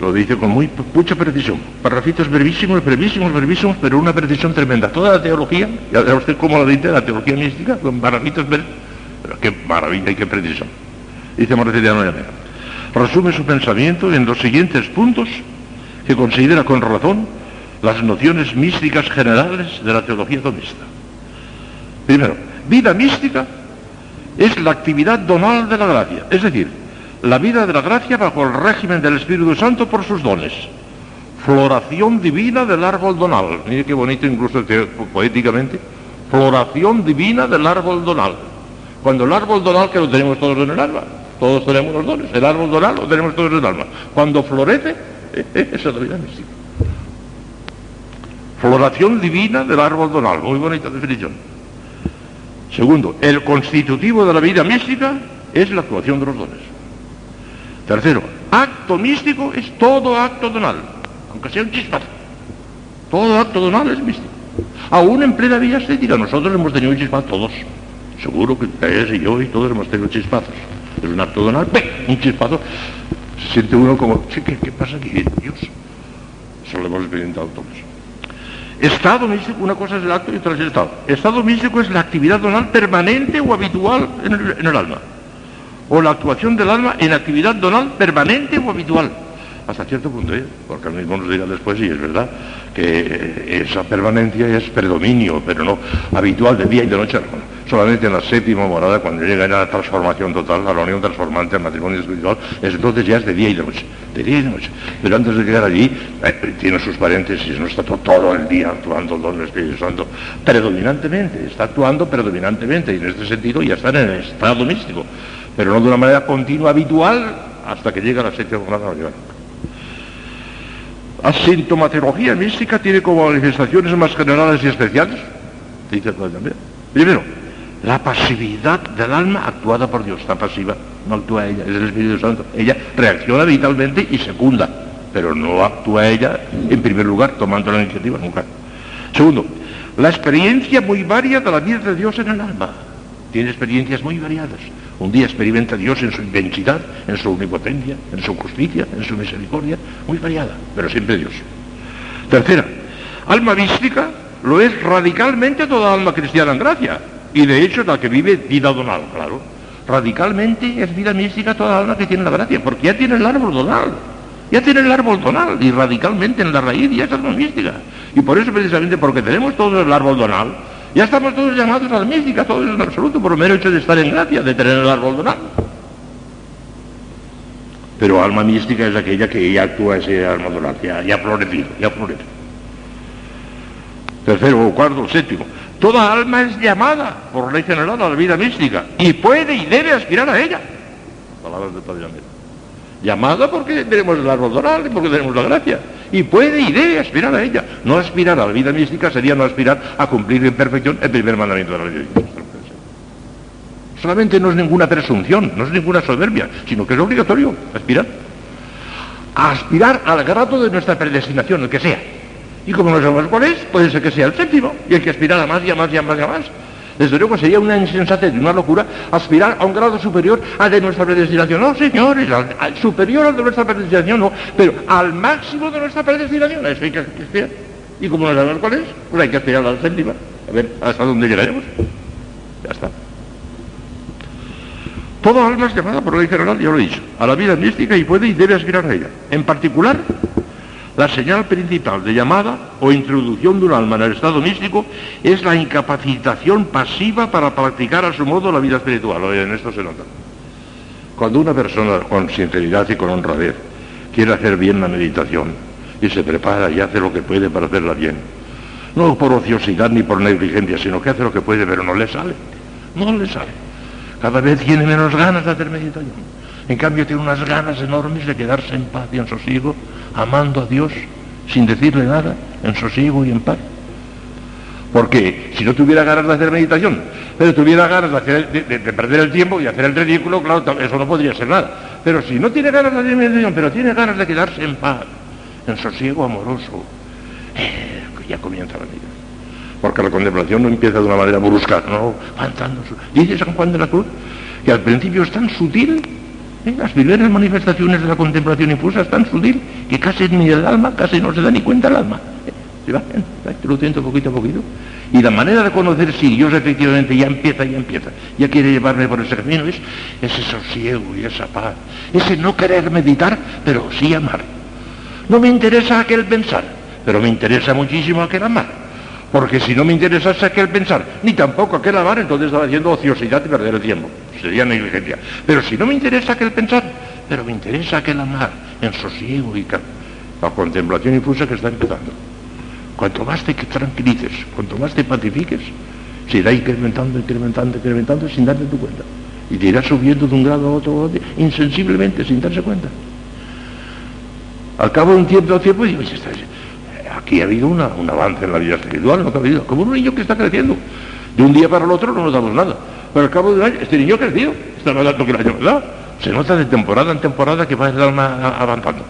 lo dice con muy, mucha precisión. Parrafitos brevísimos, brevísimos, brevísimos, pero una precisión tremenda. Toda la teología, ya ve usted cómo lo dice, la teología mística, con parrafitos brevísimos. Pero qué maravilla y qué precisión. Dice Marceliano Llanera. Resume su pensamiento en los siguientes puntos que considera con razón las nociones místicas generales de la teología domista. Primero, vida mística es la actividad donal de la gracia, es decir, la vida de la gracia bajo el régimen del Espíritu Santo por sus dones, floración divina del árbol donal. Mire qué bonito incluso poéticamente. Floración divina del árbol donal. Cuando el árbol donal que lo tenemos todos en el alma, todos tenemos los dones, el árbol donal lo tenemos todos en el alma. Cuando florece, esa es la vida mística. Floración divina del árbol donal, muy bonita definición. Segundo, el constitutivo de la vida mística es la actuación de los dones. Tercero, acto místico es todo acto donal, aunque sea un chispazo. Todo acto donal es místico. Aún en plena vida estética, nosotros hemos tenido un chispazo todos. Seguro que ustedes y yo y todos hemos tenido chispazos. Es un acto donal, un chispazo. Se siente uno como, ¿qué, qué pasa aquí? Dios. Eso lo hemos experimentado todos. Estado místico, una cosa es el acto y otra es el estado. Estado místico es la actividad donal permanente o habitual en el, alma. O la actuación del alma en actividad donal permanente o habitual hasta cierto punto, ¿eh? porque al mismo nos dirá después, y es verdad, que esa permanencia es predominio, pero no habitual de día y de noche. Solamente en la séptima morada, cuando llega a la transformación total, a la unión transformante, al matrimonio espiritual, es entonces ya es de día y de noche, de día y de noche. Pero antes de llegar allí, eh, tiene sus paréntesis, no está todo, el día actuando el don del Espíritu Santo, predominantemente, está actuando predominantemente, y en este sentido ya está en el estado místico, pero no de una manera continua, habitual, hasta que llega la séptima morada. La sintomatología mística tiene como manifestaciones más generales y especiales. Dice también. Primero, la pasividad del alma actuada por Dios, está pasiva, no actúa ella, es el Espíritu Santo. Ella reacciona vitalmente y secunda, pero no actúa ella en primer lugar tomando la iniciativa nunca. Segundo, la experiencia muy varia de la vida de Dios en el alma. Tiene experiencias muy variadas. Un día experimenta a Dios en su inmensidad, en su omnipotencia, en su justicia, en su misericordia, muy variada, pero siempre Dios. Tercera, alma mística lo es radicalmente toda alma cristiana en gracia, y de hecho la que vive vida donal, claro. Radicalmente es vida mística toda alma que tiene la gracia, porque ya tiene el árbol donal, ya tiene el árbol donal, y radicalmente en la raíz ya es alma mística. Y por eso precisamente porque tenemos todo el árbol donal, ya estamos todos llamados a la mística, todos en absoluto, por el mero hecho de estar en gracia, de tener el árbol donal. Pero alma mística es aquella que ya actúa ese alma donal, ya, ya florecido, ya ha florecido. Tercero, cuarto, séptimo. Toda alma es llamada por ley general a la vida mística y puede y debe aspirar a ella. Palabras de Padre Amén. Llamada porque tenemos el árbol donal y porque tenemos la gracia y puede y debe aspirar a ella. No aspirar a la vida mística sería no aspirar a cumplir en perfección el primer mandamiento de la ley. Solamente no es ninguna presunción, no es ninguna soberbia, sino que es obligatorio aspirar. A aspirar al grado de nuestra predestinación, el que sea. Y como no sabemos cuál es, puede ser que sea el séptimo, y hay que aspirar a más y a más y a más y a más. Desde luego sería una insensatez una locura aspirar a un grado superior al de nuestra predestinación. No, señores, superior al de nuestra predestinación no, pero al máximo de nuestra predestinación. Eso hay que aspirar. Y como no sabemos cuál es, pues hay que aspirar a la séptima. A ver hasta dónde llegaremos. Ya está. Todo alma es llamada por ley general, ya lo he dicho, a la vida mística y puede y debe aspirar a ella. En particular, la señal principal de llamada o introducción de un alma en el estado místico es la incapacitación pasiva para practicar a su modo la vida espiritual. Oye, en esto se nota. Cuando una persona con sinceridad y con honradez quiere hacer bien la meditación y se prepara y hace lo que puede para hacerla bien, no por ociosidad ni por negligencia, sino que hace lo que puede, pero no le sale. No le sale. Cada vez tiene menos ganas de hacer meditación. En cambio tiene unas ganas enormes de quedarse en paz y en sosiego amando a Dios sin decirle nada, en sosiego y en paz. Porque si no tuviera ganas de hacer meditación, pero tuviera ganas de, de, perder el tiempo y hacer el ridículo, claro, eso no podría ser nada. Pero si no tiene ganas de hacer meditación, pero tiene ganas de quedarse en paz, en sosiego amoroso, eh, ya comienza la vida. Porque la contemplación no empieza de una manera brusca, no, avanzando. Dice San Juan de la Cruz que al principio es tan sutil las primeras manifestaciones de la contemplación infusa es tan sutil que casi ni el alma, casi no se da ni cuenta el alma. Se va, introduciendo poquito a poquito. Y la manera de conocer si Dios efectivamente ya empieza, ya empieza, ya quiere llevarme por ese camino, es ese sosiego y esa paz. Ese no querer meditar, pero sí amar. No me interesa aquel pensar, pero me interesa muchísimo aquel amar. Porque si no me interesase aquel pensar, ni tampoco aquel amar, entonces estaba haciendo ociosidad y perder el tiempo sería negligencia. Pero si no me interesa aquel pensar, pero me interesa aquel amar en sosiego y, La contemplación infusa que está empezando. Cuanto más te tranquilices, cuanto más te pacifiques, se irá incrementando, incrementando, incrementando sin darte tu cuenta. Y te irá subiendo de un grado a otro, a insensiblemente, sin darse cuenta. Al cabo de un tiempo, tiempo, digo, aquí ha habido un avance en la vida espiritual, no ha habido, como un niño que está creciendo. De un día para el otro no nos damos nada. Pero al cabo de un año, este niño ha crecido, está más alto que el año, ¿verdad? Se nota de temporada en temporada que va el alma avanzando.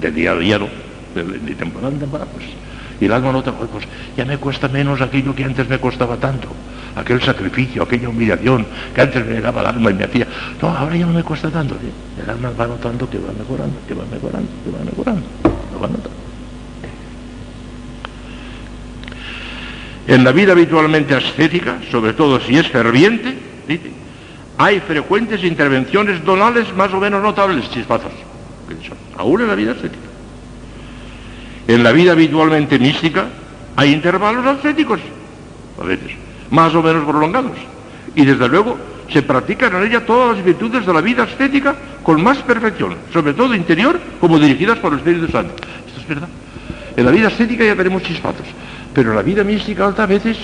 De día a día, ¿no? De, temporada en temporada, pues. Y el alma nota, pues ya me cuesta menos aquello que antes me costaba tanto. Aquel sacrificio, aquella humillación que antes me llegaba al alma y me hacía. No, ahora ya no me cuesta tanto. El alma va notando que va mejorando, que va mejorando, que va mejorando. Lo va notando. En la vida habitualmente ascética, sobre todo si es ferviente, hay frecuentes intervenciones donales más o menos notables, chispazos, aún en la vida ascética. En la vida habitualmente mística hay intervalos ascéticos, a veces, más o menos prolongados. Y desde luego se practican en ella todas las virtudes de la vida ascética con más perfección, sobre todo interior, como dirigidas por el Espíritu Santo. Esto es verdad. En la vida ascética ya tenemos chispazos, pero la vida mística a veces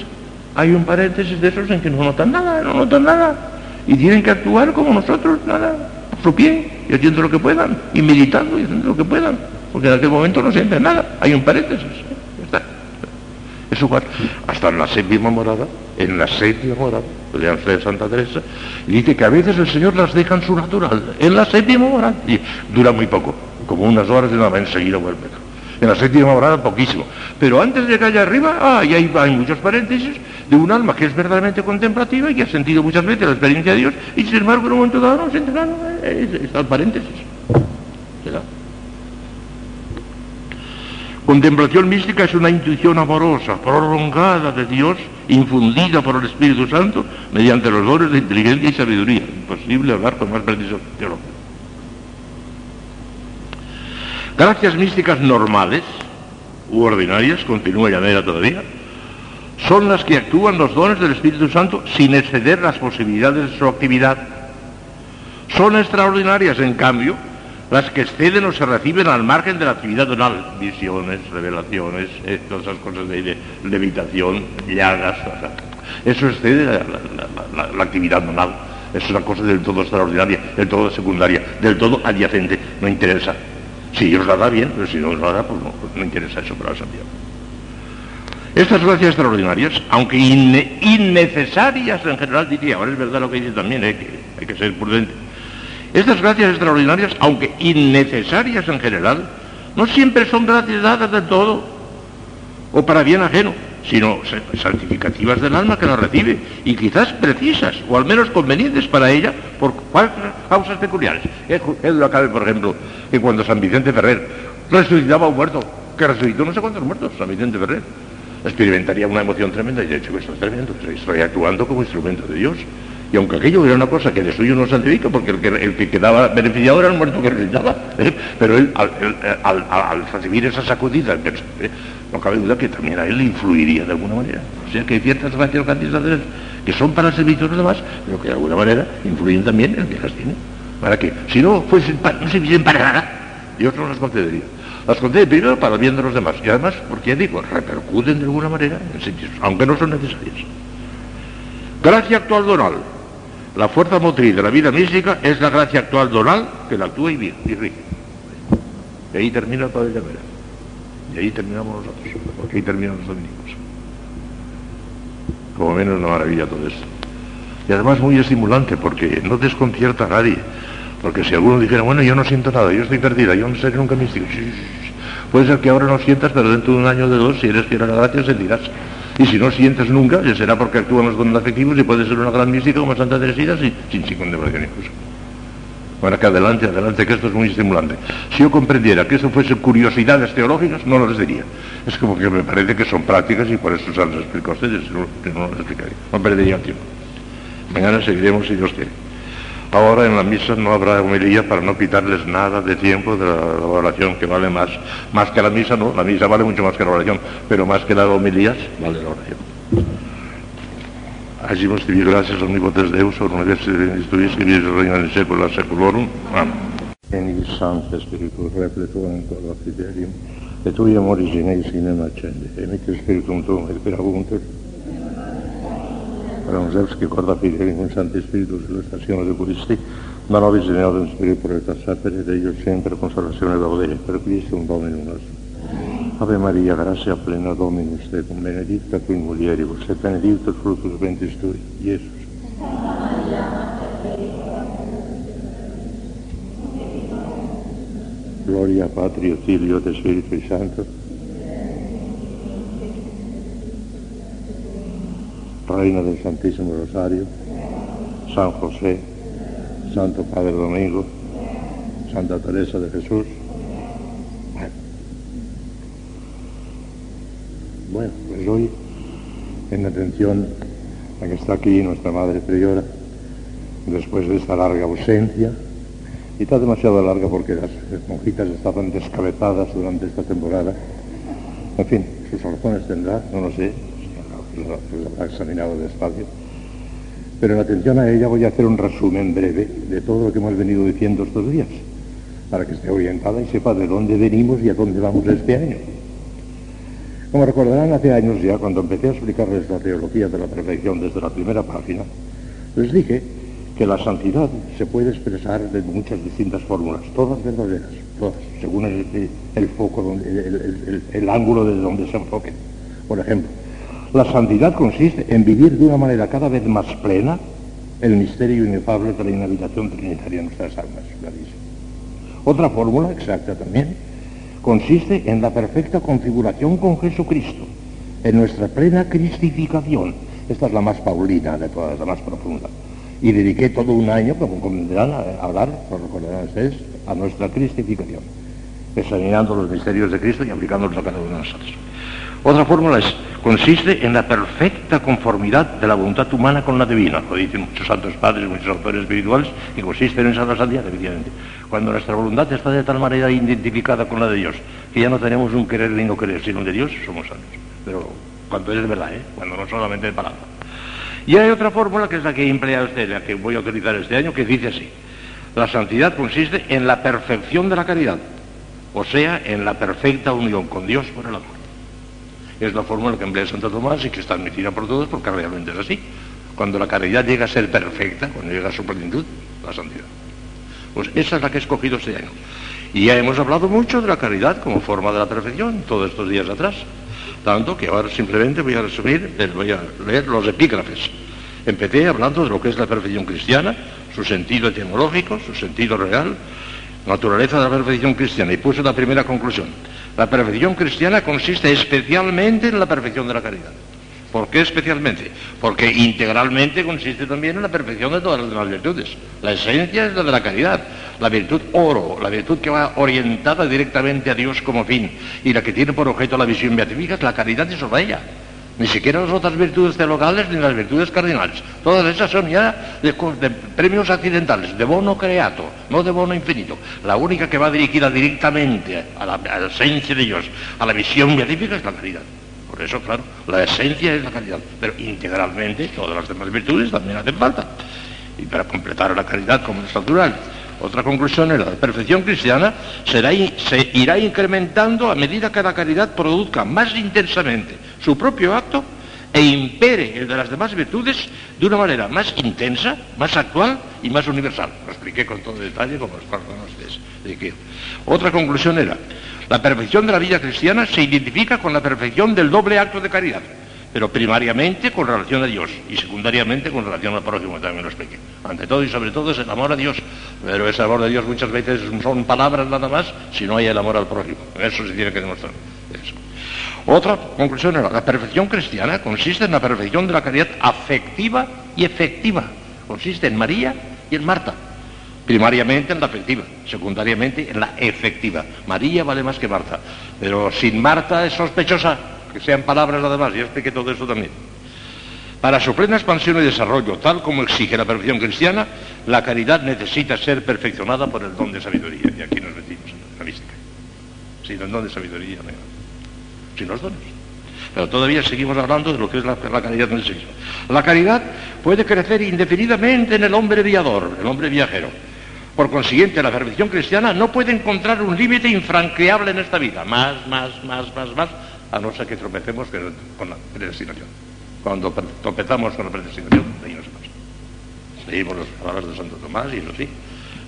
hay un paréntesis de esos en que no notan nada, no notan nada. Y tienen que actuar como nosotros, nada, a su pie, y haciendo lo que puedan, y meditando y haciendo lo que puedan, porque en aquel momento no sienten nada, hay un paréntesis, está. Es igual, hasta en la séptima morada, en la séptima morada, lean de Santa Teresa, y dice que a veces el Señor las deja en su natural, en la séptima morada, y dura muy poco, como unas horas y nada más enseguida vuelve en la séptima morada poquísimo. Pero antes de que allá arriba, ah, hay, hay muchos paréntesis de un alma que es verdaderamente contemplativa y que ha sentido muchas veces la experiencia de Dios y sin embargo en un momento dado no siente nada. Está el paréntesis. Contemplación mística es una intuición amorosa, prolongada de Dios, infundida por el Espíritu Santo mediante los dones de inteligencia y sabiduría. Imposible hablar con más precisión teológica. Gracias místicas normales u ordinarias, continúa Llanera todavía, son las que actúan los dones del Espíritu Santo sin exceder las posibilidades de su actividad. Son extraordinarias, en cambio, las que exceden o se reciben al margen de la actividad donal, visiones, revelaciones, todas esas cosas de, levitación, llagas, eso excede la, la, actividad donal. Es una cosa del todo extraordinaria, del todo secundaria, del todo adyacente, no interesa. Si Dios la da bien, pero si no la da, pues no, pues no interesa eso para la santidad. Estas gracias extraordinarias, aunque innecesarias en general, diría, ahora es verdad lo que dice también, eh, que hay que ser prudente. Estas gracias extraordinarias, aunque innecesarias en general, no siempre son gracias dadas del todo o para bien ajeno sino santificativas del alma que la recibe y quizás precisas o al menos convenientes para ella por causas peculiares. Es lo cabe, por ejemplo, que cuando San Vicente Ferrer resucitaba a un muerto, que resucitó no sé cuántos muertos, San Vicente Ferrer, experimentaría una emoción tremenda y de hecho esto es tremendo, estoy actuando como instrumento de Dios. Y aunque aquello era una cosa que de suyo no santifica, porque el que, quedaba beneficiado era el muerto que resucitaba, ¿eh? pero él al, recibir esa sacudida. No cabe duda que también a él le influiría de alguna manera. O sea que hay ciertas gracias candidatas que son para el servicio de los demás, pero que de alguna manera influyen también en el que las tiene. Para que, si no, fuesen, no sirviesen para nada, Dios no las concedería. Las concede primero para el bien de los demás y además, porque digo, repercuten de alguna manera en sitios, aunque no son necesarias. Gracia actual donal. La fuerza motriz de la vida mística es la gracia actual donal que la actúa y y rige. Y ahí termina el Padre Llamera. Y ahí terminamos nosotros, porque ahí terminan los dominicos. Como menos una maravilla todo esto. Y además muy estimulante, porque no desconcierta a nadie. Porque si alguno dijera, bueno, yo no siento nada, yo estoy perdida, yo no seré nunca místico. Puede ser que ahora no sientas, pero dentro de un año o de dos, si eres fiel a la gracia, sentirás. Y si no sientes nunca, ya será porque actúan los dones afectivos y puede ser una gran mística como Santa Teresita sin, sin, sin condenación incluso. Bueno, que adelante, adelante, que esto es muy estimulante. Si yo comprendiera que eso fuese curiosidades teológicas, no las diría. Es como que me parece que son prácticas y por eso se las explico a ustedes, que no las explicaría. No perdería el tiempo. Mañana seguiremos si Dios quiere. Ahora en la misa no habrá homilía para no quitarles nada de tiempo de la, oración, que vale más. Más que la misa, no, la misa vale mucho más que la oración, pero más que las homilías, vale la oración. Hagimos gracias omnipotens Deus, omnibus estuvies, que vies reina en secular seculorum. Amén. Veni Sancte Spiritus repletum in cor fidelium, et tui amoris in eis in accende, e mitte Spiritum tuum et perabuntur, Ramzewski corda fidelium in Sancte Spiritus, illustrazione de Christi, ma nobis in eodem Spiritus et sapere, Deus sempre consolazione gaudere, per Christum Dominum nostrum. Ave Maria, gratia plena Dominus tecum, benedicta tu in mulieribus, et benedictus fructus ventris tui, Iesus. Gloria Patri, Filio et Spiritu Santo. Reina del Santísimo Rosario, San José, Santo Padre Domingo, Santa Teresa de Jesús. Bueno, pues hoy, en atención a que está aquí nuestra Madre Priora, después de esta larga ausencia, y está demasiado larga porque las monjitas estaban descabezadas durante esta temporada. En fin, sus razones tendrá, no lo sé, lo habrá examinado despacio. Pero en atención a ella voy a hacer un resumen breve de todo lo que hemos venido diciendo estos días, para que esté orientada y sepa de dónde venimos y a dónde vamos este año. Como recordarán, hace años ya, cuando empecé a explicarles la teología de la perfección desde la primera página, les dije que la santidad se puede expresar de muchas distintas fórmulas, todas verdaderas, todas, según el, foco, el, ángulo desde donde se enfoque. Por ejemplo, la santidad consiste en vivir de una manera cada vez más plena el misterio inefable de la inhabitación trinitaria en nuestras almas. Otra fórmula exacta también consiste en la perfecta configuración con Jesucristo, en nuestra plena cristificación. Esta es la más paulina de todas, la más profunda y dediqué todo un año, como comprenderán, a hablar, lo recordarán ustedes, a nuestra cristificación, examinando los misterios de Cristo y aplicándolos a cada uno de nosotros. Otra fórmula es, consiste en la perfecta conformidad de la voluntad humana con la divina, lo dicen muchos santos padres, muchos autores espirituales, y consiste en esa santidad, efectivamente. Cuando nuestra voluntad está de tal manera identificada con la de Dios, que ya no tenemos un querer ni no querer, sino de Dios, somos santos. Pero cuando es verdad, ¿eh? cuando no solamente de palabra. Y hay otra fórmula que es la que emplea usted, la que voy a utilizar este año, que dice así. La santidad consiste en la perfección de la caridad, o sea, en la perfecta unión con Dios por el amor. Es la fórmula que emplea Santo Tomás y que está admitida por todos porque realmente es así. Cuando la caridad llega a ser perfecta, cuando llega a su plenitud, la santidad. Pues esa es la que he escogido este año. Y ya hemos hablado mucho de la caridad como forma de la perfección todos estos días atrás. Tanto que ahora simplemente voy a resumir, voy a leer los epígrafes. Empecé hablando de lo que es la perfección cristiana, su sentido etimológico, su sentido real, naturaleza de la perfección cristiana, y puse la primera conclusión. La perfección cristiana consiste especialmente en la perfección de la caridad. ¿Por qué especialmente? Porque integralmente consiste también en la perfección de todas las demás virtudes. La esencia es la de la caridad, la virtud oro, la virtud que va orientada directamente a Dios como fin y la que tiene por objeto la visión beatífica es la caridad y sobre ella. Ni siquiera las otras virtudes teologales ni las virtudes cardinales. Todas esas son ya de, premios accidentales, de bono creato, no de bono infinito. La única que va dirigida directamente a la, esencia de Dios, a la visión beatífica es la caridad. Por eso, claro, la esencia es la caridad, pero integralmente todas las demás virtudes también hacen falta. Y para completar la caridad como es natural. Otra conclusión es la perfección cristiana se irá incrementando a medida que la caridad produzca más intensamente su propio acto e impere el de las demás virtudes de una manera más intensa, más actual y más universal. Lo expliqué con todo detalle como los ustedes. Otra conclusión era la perfección de la vida cristiana se identifica con la perfección del doble acto de caridad, pero primariamente con relación a Dios y secundariamente con relación al prójimo, también lo expliqué. Ante todo y sobre todo es el amor a Dios, pero ese amor de Dios muchas veces son palabras nada más si no hay el amor al prójimo. Eso se tiene que demostrar. Otra conclusión era, la perfección cristiana consiste en la perfección de la caridad afectiva y efectiva. Consiste en María y en Marta primariamente en la afectiva, secundariamente en la efectiva. María vale más que Marta, pero sin Marta es sospechosa, que sean palabras nada más, ya expliqué todo eso también. Para su plena expansión y desarrollo, tal como exige la perfección cristiana, la caridad necesita ser perfeccionada por el don de sabiduría. Y aquí nos metimos en la mística. Sin el don de sabiduría, no sin los dones. Pero todavía seguimos hablando de lo que es la, caridad en el sexo. La caridad puede crecer indefinidamente en el hombre viador, el hombre viajero Por consiguiente, la perfección cristiana no puede encontrar un límite infranqueable en esta vida. Más, más, más, más, más, a no ser que tropecemos con la predestinación. Cuando tropezamos con la predestinación, ahí pasa. Leímos las palabras de Santo Tomás y eso sí.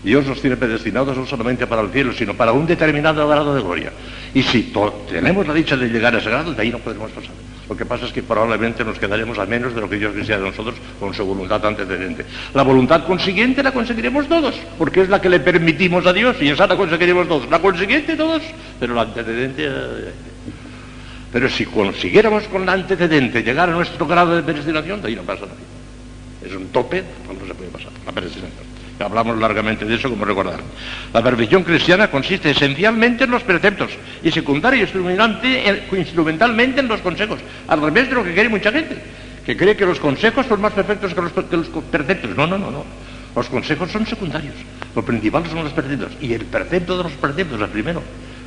Dios nos tiene predestinados no solamente para el cielo, sino para un determinado grado de gloria. Y si tenemos la dicha de llegar a ese grado, de ahí no podemos pasar. Lo que pasa es que probablemente nos quedaremos a menos de lo que Dios desea de nosotros con su voluntad antecedente. La voluntad consiguiente la conseguiremos todos, porque es la que le permitimos a Dios y esa la conseguiremos todos. La consiguiente todos, pero la antecedente... Eh, pero si consiguiéramos con la antecedente llegar a nuestro grado de predestinación, de ahí no pasa nada. Es un tope, no se puede pasar, la predestinación. Hablamos largamente de eso, como recordar. La perfección cristiana consiste esencialmente en los preceptos y secundaria y instrumentalmente en los consejos, al revés de lo que cree mucha gente, que cree que los consejos son más perfectos que los, los preceptos. No, no, no, no. Los consejos son secundarios, lo principal son los preceptos. Y el precepto de los preceptos, el primero,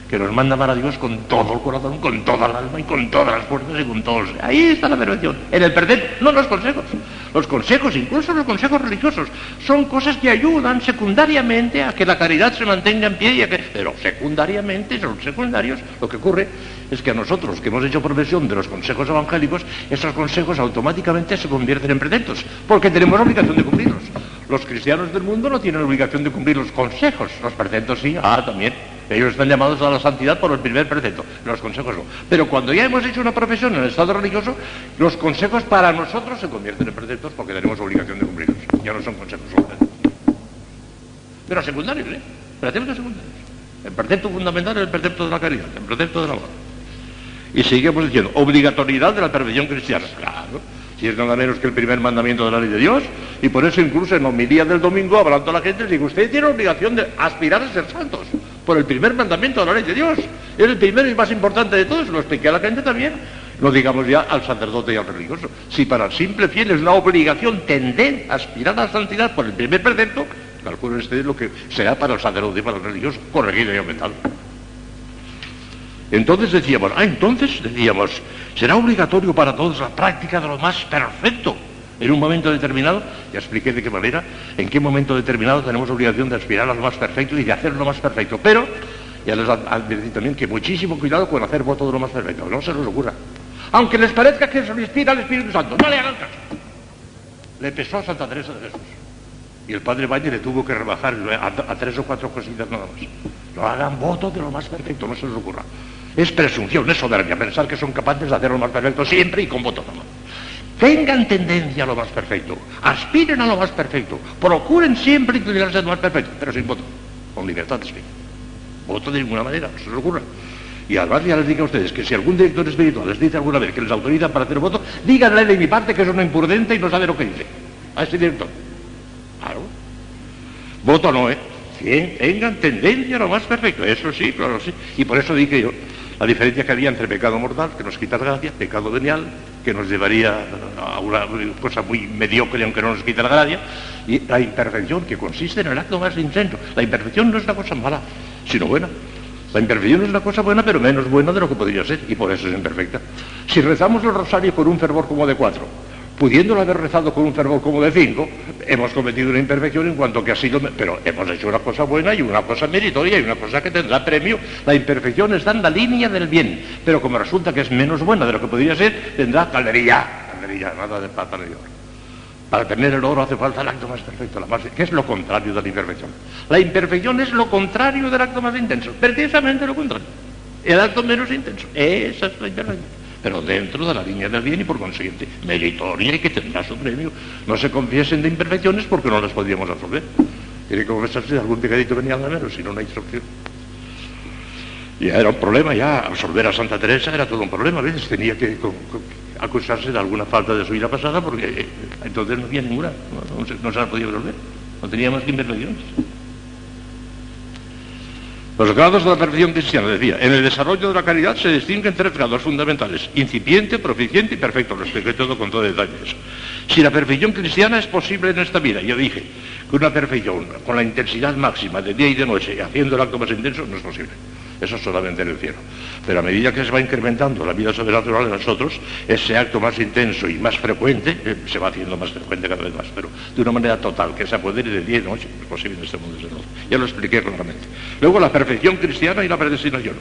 que nos manda amar a Dios con todo el corazón, con toda el alma y con todas las fuerzas y con todos. Ahí está la perfección. En el precepto, no los consejos. Los consejos, incluso los consejos religiosos, son cosas que ayudan secundariamente a que la caridad se mantenga en pie y a que... Pero secundariamente, son secundarios, lo que ocurre es que a nosotros que hemos hecho profesión de los consejos evangélicos, esos consejos automáticamente se convierten en preceptos, porque tenemos obligación de cumplirlos. Los cristianos del mundo no tienen obligación de cumplir los consejos, los preceptos sí, ah, también. Ellos están llamados a la santidad por el primer precepto, los consejos no. Pero cuando ya hemos hecho una profesión en el estado religioso, los consejos para nosotros se convierten en preceptos porque tenemos obligación de cumplirlos. Ya no son consejos solo. Pero secundarios, ¿eh? Preceptos secundarios. El precepto fundamental es el precepto de la caridad, el precepto del amor. Y seguimos diciendo, obligatoriedad de la perfección cristiana. Claro si es nada menos que el primer mandamiento de la ley de Dios, y por eso incluso en homilía del domingo, hablando a la gente, digo, usted tiene obligación de aspirar a ser santos, por el primer mandamiento de la ley de Dios. Es el primero y más importante de todos, lo expliqué a la gente también, no digamos ya al sacerdote y al religioso. Si para el simple fiel es una obligación tender a aspirar a la santidad por el primer precepto, calculen ustedes lo que será para el sacerdote y para el religioso, corregido y aumentado. Entonces decíamos, ah, entonces decíamos, será obligatorio para todos la práctica de lo más perfecto. En un momento determinado, ya expliqué de qué manera, en qué momento determinado tenemos obligación de aspirar a lo más perfecto y de hacer lo más perfecto. Pero, ya les advertí también que muchísimo cuidado con hacer voto de lo más perfecto, no se nos ocurra. Aunque les parezca que se lo inspira al Espíritu Santo, no le hagan caso. Le pesó a Santa Teresa de Jesús. Y el padre Valle le tuvo que rebajar a, a tres o cuatro cositas nada más. No hagan voto de lo más perfecto, no se les ocurra. Es presunción, es soberbia, pensar que son capaces de hacer lo más perfecto siempre y con voto. Tengan tendencia a lo más perfecto, aspiren a lo más perfecto, procuren siempre inclinarse a lo más perfecto, pero sin voto, con libertad de espíritu. Voto de ninguna manera, no se les ocurra. Y además ya les digo a ustedes que si algún director espiritual les dice alguna vez que les autorizan para hacer voto, díganle de mi parte que es una imprudente y no sabe lo que dice. A ese director. Claro. Voto no, ¿eh? tengan tendencia a lo más perfecto. Eso sí, claro, sí. Y por eso dije yo, la diferencia que había entre pecado mortal, que nos quita la gracia, pecado venial, que nos llevaría a una cosa muy mediocre aunque no nos quita la gracia, y la imperfección, que consiste en el acto más intenso. La imperfección no es una cosa mala, sino buena. La imperfección es una cosa buena, pero menos buena de lo que podría ser, y por eso es imperfecta. Si rezamos el rosario con un fervor como de cuatro, pudiéndolo haber rezado con un fervor como de cinco, hemos cometido una imperfección en cuanto que ha sido, pero hemos hecho una cosa buena y una cosa meritoria y una cosa que tendrá premio. La imperfección está en la línea del bien, pero como resulta que es menos buena de lo que podría ser, tendrá caldería, caldería, nada de plata de oro. Para tener el oro hace falta el acto más perfecto, la más, que es lo contrario de la imperfección. La imperfección es lo contrario del acto más intenso, precisamente lo contrario. El acto menos intenso, esa es la imperfección pero dentro de la línea del bien y por consiguiente meritoria y que tendrá su premio. No se confiesen de imperfecciones porque no las podríamos absorber. Tiene que confesarse de algún pecadito venía menos, si no, una instrucción. Y era un problema ya, absorber a Santa Teresa era todo un problema, a veces tenía que acusarse de alguna falta de su vida pasada porque eh, entonces no había ninguna, no, se, no se la podía absorber, no tenía más que imperfecciones. Los grados de la perfección cristiana, decía, en el desarrollo de la caridad se distinguen tres grados fundamentales, incipiente, proficiente y perfecto, lo expliqué todo con todo detalle Si la perfección cristiana es posible en esta vida, yo dije que una perfección con la intensidad máxima de día y de noche, haciendo el acto más intenso, no es posible. Eso solamente en el cielo. Pero a medida que se va incrementando la vida sobrenatural en nosotros, ese acto más intenso y más frecuente, eh, se va haciendo más frecuente cada vez más, pero de una manera total, que se apodere de día y noche, es posible en este mundo. Desde Ya lo expliqué claramente. Luego la perfección cristiana y la predestinación.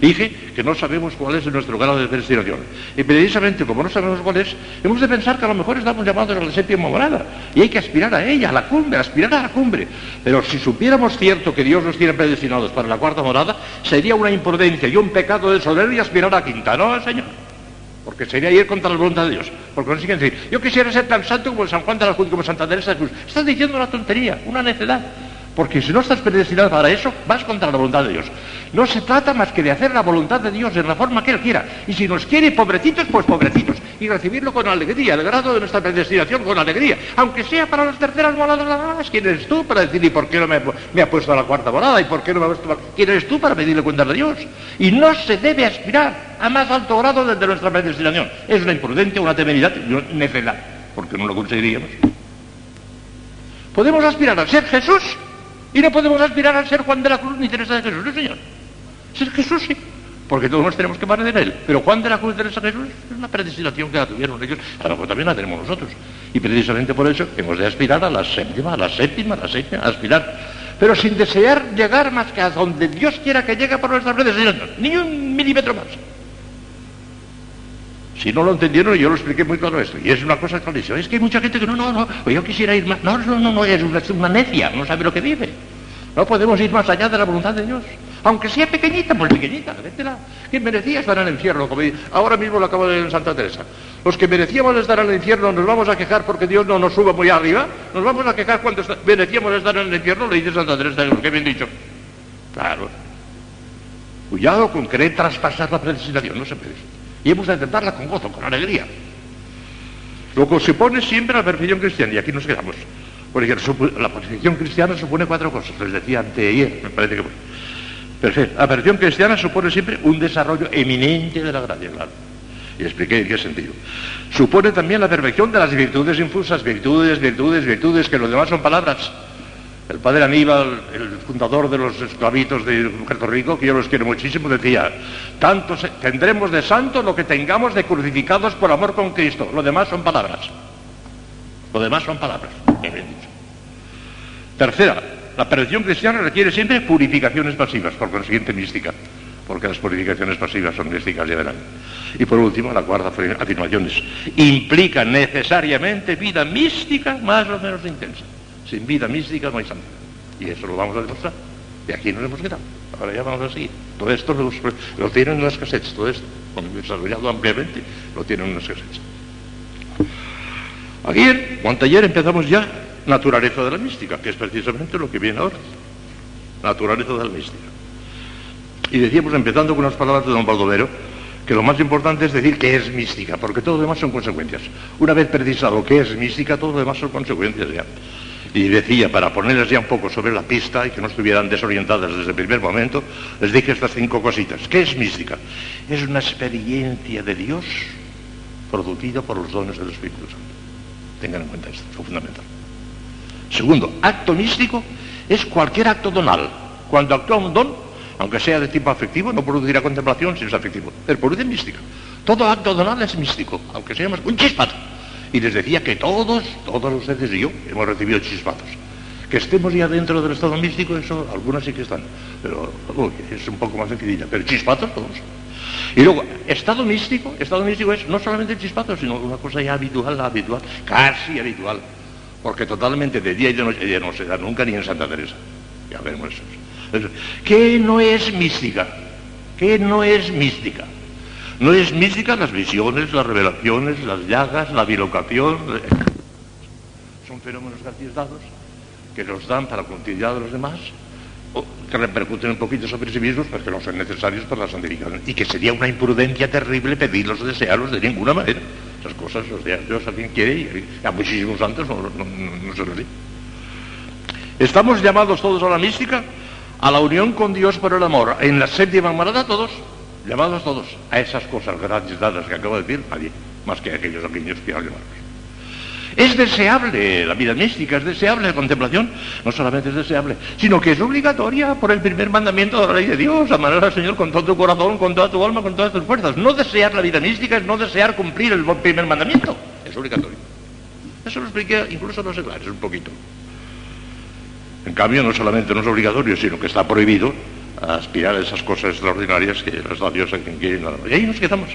Dije que no sabemos cuál es nuestro grado de predestinación. Y precisamente como no sabemos cuál es, hemos de pensar que a lo mejor estamos llamados a la séptima morada y hay que aspirar a ella, a la cumbre, aspirar a la cumbre. Pero si supiéramos cierto que Dios nos tiene predestinados para la cuarta morada, sería una imprudencia y un pecado de soberbia aspirar a quinta, ¿no, Señor? Porque sería ir contra la voluntad de Dios. Siguen decir, yo quisiera ser tan santo como San Juan de la Cruz, como Santa Teresa de Cruz. Estás diciendo una tontería, una necedad. Porque si no estás predestinado para eso, vas contra la voluntad de Dios. No se trata más que de hacer la voluntad de Dios en la forma que Él quiera. Y si nos quiere pobrecitos, pues pobrecitos. Y recibirlo con alegría, el grado de nuestra predestinación con alegría. Aunque sea para las terceras moradas, ¿quién eres tú para decir, ¿y por qué no me, ha puesto a la cuarta morada? ¿Y por qué no me ha puesto a... ¿Quién eres tú para pedirle cuenta de Dios? Y no se debe aspirar a más alto grado desde nuestra predestinación. Es una imprudencia, una temeridad una necedad. Porque no lo conseguiríamos. Podemos aspirar a ser Jesús y no podemos aspirar a ser Juan de la Cruz ni Teresa de Jesús, ¿no, señor? Ser Jesús sí, porque todos nos tenemos que parecer a él. Pero Juan de la Cruz y Teresa de Jesús es una predestinación que la tuvieron ellos, a lo mejor también la tenemos nosotros. Y precisamente por eso hemos de aspirar a la séptima, a la séptima, a la séptima, a aspirar. Pero sin desear llegar más que a donde Dios quiera que llegue por nuestra predestinación, ni un milímetro más. Si no lo entendieron, yo lo expliqué muy claro esto. Y es una cosa clarísima. Es que hay mucha gente que no, no, no, pues yo quisiera ir más. No, no, no, no, es una, necia, no sabe lo que dice. No podemos ir más allá de la voluntad de Dios. Aunque sea pequeñita, pues pequeñita, vétela. Que merecía estar en el infierno, como ahora mismo lo acabo de decir en Santa Teresa. Los que merecíamos estar en el infierno nos vamos a quejar porque Dios no nos suba muy arriba. Nos vamos a quejar cuando merecíamos estar en el infierno, le dice Santa Teresa, que bien dicho. Claro. Cuidado con querer traspasar la predestinación, no se puede y hemos de aceptarla con gozo, con alegría. Lo que supone siempre la perfección cristiana, y aquí nos quedamos. Porque la perfección cristiana supone cuatro cosas, les decía anteayer, me parece que... Perfecto. La perfección cristiana supone siempre un desarrollo eminente de la gracia. Y expliqué en qué sentido. Supone también la perfección de las virtudes infusas, virtudes, virtudes, virtudes, que lo demás son palabras. El padre Aníbal, el fundador de los esclavitos de Puerto Rico, que yo los quiero muchísimo, decía, tendremos de santo lo que tengamos de crucificados por amor con Cristo. Lo demás son palabras. Lo demás son palabras. Tercera, la perfección cristiana requiere siempre purificaciones pasivas, por consiguiente mística, porque las purificaciones pasivas son místicas, ya verán. Y por último, la cuarta afirmaciones. Implica necesariamente vida mística más o menos intensa. Sin vida mística no hay santidad. Y eso lo vamos a demostrar. Y aquí nos hemos quedado. Ahora ya vamos a seguir. Todo esto lo, tienen en las casetas, todo esto, desarrollado ampliamente, lo tienen en las casetas. Ayer, cuando ayer empezamos ya naturaleza de la mística, que es precisamente lo que viene ahora. Naturaleza de la mística. Y decíamos, empezando con unas palabras de don Baldovero, que lo más importante es decir que es mística, porque todo lo demás son consecuencias. Una vez precisado que es mística, todo lo demás son consecuencias ya. Y decía, para ponerles ya un poco sobre la pista y que no estuvieran desorientadas desde el primer momento, les dije estas cinco cositas. ¿Qué es mística? Es una experiencia de Dios producida por los dones del Espíritu Santo. Tengan en cuenta esto, es fundamental. Segundo, acto místico es cualquier acto donal. Cuando actúa un don, aunque sea de tipo afectivo, no producirá contemplación si es afectivo, pero produce mística. Todo acto donal es místico, aunque sea más un chispato. Y les decía que todos, todos ustedes y yo, hemos recibido chispazos. Que estemos ya dentro del estado místico, eso, algunas sí que están. Pero es un poco más sencillita. Pero chispazos todos. Y luego, estado místico, estado místico es no solamente el sino una cosa ya habitual, habitual, casi habitual. Porque totalmente de día y de noche, ya no se da nunca ni en Santa Teresa. Ya veremos eso. ¿Qué no es mística? ¿Qué no es mística? No es mística las visiones, las revelaciones, las llagas, la bilocación. Son fenómenos dados que nos dan para continuidad de los demás, o que repercuten un poquito sobre sí mismos, pero que no son necesarios para la santificación. Y que sería una imprudencia terrible pedirlos o desearlos de ninguna manera. Esas cosas, o sea, Dios a quien quiere y a muchísimos santos no, no son así. Estamos llamados todos a la mística, a la unión con Dios por el amor. En la séptima morada todos llamados todos a esas cosas grandes dadas que acabo de decir, nadie, más que aquellos niños que llamarlos. Es deseable la vida mística, es deseable la contemplación. No solamente es deseable, sino que es obligatoria por el primer mandamiento de la ley de Dios. Amar al Señor con todo tu corazón, con toda tu alma, con todas tus fuerzas. No desear la vida mística es no desear cumplir el primer mandamiento. Es obligatorio. Eso lo expliqué incluso en los seglares un poquito. En cambio, no solamente no es obligatorio, sino que está prohibido aspirar a esas cosas extraordinarias que las da Dios a quien quiere. Y ahí nos quedamos.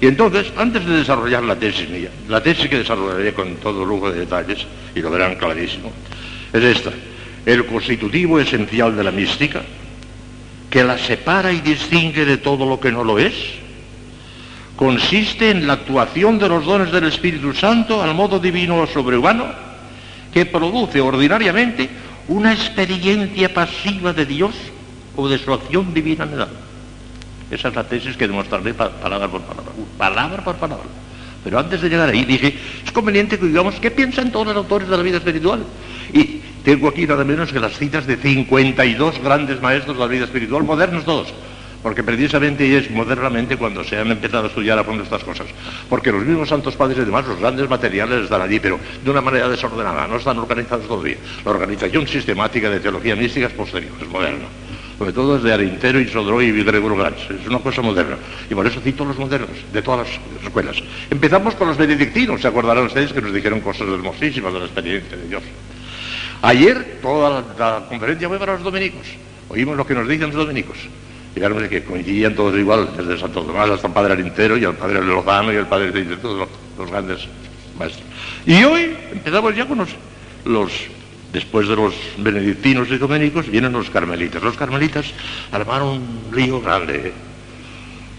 Y entonces, antes de desarrollar la tesis mía, la tesis que desarrollaré con todo lujo de detalles, y lo verán clarísimo, es esta. El constitutivo esencial de la mística, que la separa y distingue de todo lo que no lo es, consiste en la actuación de los dones del Espíritu Santo al modo divino o sobrehumano, que produce ordinariamente una experiencia pasiva de Dios o de su divina en el alma. Esa es la tesis que demostraré palabra por palabra, palabra por palabra. Pero antes de llegar ahí dije, es conveniente que digamos qué piensan todos los autores de la vida espiritual. Y tengo aquí nada menos que las citas de 52 grandes maestros de la vida espiritual, modernos todos. Porque precisamente es modernamente cuando se han empezado a estudiar a fondo estas cosas. Porque los mismos santos padres y demás, los grandes materiales están allí, pero de una manera desordenada, no están organizados todavía. La organización sistemática de teología mística es posterior, es moderna sobre todo desde Arintero y Sodró y Gregorio Gans. Es una cosa moderna. Y por eso cito los modernos, de todas las escuelas. Empezamos con los benedictinos, se acordarán ustedes que nos dijeron cosas hermosísimas de la experiencia de Dios. Ayer toda la, conferencia fue para los dominicos. Oímos lo que nos dicen los dominicos. Digamos que coincidían todos igual, desde Santo Tomás hasta el padre Arintero y el padre Lozano y el padre de todos los, grandes maestros. Y hoy empezamos ya con los Después de los benedictinos y dominicos vienen los carmelitas. Los carmelitas armaron un lío grande.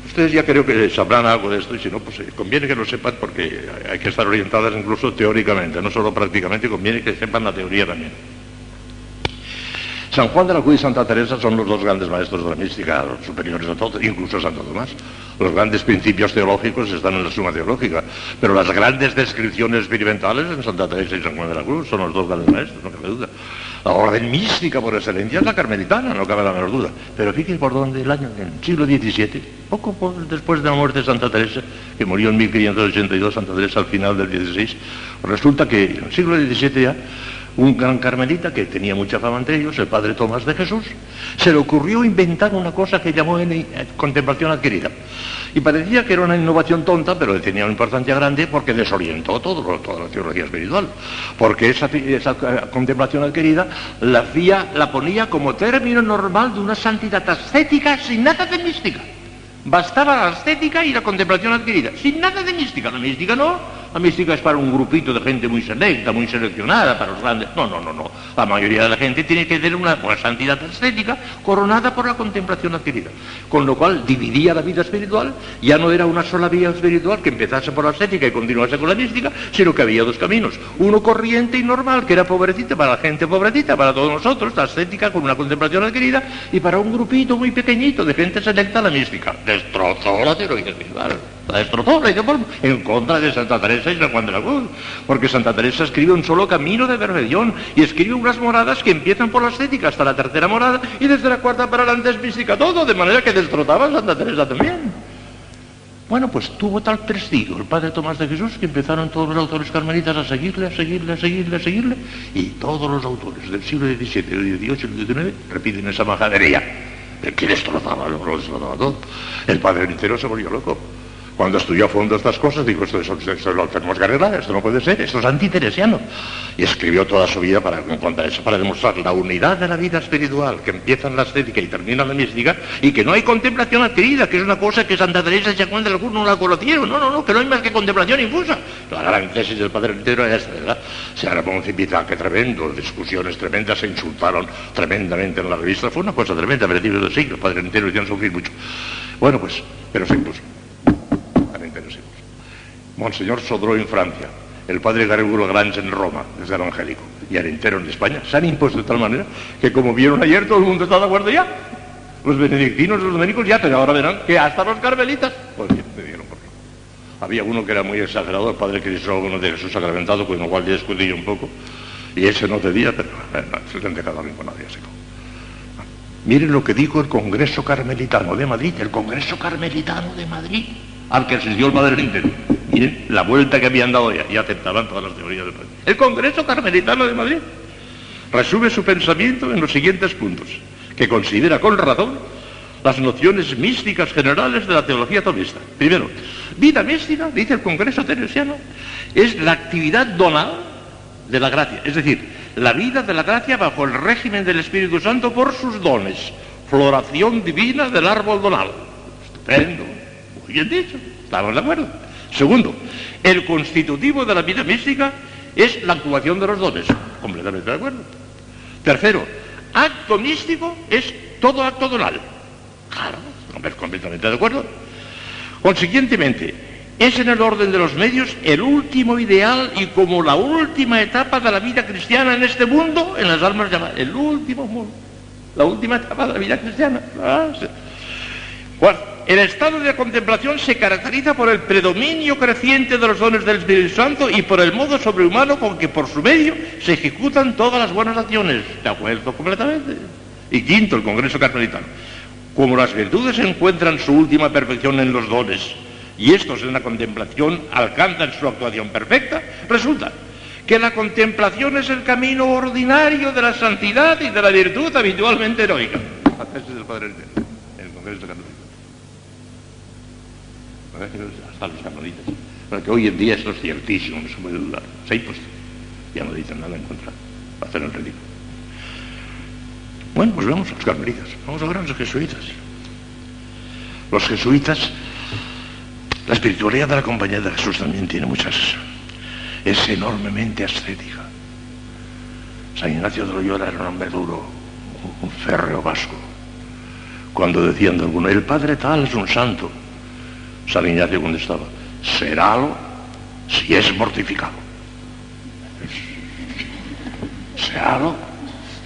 Ustedes ya creo que sabrán algo de esto y si no, pues eh, conviene que lo sepan porque hay que estar orientadas incluso teóricamente, no solo prácticamente, conviene que sepan la teoría también. San Juan de la Cruz y Santa Teresa son los dos grandes maestros de la mística, superiores a todos, incluso Santo Tomás. Los grandes principios teológicos están en la suma teológica, pero las grandes descripciones experimentales en Santa Teresa y San Juan de la Cruz son los dos grandes maestros, no cabe duda. La orden mística por excelencia es la carmelitana, no cabe la menor duda. Pero fíjense por dónde el año, en el siglo XVII, poco después de la muerte de Santa Teresa, que murió en 1582, Santa Teresa al final del XVI, resulta que en el siglo XVII ya un gran carmelita que tenía mucha fama entre ellos, el padre Tomás de Jesús, se le ocurrió inventar una cosa que llamó en eh, contemplación adquirida. Y parecía que era una innovación tonta, pero tenía una importancia grande porque desorientó todo, toda la teología espiritual. Porque esa, esa contemplación adquirida la, hacía, la ponía como término normal de una santidad ascética sin nada de mística. Bastaba la estética y la contemplación adquirida, sin nada de mística. La mística no, la mística es para un grupito de gente muy selecta, muy seleccionada, para los grandes. No, no, no, no. La mayoría de la gente tiene que tener una, santidad estética coronada por la contemplación adquirida. Con lo cual dividía la vida espiritual, ya no era una sola vía espiritual que empezase por la estética y continuase con la mística, sino que había dos caminos. Uno corriente y normal, que era pobrecita para la gente pobrecita, para todos nosotros, la estética con una contemplación adquirida, y para un grupito muy pequeñito de gente selecta la mística destrozó la teología espiritual. La destrozó, la hizo en contra de Santa Teresa y San Juan de la Cruz. Porque Santa Teresa escribe un solo camino de perfección y escribe unas moradas que empiezan por la estética hasta la tercera morada y desde la cuarta para adelante es mística todo, de manera que destrozaba a Santa Teresa también. Bueno, pues tuvo tal prestigio el padre Tomás de Jesús que empezaron todos los autores carmelitas a seguirle, a seguirle, a seguirle, a seguirle, y todos los autores del siglo XVII, el XVIII y el XIX repiten esa majadería. ¿Quién destrozaba? Lo destrozaba todo. El padre entero se volvió loco. Cuando estudió a fondo estas cosas, dijo, esto, esto, lo tenemos que arreglar, esto no puede ser, esto es antiteresiano. Y escribió toda su vida para, eso, para demostrar la unidad de la vida espiritual, que empieza en la estética y termina en la mística, y que no hay contemplación adquirida, que es una cosa que Santa Teresa y Juan de la no la conocieron, no, no, no, que no hay más que contemplación infusa. La gran tesis del Padre entero era esta, ¿verdad? Se armó un que tremendo, discusiones tremendas, se insultaron tremendamente en la revista, fue una cosa tremenda, principios del siglo, el Padre entero hicieron sufrir mucho. Bueno, pues, pero se impuso. Monseñor Sodró en Francia, el padre Gregorio Grange en Roma, desde el Angélico, y Arentero en España, se han impuesto de tal manera que como vieron ayer todo el mundo está de acuerdo ya. Los benedictinos, los dominicos ya, pero ahora verán que hasta los carmelitas, pues bien, me dieron por Había uno que era muy exagerado, el padre Cristóbal de Jesús sacramentado, con lo cual ya un poco, y ese no te día, pero no, se han dejado a con nadie, así Miren lo que dijo el Congreso Carmelitano de Madrid, el Congreso Carmelitano de Madrid, al que asistió el padre Lintero. Miren la vuelta que habían dado ya y aceptaban todas las teorías del El Congreso Carmelitano de Madrid resume su pensamiento en los siguientes puntos, que considera con razón las nociones místicas generales de la teología tomista. Primero, vida mística, dice el Congreso Teresiano, es la actividad donal de la gracia, es decir, la vida de la gracia bajo el régimen del Espíritu Santo por sus dones, floración divina del árbol donal. Estupendo, bien dicho, estamos de acuerdo. Segundo, el constitutivo de la vida mística es la actuación de los dones, completamente de acuerdo. Tercero, acto místico es todo acto donal. Claro, completamente de acuerdo. Consiguientemente, es en el orden de los medios el último ideal y como la última etapa de la vida cristiana en este mundo, en las almas llamadas. El último mundo, la última etapa de la vida cristiana. Ah, el estado de contemplación se caracteriza por el predominio creciente de los dones del Espíritu Santo y por el modo sobrehumano con que por su medio se ejecutan todas las buenas acciones. De acuerdo completamente. Y quinto, el Congreso Carmelitano. Como las virtudes encuentran su última perfección en los dones y estos en la contemplación alcanzan su actuación perfecta, resulta que la contemplación es el camino ordinario de la santidad y de la virtud habitualmente heroica. Hasta los carmelitas. Porque hoy en día esto es ciertísimo, no se puede dudar. Se pues ya no dicen nada en contra, hacer el ridículo. Bueno, pues vamos a los carmelitas, vamos ahora a los jesuitas. Los jesuitas, la espiritualidad de la compañía de Jesús también tiene muchas, es enormemente ascética. San Ignacio de Loyola era un hombre duro, un férreo vasco. Cuando decían de alguno, el padre tal es un santo, San Ignacio contestaba, serálo si es mortificado. Serálo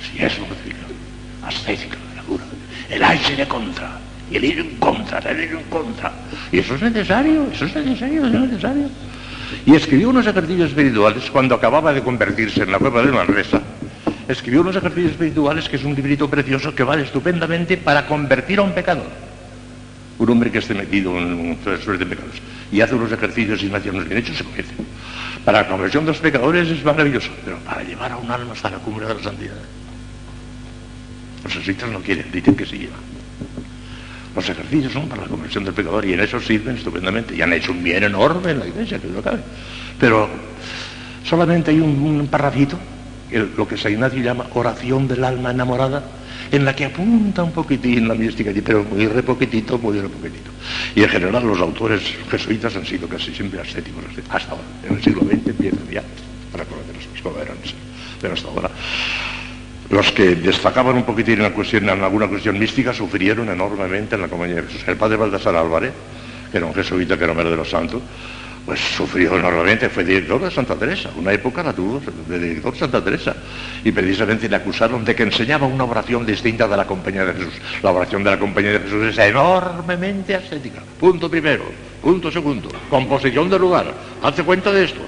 si es mortificado. Ascética, la dura. El aire de contra. Y el ir en contra, el ir en contra. Y eso es necesario, eso es necesario, eso es necesario. Y escribió unos ejercicios espirituales cuando acababa de convertirse en la cueva de Manresa. Escribió unos ejercicios espirituales que es un librito precioso que vale estupendamente para convertir a un pecador un hombre que esté metido en suerte de pecados y hace unos ejercicios y acciones bien hechos, se convierte. Para la conversión de los pecadores es maravilloso, pero para llevar a un alma hasta la cumbre de la santidad. Los jesuitas no quieren, dicen que sí llevan. Los ejercicios son para la conversión del pecador y en eso sirven estupendamente y han hecho un bien enorme en la iglesia, que no cabe. Pero solamente hay un, un parrafito, lo que San llama oración del alma enamorada, en la que apunta un poquitín la mística, pero muy re poquitito, muy re poquitito. Y en general los autores jesuitas han sido casi siempre ascéticos, hasta ahora. En el siglo XX empiezan ya, para conocer cómo eran, pero hasta ahora. Los que destacaban un poquitín en, alguna cuestión mística sufrieron enormemente en la compañía de Jesús. El padre Baltasar Álvarez, que era un jesuita que era hombre de los santos, pues sufrió enormemente, fue director de Santa Teresa, una época la tuvo de director de Santa Teresa, y precisamente le acusaron de que enseñaba una oración distinta de la compañía de Jesús. La oración de la compañía de Jesús es enormemente ascética. Punto primero. Punto segundo. Composición del lugar. Hazte cuenta de esto.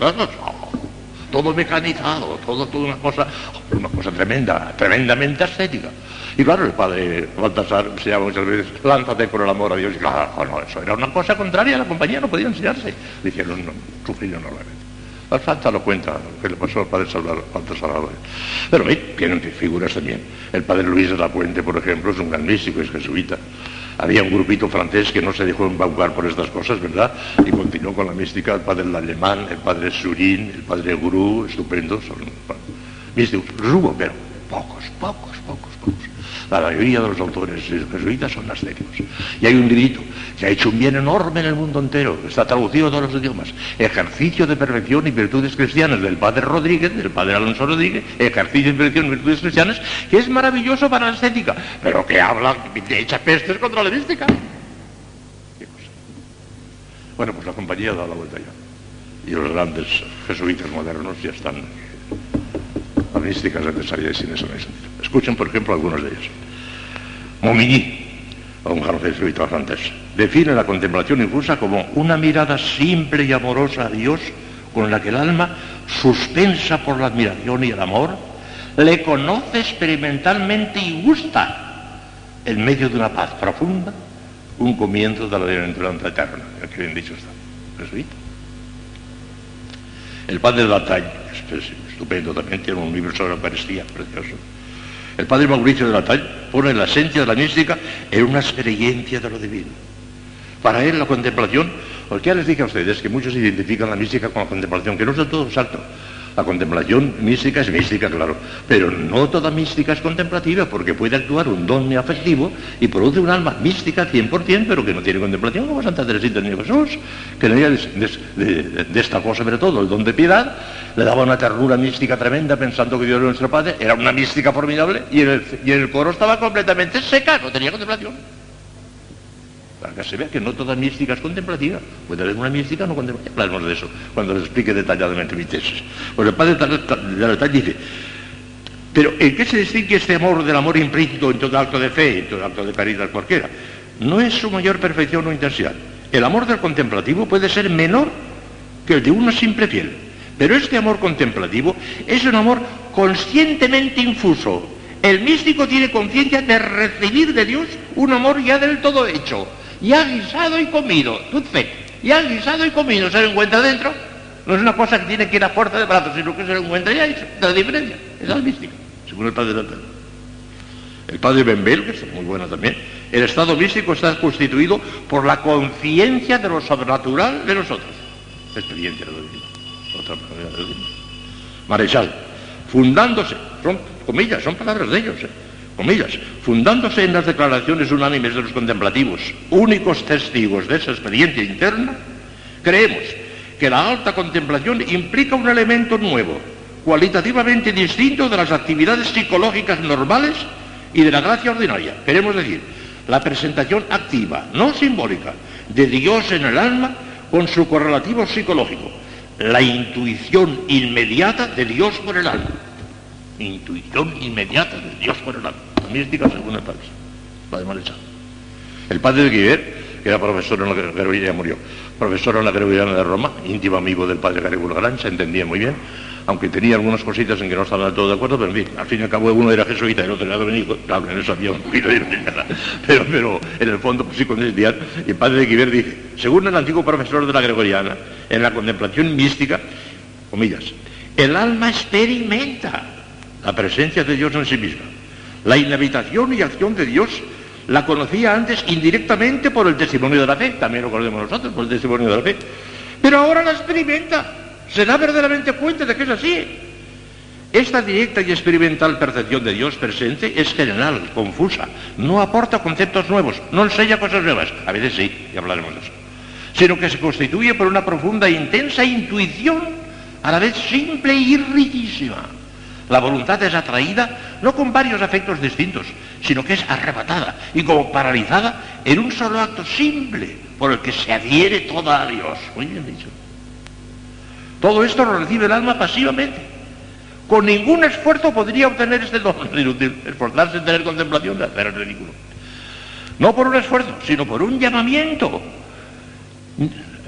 Todo mecanizado, todo, toda una cosa, una cosa tremenda, tremendamente ascética. Y claro, el padre Baltasar se llama muchas veces, lánzate por el amor a Dios. Y claro, no, eso era una cosa contraria, a la compañía no podía enseñarse. Le hicieron no, sufrir enormemente. La Santa lo cuenta, lo que le pasó al padre Baltasar Pero ahí tienen figuras también. El padre Luis de la Puente, por ejemplo, es un gran místico, es jesuita. Había un grupito francés que no se dejó embaucar por estas cosas, ¿verdad? Y continuó con la mística, el padre Alemán, el padre Surín, el padre Gurú, estupendos, son místicos. Pero pocos, pocos, pocos. La mayoría de los autores jesuitas son ascéticos. Y hay un librito que ha hecho un bien enorme en el mundo entero, está traducido a todos los idiomas. Ejercicio de perfección y virtudes cristianas del padre Rodríguez, del padre Alonso Rodríguez, ejercicio de perfección y virtudes cristianas, que es maravilloso para la estética, pero que habla, de echa pestes contra la mística. Bueno, pues la compañía da la vuelta ya. Y los grandes jesuitas modernos ya están la es. Escuchen, por ejemplo, algunos de ellos. Momigny, un jesuita francés, define la contemplación infusa como una mirada simple y amorosa a Dios con la que el alma, suspensa por la admiración y el amor, le conoce experimentalmente y gusta en medio de una paz profunda, un comienzo de la bienaventuranza eterna. Que bien dicho está. Jesuita. El padre de Latay, estupendo también, tiene un libro sobre la Eucaristía, precioso. El padre Mauricio de Latay pone la esencia de la mística en una experiencia de lo divino. Para él la contemplación, porque ya les dije a ustedes que muchos identifican la mística con la contemplación, que no es del todo exacto. La contemplación mística es mística, claro, pero no toda mística es contemplativa, porque puede actuar un don afectivo y produce un alma mística 100%, pero que no tiene contemplación, como Santa Teresita de Jesús, que en ella destacó sobre todo el don de piedad, le daba una ternura mística tremenda pensando que Dios era nuestro Padre, era una mística formidable, y y en el coro estaba completamente seca, no tenía contemplación. Para se vea que no toda mística es contemplativa. Puede haber una mística no contemplativa. Hablaremos de eso cuando les explique detalladamente mi tesis. Pues el padre la dice, pero ¿en qué se distingue este amor del amor implícito en todo acto de fe, en todo acto de caridad cualquiera? No es su mayor perfección o intensidad. El amor del contemplativo puede ser menor que el de uno simple fiel. Pero este amor contemplativo es un amor conscientemente infuso. El místico tiene conciencia de recibir de Dios un amor ya del todo hecho, ha guisado y comido, tú fe, ha guisado y comido, se lo encuentra dentro, no es una cosa que tiene que ir a fuerza de brazos, sino que se lo encuentra ya hecho, la diferencia, es mística, según el padre de El padre Benbel, que es muy bueno también, el estado místico está constituido por la conciencia de lo sobrenatural de nosotros. Experiencia de lo divino. Otra manera de. Marechal, fundándose, son comillas, son palabras de ellos, ¿eh? Comillas, fundándose en las declaraciones unánimes de los contemplativos, únicos testigos de esa experiencia interna, creemos que la alta contemplación implica un elemento nuevo, cualitativamente distinto de las actividades psicológicas normales y de la gracia ordinaria. Queremos decir, la presentación activa, no simbólica, de Dios en el alma con su correlativo psicológico, la intuición inmediata de Dios por el alma. Intuición inmediata de Dios por el alma mística según el padre, padre El padre de Guiver, que era profesor en la Gregoriana, murió, profesor en la Gregoriana de Roma, íntimo amigo del padre Garibul Galán, se entendía muy bien, aunque tenía algunas cositas en que no estaban del todo de acuerdo, pero al fin y al cabo uno era jesuita y el otro era dominico, claro, en eso había un poquito de pero, pero en el fondo pues sí coincidían, y el padre de Guiver dice, según el antiguo profesor de la Gregoriana, en la contemplación mística, comillas, el alma experimenta la presencia de Dios en sí misma la inhabitación y acción de Dios la conocía antes indirectamente por el testimonio de la fe, también lo conocemos nosotros por el testimonio de la fe, pero ahora la experimenta, se da verdaderamente cuenta de que es así. Esta directa y experimental percepción de Dios presente es general, confusa, no aporta conceptos nuevos, no enseña cosas nuevas, a veces sí, y hablaremos de eso, sino que se constituye por una profunda e intensa intuición, a la vez simple y riquísima. La voluntad es atraída no con varios efectos distintos, sino que es arrebatada y como paralizada en un solo acto simple por el que se adhiere toda a Dios. Muy bien dicho. Todo esto lo recibe el alma pasivamente. Con ningún esfuerzo podría obtener este don. Inútil. Esforzarse en tener contemplación hacer el ridículo. No por un esfuerzo, sino por un llamamiento.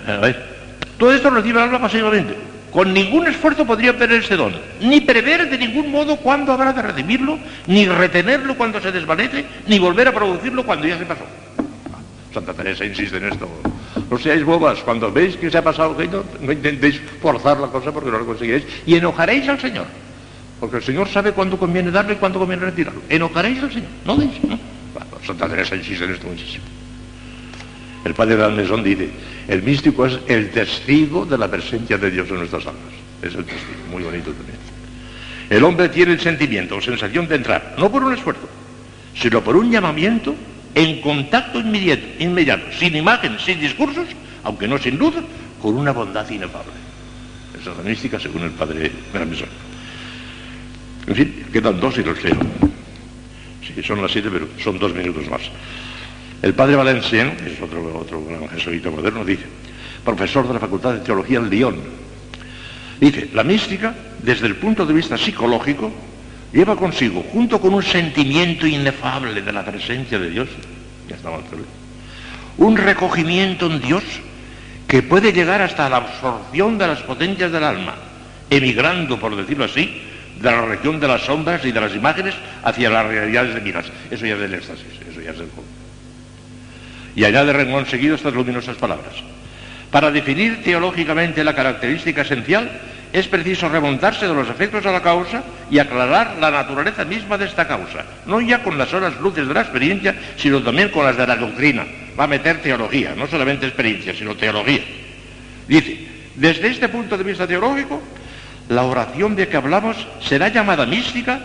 A ver, todo esto lo recibe el alma pasivamente. Con ningún esfuerzo podría obtener ese don, ni prever de ningún modo cuándo habrá de recibirlo, ni retenerlo cuando se desvanece, ni volver a producirlo cuando ya se pasó. Santa Teresa insiste en esto. No seáis bobas, cuando veis que se ha pasado no, no intentéis forzar la cosa porque no lo conseguiréis. Y enojaréis al Señor. Porque el Señor sabe cuándo conviene darle y cuándo conviene retirarlo. Enojaréis al Señor. No deis. Santa Teresa insiste en esto muchísimo. El padre de Almesón dice, el místico es el testigo de la presencia de Dios en nuestras almas. Es el testigo, muy bonito también. El hombre tiene el sentimiento o sensación de entrar, no por un esfuerzo, sino por un llamamiento en contacto inmediato, inmediato sin imagen, sin discursos, aunque no sin luz, con una bondad inefable. Esa es la mística según el padre Almesón. En fin, quedan dos y los leo. Sí, son las siete, pero son dos minutos más. El padre Valencien, que es otro, otro gran jesuita moderno, dice, profesor de la Facultad de Teología en Lyon, dice, la mística, desde el punto de vista psicológico, lleva consigo, junto con un sentimiento inefable de la presencia de Dios, ya estamos un recogimiento en Dios que puede llegar hasta la absorción de las potencias del alma, emigrando, por decirlo así, de la región de las sombras y de las imágenes hacia las realidades de miras. Eso ya es del éxtasis, eso ya es del y añade Renglón seguido estas luminosas palabras. Para definir teológicamente la característica esencial, es preciso remontarse de los efectos a la causa y aclarar la naturaleza misma de esta causa, no ya con las horas luces de la experiencia, sino también con las de la doctrina. Va a meter teología, no solamente experiencia, sino teología. Dice, desde este punto de vista teológico, la oración de que hablamos será llamada mística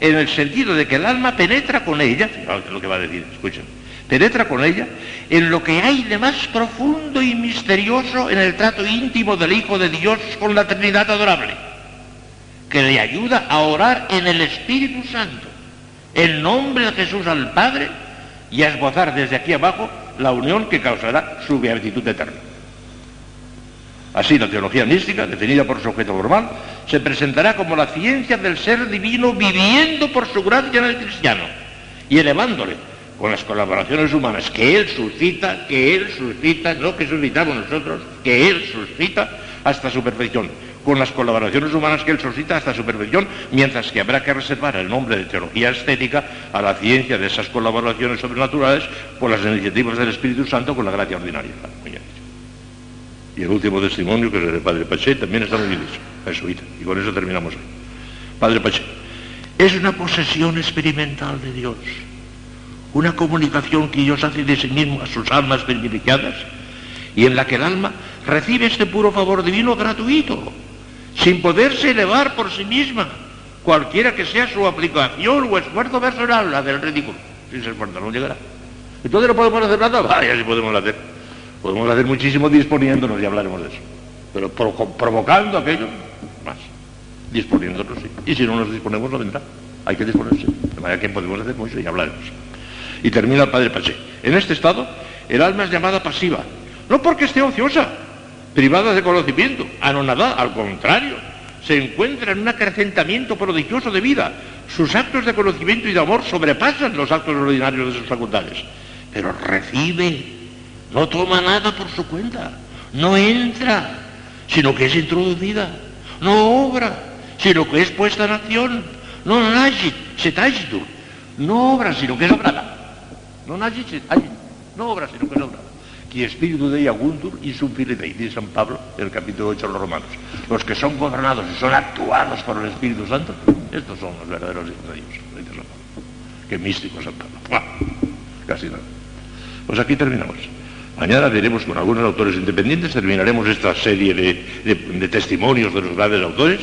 en el sentido de que el alma penetra con ella, lo que va a decir, escuchen, penetra con ella en lo que hay de más profundo y misterioso en el trato íntimo del Hijo de Dios con la Trinidad adorable, que le ayuda a orar en el Espíritu Santo, en nombre de Jesús al Padre, y a esbozar desde aquí abajo la unión que causará su beatitud eterna. Así, la teología mística, definida por su objeto formal, se presentará como la ciencia del ser divino viviendo por su gracia en el cristiano y elevándole con las colaboraciones humanas que Él suscita, que Él suscita, no que suscitamos nosotros, que Él suscita hasta su perfección, con las colaboraciones humanas que Él suscita hasta su perfección, mientras que habrá que reservar el nombre de teología estética a la ciencia de esas colaboraciones sobrenaturales por las iniciativas del Espíritu Santo con la gracia ordinaria. Y el último testimonio, que es el Padre Paché, también está muy dicho, jesuita, y con eso terminamos hoy. Padre Paché, es una posesión experimental de Dios una comunicación que Dios hace de sí mismo a sus almas privilegiadas y en la que el alma recibe este puro favor divino gratuito, sin poderse elevar por sí misma, cualquiera que sea su aplicación o esfuerzo personal, la del ridículo. Si se esfuerza no llegará. Entonces no podemos hacer nada, vaya si podemos hacer. Podemos hacer muchísimo disponiéndonos y hablaremos de eso. Pero provocando aquello, más. Disponiéndonos, sí. Y si no nos disponemos, no vendrá. Hay que disponerse. De manera que podemos hacer mucho y hablaremos. Y termina el padre Paché. En este estado, el alma es llamada pasiva, no porque esté ociosa, privada de conocimiento, anonadada, al contrario, se encuentra en un acrecentamiento prodigioso de vida. Sus actos de conocimiento y de amor sobrepasan los actos ordinarios de sus facultades. Pero recibe, no toma nada por su cuenta, no entra, sino que es introducida, no obra, sino que es puesta en acción, no nagit, se no obra, sino que es obrada. No nagit, no obra, sino que es obrada. Qui espíritu de aguntur y Dei, dice San Pablo en el capítulo 8 de los Romanos. Los que son gobernados y son actuados por el Espíritu Santo, estos son los verdaderos hijos de Dios, dice San Pablo. Qué místico San Pablo. Casi nada. Pues aquí terminamos. Mañana veremos con algunos autores independientes, terminaremos esta serie de testimonios de los grandes autores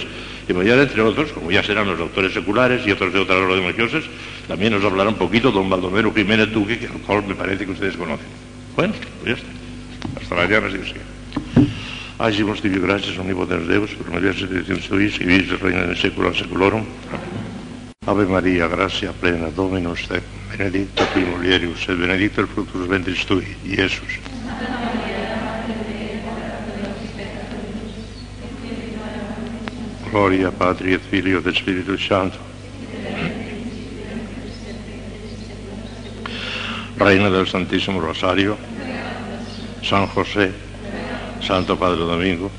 y mañana, entre otros, como ya serán los autores seculares y otros de otras religiosas, también nos hablará un poquito don Baldomero Jiménez Duque, que al cual me parece que ustedes conocen. Bueno, pues ya está. Hasta mañana, si Dios quiere. Hagimos tibi gracias, omnipotens Deus, por María Selección Suis, y vis reina en secula seculorum. Ave María, gracia plena, Dominus te, benedicta qui mulieribus, et benedictus fructus ventris tui, Iesus. Gloria Patri et Filio et Spiritus Santo. Reina del Santísimo Rosario, San José, Santo Padre Domingo,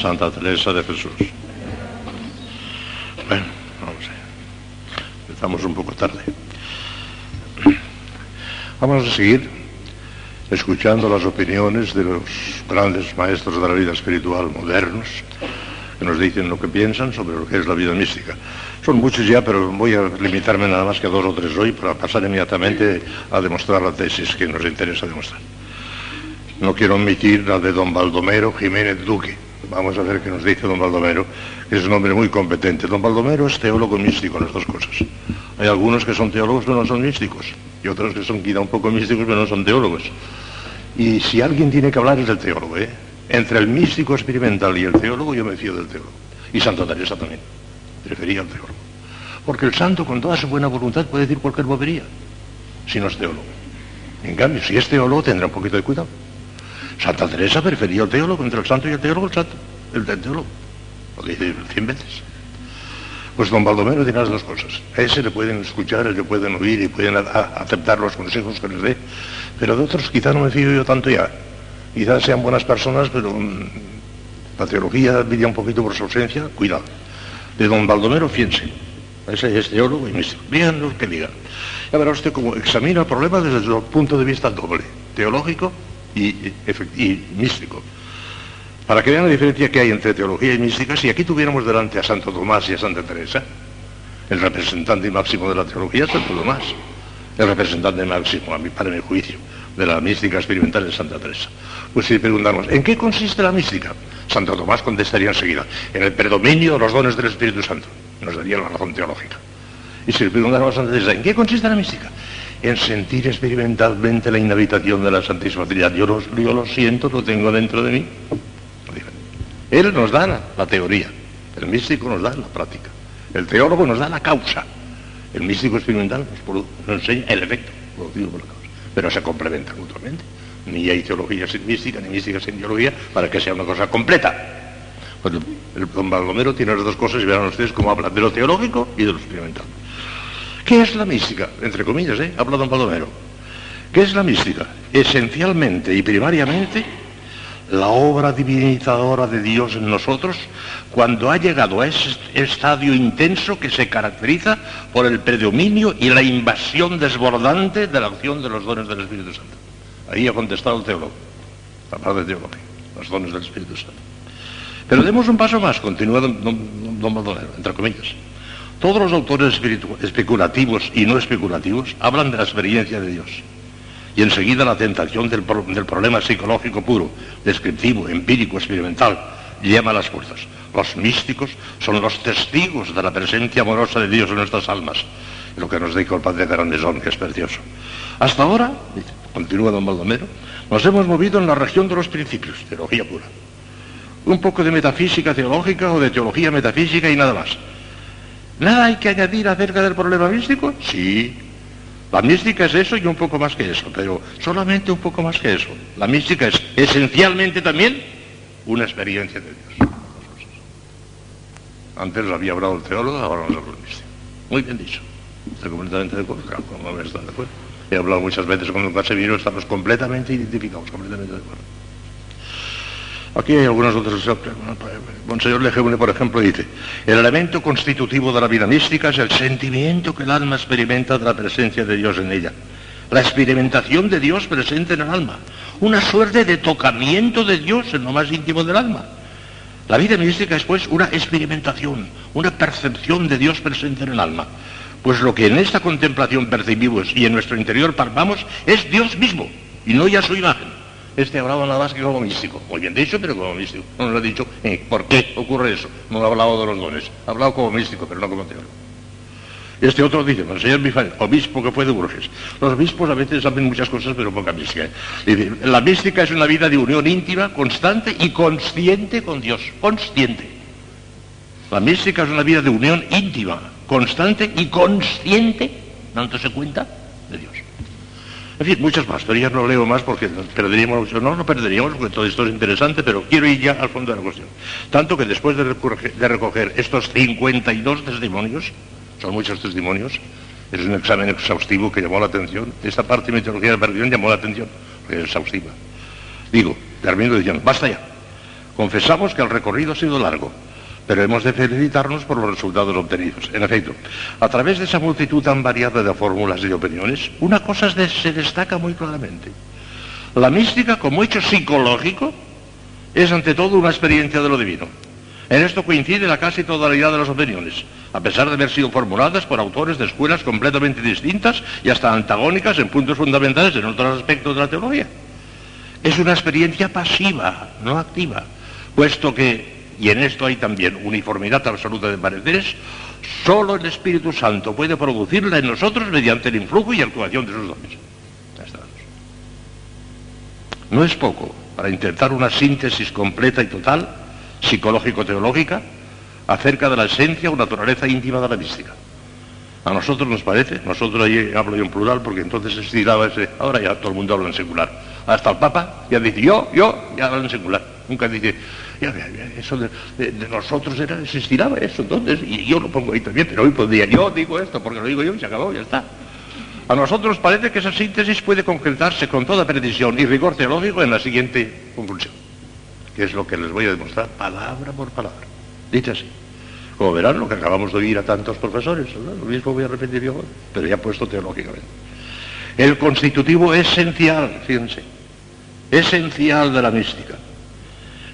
Santa Teresa de Jesús. Bueno, vamos a Estamos un poco tarde. Vamos a seguir escuchando las opiniones de los grandes maestros de la vida espiritual modernos que nos dicen lo que piensan sobre lo que es la vida mística. Son muchos ya, pero voy a limitarme nada más que a dos o tres hoy para pasar inmediatamente a demostrar la tesis que nos interesa demostrar. No quiero omitir la de don Baldomero Jiménez Duque. Vamos a ver qué nos dice don Baldomero, que es un hombre muy competente. Don Baldomero es teólogo místico, las dos cosas. Hay algunos que son teólogos pero no son místicos, y otros que son quizá un poco místicos pero no son teólogos. Y si alguien tiene que hablar es el teólogo, ¿eh? Entre el místico experimental y el teólogo yo me fío del teólogo. Y Santa Teresa también. Prefería al teólogo. Porque el santo con toda su buena voluntad puede decir cualquier bobería, si no es teólogo. En cambio, si es teólogo tendrá un poquito de cuidado. Santa Teresa prefería al teólogo, entre el santo y el teólogo, el santo, el teólogo. Lo dice cien veces. Pues don Baldomero tiene las dos cosas. A ese le pueden escuchar, le pueden oír y pueden aceptar los consejos que les dé. Pero de otros quizá no me fío yo tanto ya. Quizás sean buenas personas, pero mm, la teología brilla un poquito por su ausencia, cuidado. De don Baldomero, fíjense. Ese es teólogo y místico. Bien lo que diga. Ya verá usted cómo examina el problema desde el punto de vista doble, teológico y, místico. Para que vean la diferencia que hay entre teología y mística, si aquí tuviéramos delante a Santo Tomás y a Santa Teresa, el representante máximo de la teología Santo Tomás, el representante máximo, a mi, para mi juicio, de la mística experimental es Santa Teresa. Pues si preguntamos, ¿en qué consiste la mística? Santo Tomás contestaría enseguida, en el predominio de los dones del Espíritu Santo. Nos daría la razón teológica. Y si le preguntamos a Santa Teresa, ¿en qué consiste la mística? En sentir experimentalmente la inhabitación de la Santísima Trinidad. Yo lo, siento, lo tengo dentro de mí. Él nos da la, la teoría, el místico nos da la práctica, el teólogo nos da la causa, el místico experimental nos, nos enseña el efecto producido por la causa, pero se complementan mutuamente. Ni hay teología sin mística, ni mística sin teología, para que sea una cosa completa. Pues el don Baldomero tiene las dos cosas y verán ustedes cómo habla de lo teológico y de lo experimental. ¿Qué es la mística? Entre comillas, ¿eh? Habla don Baldomero. ¿Qué es la mística? Esencialmente y primariamente la obra divinizadora de Dios en nosotros cuando ha llegado a ese estadio intenso que se caracteriza por el predominio y la invasión desbordante de la acción de los dones del Espíritu Santo. Ahí ha contestado el teólogo, la parte de teología, los dones del Espíritu Santo. Pero demos un paso más, continúa don, don, entre comillas. Todos los autores especulativos y no especulativos hablan de la experiencia de Dios y enseguida la tentación del, problema psicológico puro, descriptivo, empírico, experimental, llama a las fuerzas. Los místicos son los testigos de la presencia amorosa de Dios en nuestras almas, lo que nos dijo el padre Grandesón, que es precioso. Hasta ahora, continúa don Baldomero, nos hemos movido en la región de los principios, teología pura. Un poco de metafísica teológica o de teología metafísica y nada más. ¿Nada hay que añadir acerca del problema místico? Sí, la mística es eso y un poco más que eso, pero solamente un poco más que eso. La mística es esencialmente también una experiencia de Dios. Antes había hablado el teólogo, ahora nos habla el místico. Muy bien dicho. Estoy completamente de acuerdo. Como me está de acuerdo. He hablado muchas veces con don Casemiro, estamos completamente identificados, completamente de acuerdo. Aquí hay algunos otros. Monseñor Lejeune, por ejemplo, dice, el elemento constitutivo de la vida mística es el sentimiento que el alma experimenta de la presencia de Dios en ella. La experimentación de Dios presente en el alma. Una suerte de tocamiento de Dios en lo más íntimo del alma. La vida mística es pues una experimentación, una percepción de Dios presente en el alma. Pues lo que en esta contemplación percibimos y en nuestro interior palpamos es Dios mismo, y no ya su imagen. Este hablaba nada más que como místico. Muy bien dicho, pero como místico. No nos ha dicho eh, por qué ocurre eso. No ha hablado de los dones. Ha hablado como místico, pero no como teólogo. Este otro dice, el señor Mijael, obispo que fue de Burges. Los obispos a veces saben muchas cosas, pero poca mística. Dice, la mística es una vida de unión íntima, constante y consciente con Dios. Consciente. La mística es una vida de unión íntima, constante y consciente, dándose cuenta de Dios. En fin, muchas más, no leo más porque perderíamos, no, no perderíamos porque todo esto es interesante, pero quiero ir ya al fondo de la cuestión. Tanto que después de recoger, estos 52 testimonios, son muchos testimonios, es un examen exhaustivo que llamó la atención, esta parte de mitología de perdición llamó la atención, porque es exhaustiva. Digo, termino diciendo, basta ya. Confesamos que el recorrido ha sido largo, pero hemos de felicitarnos por los resultados obtenidos. En efecto, a través de esa multitud tan variada de fórmulas y de opiniones, una cosa se destaca muy claramente. La mística, como hecho psicológico, es ante todo una experiencia de lo divino. En esto coincide la casi totalidad de las opiniones, a pesar de haber sido formuladas por autores de escuelas completamente distintas y hasta antagónicas en puntos fundamentales en otros aspectos de la teología. Es una experiencia pasiva, no activa, puesto que y en esto hay también uniformidad absoluta de pareceres, solo el Espíritu Santo puede producirla en nosotros mediante el influjo y actuación de sus dones. No es poco para intentar una síntesis completa y total, psicológico-teológica, acerca de la esencia o naturaleza íntima de la mística. A nosotros nos parece, nosotros ahí hablo yo en plural porque entonces se estiraba ese, ahora ya todo el mundo habla en secular. Hasta el Papa ya dice yo, yo, ya habla en secular. Nunca dice, eso de, de, de, nosotros era, se estiraba eso, entonces, y yo lo pongo ahí también, pero hoy podría, yo digo esto porque lo digo yo y se acabó, ya está. A nosotros parece que esa síntesis puede concretarse con toda precisión y rigor teológico en la siguiente conclusión, que es lo que les voy a demostrar palabra por palabra, dicho así. Como verán, lo que acabamos de oír a tantos profesores, lo mismo voy a repetir yo, pero ya puesto teológicamente. El constitutivo esencial, fíjense, esencial de la mística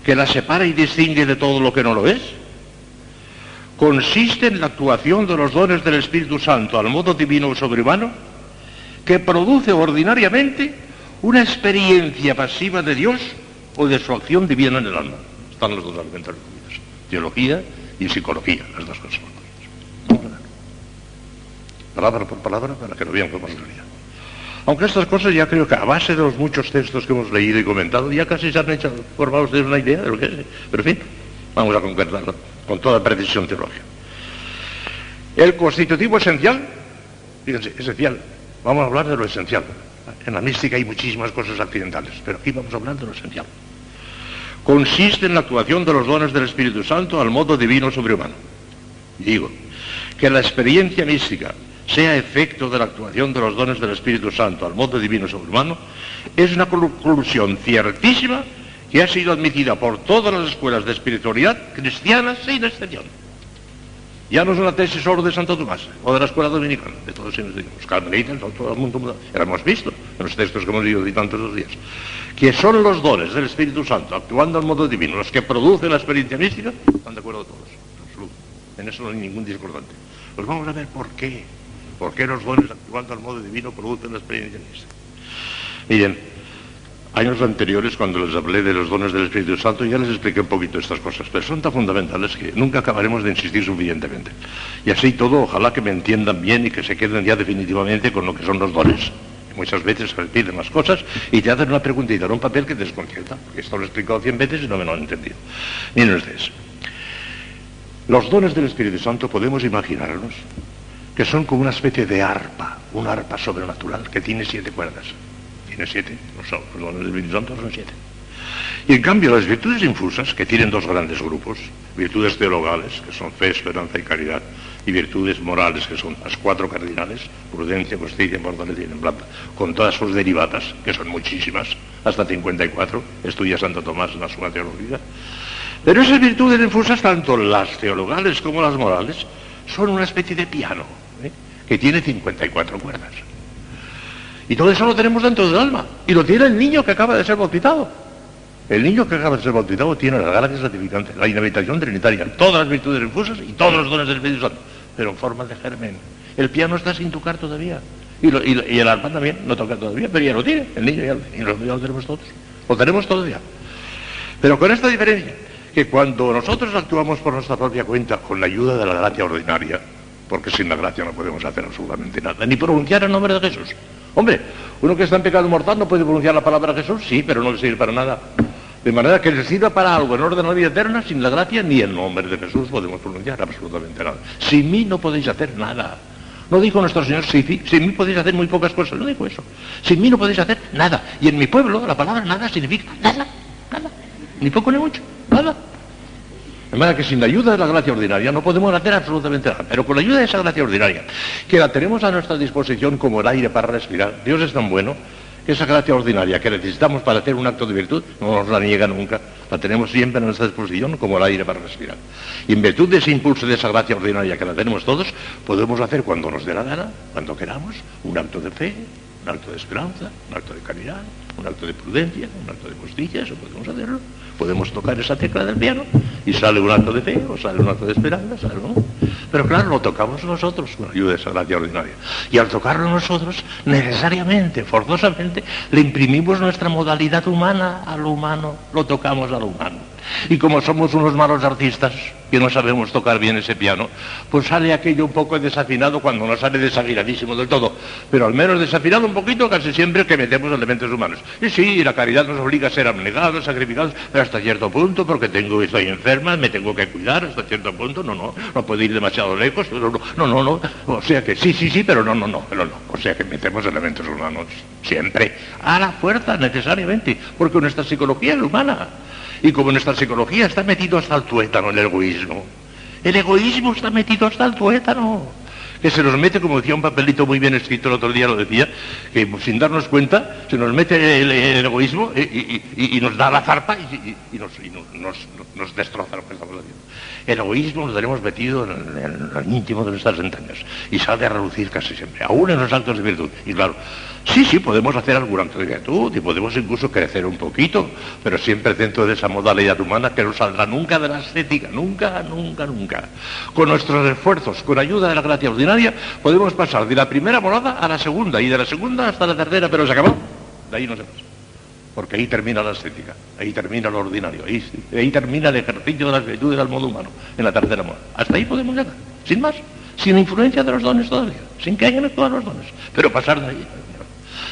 que la separa y distingue de todo lo que no lo es, consiste en la actuación de los dones del Espíritu Santo al modo divino o sobrehumano, que produce ordinariamente una experiencia pasiva de Dios o de su acción divina en el alma. Están los dos elementos incluidos, teología y psicología, las dos cosas. Ver. Palabra por palabra para que lo vean con más claridad. Aunque estas cosas ya creo que a base de los muchos textos que hemos leído y comentado, ya casi se han hecho, formado ustedes una idea de lo que es. Pero en fin, vamos a concretarlo con toda precisión teológica. El constitutivo esencial, fíjense, esencial, vamos a hablar de lo esencial. En la mística hay muchísimas cosas accidentales, pero aquí vamos a hablar de lo esencial. Consiste en la actuación de los dones del Espíritu Santo al modo divino sobrehumano. Digo, que la experiencia mística sea efecto de la actuación de los dones del Espíritu Santo al modo divino sobrehumano, es una conclusión ciertísima que ha sido admitida por todas las escuelas de espiritualidad cristianas sin excepción. Ya no es una tesis solo de Santo Tomás o de la escuela dominicana, de todos ellos, los carmelitas, todo el mundo, ya hemos visto en los textos que hemos leído de tantos los días, que son los dones del Espíritu Santo actuando al modo divino, los que producen la experiencia mística, están de acuerdo todos, absoluto. En eso no hay ningún discordante. Pues vamos a ver por qué. ¿Por qué los dones actuando al modo divino producen la experiencia? Miren, años anteriores, cuando les hablé de los dones del Espíritu Santo, ya les expliqué un poquito estas cosas, pero son tan fundamentales que nunca acabaremos de insistir suficientemente. Y así todo, ojalá que me entiendan bien y que se queden ya definitivamente con lo que son los dones. Muchas veces se piden las cosas y te hacen una preguntita en un papel que te desconcierta, porque esto lo he explicado cien veces y no me lo han entendido. Miren ustedes. Los dones del Espíritu Santo podemos imaginarnos que son como una especie de arpa, una arpa sobrenatural que tiene siete cuerdas. Tiene siete, no son, dones del Espíritu son siete. Y en cambio las virtudes infusas, que tienen dos grandes grupos, virtudes teologales, que son fe, esperanza y caridad, y virtudes morales, que son las cuatro cardinales, prudencia, justicia, fortaleza y templanza, con todas sus derivadas, que son muchísimas, hasta 54, estudia Santo Tomás en la suma teológica. Pero esas virtudes infusas, tanto las teologales como las morales, son una especie de piano. Que tiene 54 cuerdas. Y todo eso lo tenemos dentro del alma. Y lo tiene el niño que acaba de ser bautizado. El niño que acaba de ser bautizado tiene la gracia santificante, la inhabitación trinitaria, todas las virtudes infusas y todos los dones del Espíritu Santo, pero en forma de germen. El piano está sin tocar todavía. Y, lo, el arpa también no toca todavía, pero ya lo tiene. El niño ya, y lo, ya lo tenemos todos. Lo tenemos todavía. Pero con esta diferencia, que cuando nosotros actuamos por nuestra propia cuenta con la ayuda de la gracia ordinaria, porque sin la gracia no podemos hacer absolutamente nada, ni pronunciar el nombre de Jesús. Hombre, uno que está en pecado mortal no puede pronunciar la palabra Jesús, sí, pero no le sirve para nada. De manera que le sirva para algo en orden a la vida eterna, sin la gracia ni el nombre de Jesús podemos pronunciar absolutamente nada. Sin mí no podéis hacer nada. No dijo nuestro Señor, sin, sin mí podéis hacer muy pocas cosas, no dijo eso. Sin mí no podéis hacer nada. Y en mi pueblo la palabra nada significa nada, nada. Ni poco ni mucho, nada. De manera que sin la ayuda de la gracia ordinaria no podemos hacer absolutamente nada. Pero con la ayuda de esa gracia ordinaria, que la tenemos a nuestra disposición como el aire para respirar, Dios es tan bueno que esa gracia ordinaria que necesitamos para hacer un acto de virtud no nos la niega nunca. La tenemos siempre a nuestra disposición como el aire para respirar. Y en virtud de ese impulso de esa gracia ordinaria que la tenemos todos, podemos hacer cuando nos dé la gana, cuando queramos, un acto de fe, un acto de esperanza, un acto de caridad, un acto de prudencia, un acto de justicia, eso podemos hacerlo. Podemos tocar esa tecla del piano y sale un acto de fe o sale un acto de esperanza, sale. Pero claro, lo tocamos nosotros con ayuda de esa gracia ordinaria. Y al tocarlo nosotros, necesariamente, forzosamente, le imprimimos nuestra modalidad humana a lo humano, lo tocamos a lo humano. Y como somos unos malos artistas, que no sabemos tocar bien ese piano, pues sale aquello un poco desafinado cuando no sale desafinadísimo del todo, pero al menos desafinado un poquito casi siempre que metemos elementos humanos. Y sí, la caridad nos obliga a ser abnegados, sacrificados, pero hasta cierto punto, porque tengo, estoy enferma, me tengo que cuidar, hasta cierto punto, no, no, no puedo ir demasiado lejos, no, no, no, no, o sea que sí, sí, sí, pero no, no, no, pero no, o sea que metemos elementos humanos siempre, a la fuerza necesariamente, porque nuestra psicología es humana. Y como nuestra psicología está metido hasta el tuétano el egoísmo, el egoísmo está metido hasta el tuétano, que se nos mete, como decía un papelito muy bien escrito el otro día, lo decía, que sin darnos cuenta se nos mete el, egoísmo y, nos da la zarpa y, nos, destroza lo que estamos haciendo. El egoísmo lo tenemos metido en, en el íntimo de nuestras entrañas y sale a relucir casi siempre, aún en los actos de virtud. Y claro, sí, sí, podemos hacer de virtud y podemos incluso crecer un poquito, pero siempre dentro de esa modalidad humana que no saldrá nunca de la estética, nunca, nunca, nunca. Con nuestros esfuerzos, con ayuda de la gracia ordinaria, podemos pasar de la primera morada a la segunda y de la segunda hasta la tercera, pero se acabó. De ahí no se pasa porque ahí termina la estética, ahí termina lo ordinario, ahí, ahí, termina el ejercicio de las virtudes al modo humano, en la tercera morada. Hasta ahí podemos llegar, sin más, sin influencia de los dones todavía, sin que hayan actuado los dones, pero pasar de ahí.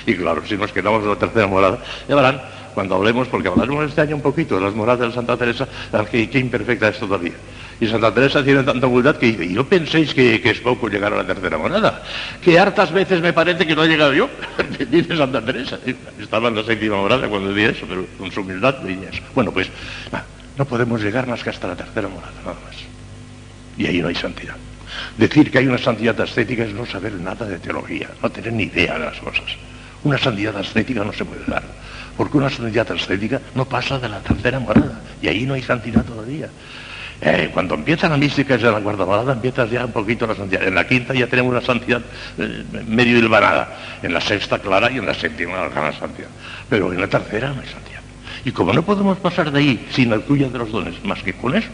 Y claro, si nos quedamos en la tercera morada, ya verán, cuando hablemos, porque hablaremos este año un poquito de las moradas de Santa Teresa, qué, qué imperfecta es todavía. Y Santa Teresa tiene tanta humildad que dice, ¿y no penséis que, que, es poco llegar a la tercera morada? Que hartas veces me parece que no he llegado yo, dice Santa Teresa. Estaba en la séptima morada cuando di eso, pero con su humildad. Bueno, pues no podemos llegar más que hasta la tercera morada, nada más. Y ahí no hay santidad. Decir que hay una santidad ascética es no saber nada de teología, no tener ni idea de las cosas. Una santidad ascética no se puede dar, porque una santidad ascética no pasa de la tercera morada, y ahí no hay santidad todavía. Eh, cuando empieza la mística es de la cuarta morada, empieza ya un poquito la santidad. En la quinta ya tenemos una santidad eh, medio hilvanada. En la sexta clara y en la séptima la gran santidad. Pero en la tercera no hay santidad. Y como no podemos pasar de ahí sin la tuya de los dones, más que con eso,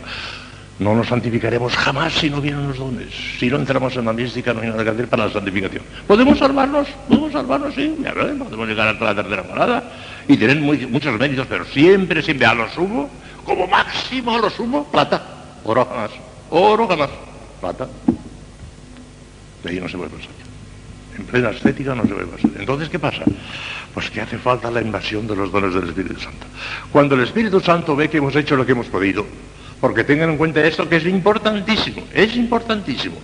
no nos santificaremos jamás si no vienen los dones. Si no entramos en la mística, no hay nada que hacer para la santificación. ¿Podemos salvarnos? ¿Podemos salvarnos? Sí, ya podemos llegar hasta la tercera morada y tener muchos méritos, pero siempre, siempre a lo sumo, como máximo a lo sumo, plata. Oro jamás. Oro jamás. Plata. De ahí no se puede pasar. En plena estética no se puede pasar. Entonces, ¿qué pasa? Pues que hace falta la invasión de los dones del Espíritu Santo. Cuando el Espíritu Santo ve que hemos hecho lo que hemos podido, porque tengan en cuenta esto que es importantísimo, es importantísimo.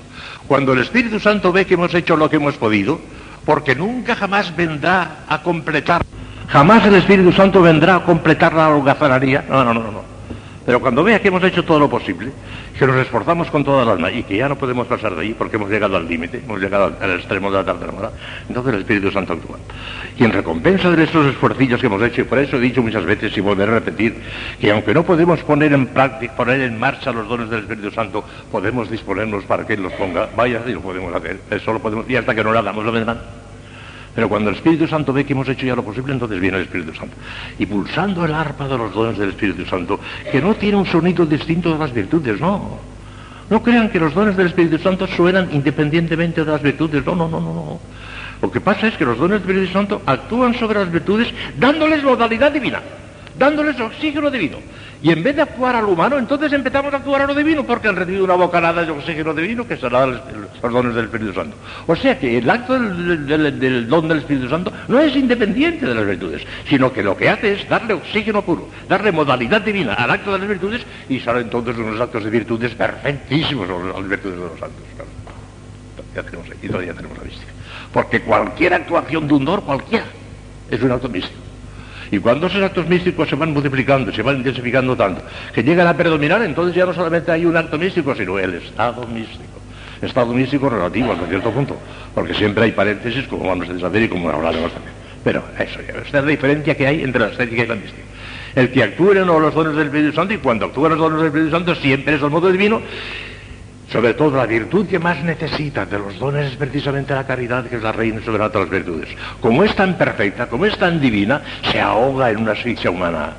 Cuando el Espíritu Santo ve que hemos hecho lo que hemos podido, porque nunca jamás vendrá a completar, jamás el Espíritu Santo vendrá a completar la holgazanería. No, no, no, no. Pero cuando vea que hemos hecho todo lo posible, que nos esforzamos con toda la alma y que ya no podemos pasar de ahí porque hemos llegado al límite, hemos llegado al extremo de la tercera morada, entonces el Espíritu Santo actúa. Y en recompensa de estos esfuerzos que hemos hecho, y por eso he dicho muchas veces y volveré a repetir, que aunque no podemos poner en práctica, poner en marcha los dones del Espíritu Santo, podemos disponernos para que Él los ponga. Vaya, si lo podemos hacer. Eso lo podemos, y hasta que no lo hagamos, lo vendrán. Pero cuando el Espíritu Santo ve que hemos hecho ya lo posible, entonces viene el Espíritu Santo. Y pulsando el arpa de los dones del Espíritu Santo, que no tiene un sonido distinto de las virtudes, no. No crean que los dones del Espíritu Santo suenan independientemente de las virtudes, no, no, no, no. no. Lo que pasa es que los dones del Espíritu Santo actúan sobre las virtudes dándoles modalidad divina, dándoles oxígeno divino. Y en vez de actuar a lo humano, entonces empezamos a actuar a lo divino, porque han recibido una bocanada de oxígeno divino que será los dones del Espíritu Santo. O sea que el acto del, del, del, don del Espíritu Santo no es independiente de las virtudes, sino que lo que hace es darle oxígeno puro, darle modalidad divina al acto de las virtudes y salen entonces unos actos de virtudes perfectísimos a las virtudes de los santos. Ya tenemos, y todavía tenemos la mística. Porque cualquier actuación de un don, cualquiera, es un acto místico. Y cuando esos actos místicos se van multiplicando, se van intensificando tanto, que llegan a predominar, entonces ya no solamente hay un acto místico, sino el estado místico. Estado místico relativo hasta cierto punto, porque siempre hay paréntesis, como vamos a deshacer y como hablaremos también. Pero eso ya, esta es la diferencia que hay entre la estética y la mística. El que actúe en los dones del Espíritu Santo, y cuando actúan los dones del Espíritu Santo, siempre es al modo divino, sobre todo la virtud que más necesita de los dones es precisamente la caridad, que es la reina sobre todas las virtudes. Como es tan perfecta, como es tan divina, se ahoga en una asfixia humana.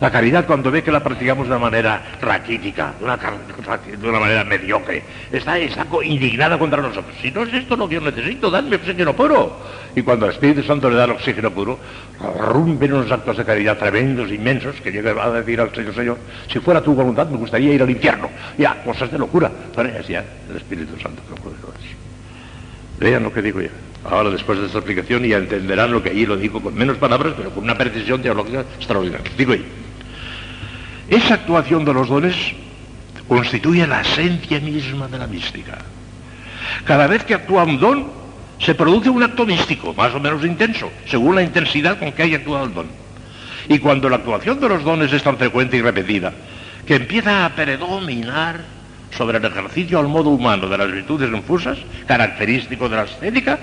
La caridad cuando ve que la practicamos de una manera raquítica, de una, de manera mediocre, está, indignada contra nosotros. Si no es esto lo que yo necesito, dadme oxígeno puro. Y cuando el Espíritu Santo le da el oxígeno puro, rompen unos actos de caridad tremendos, inmensos, que llega a decir al Señor, Señor, si fuera tu voluntad me gustaría ir al infierno. Ya, cosas de locura. Pero es ya el Espíritu Santo que puede todo eso. Vean lo que digo ya. Ahora, después de esta explicación, ya entenderán lo que allí lo digo con menos palabras, pero con una precisión teológica extraordinaria. Digo ahí. Esa actuación de los dones constituye la esencia misma de la mística. Cada vez que actúa un don, se produce un acto místico, más o menos intenso, según la intensidad con que haya actuado el don. Y cuando la actuación de los dones es tan frecuente y repetida, que empieza a predominar sobre el ejercicio al modo humano de las virtudes infusas, característico de la estética,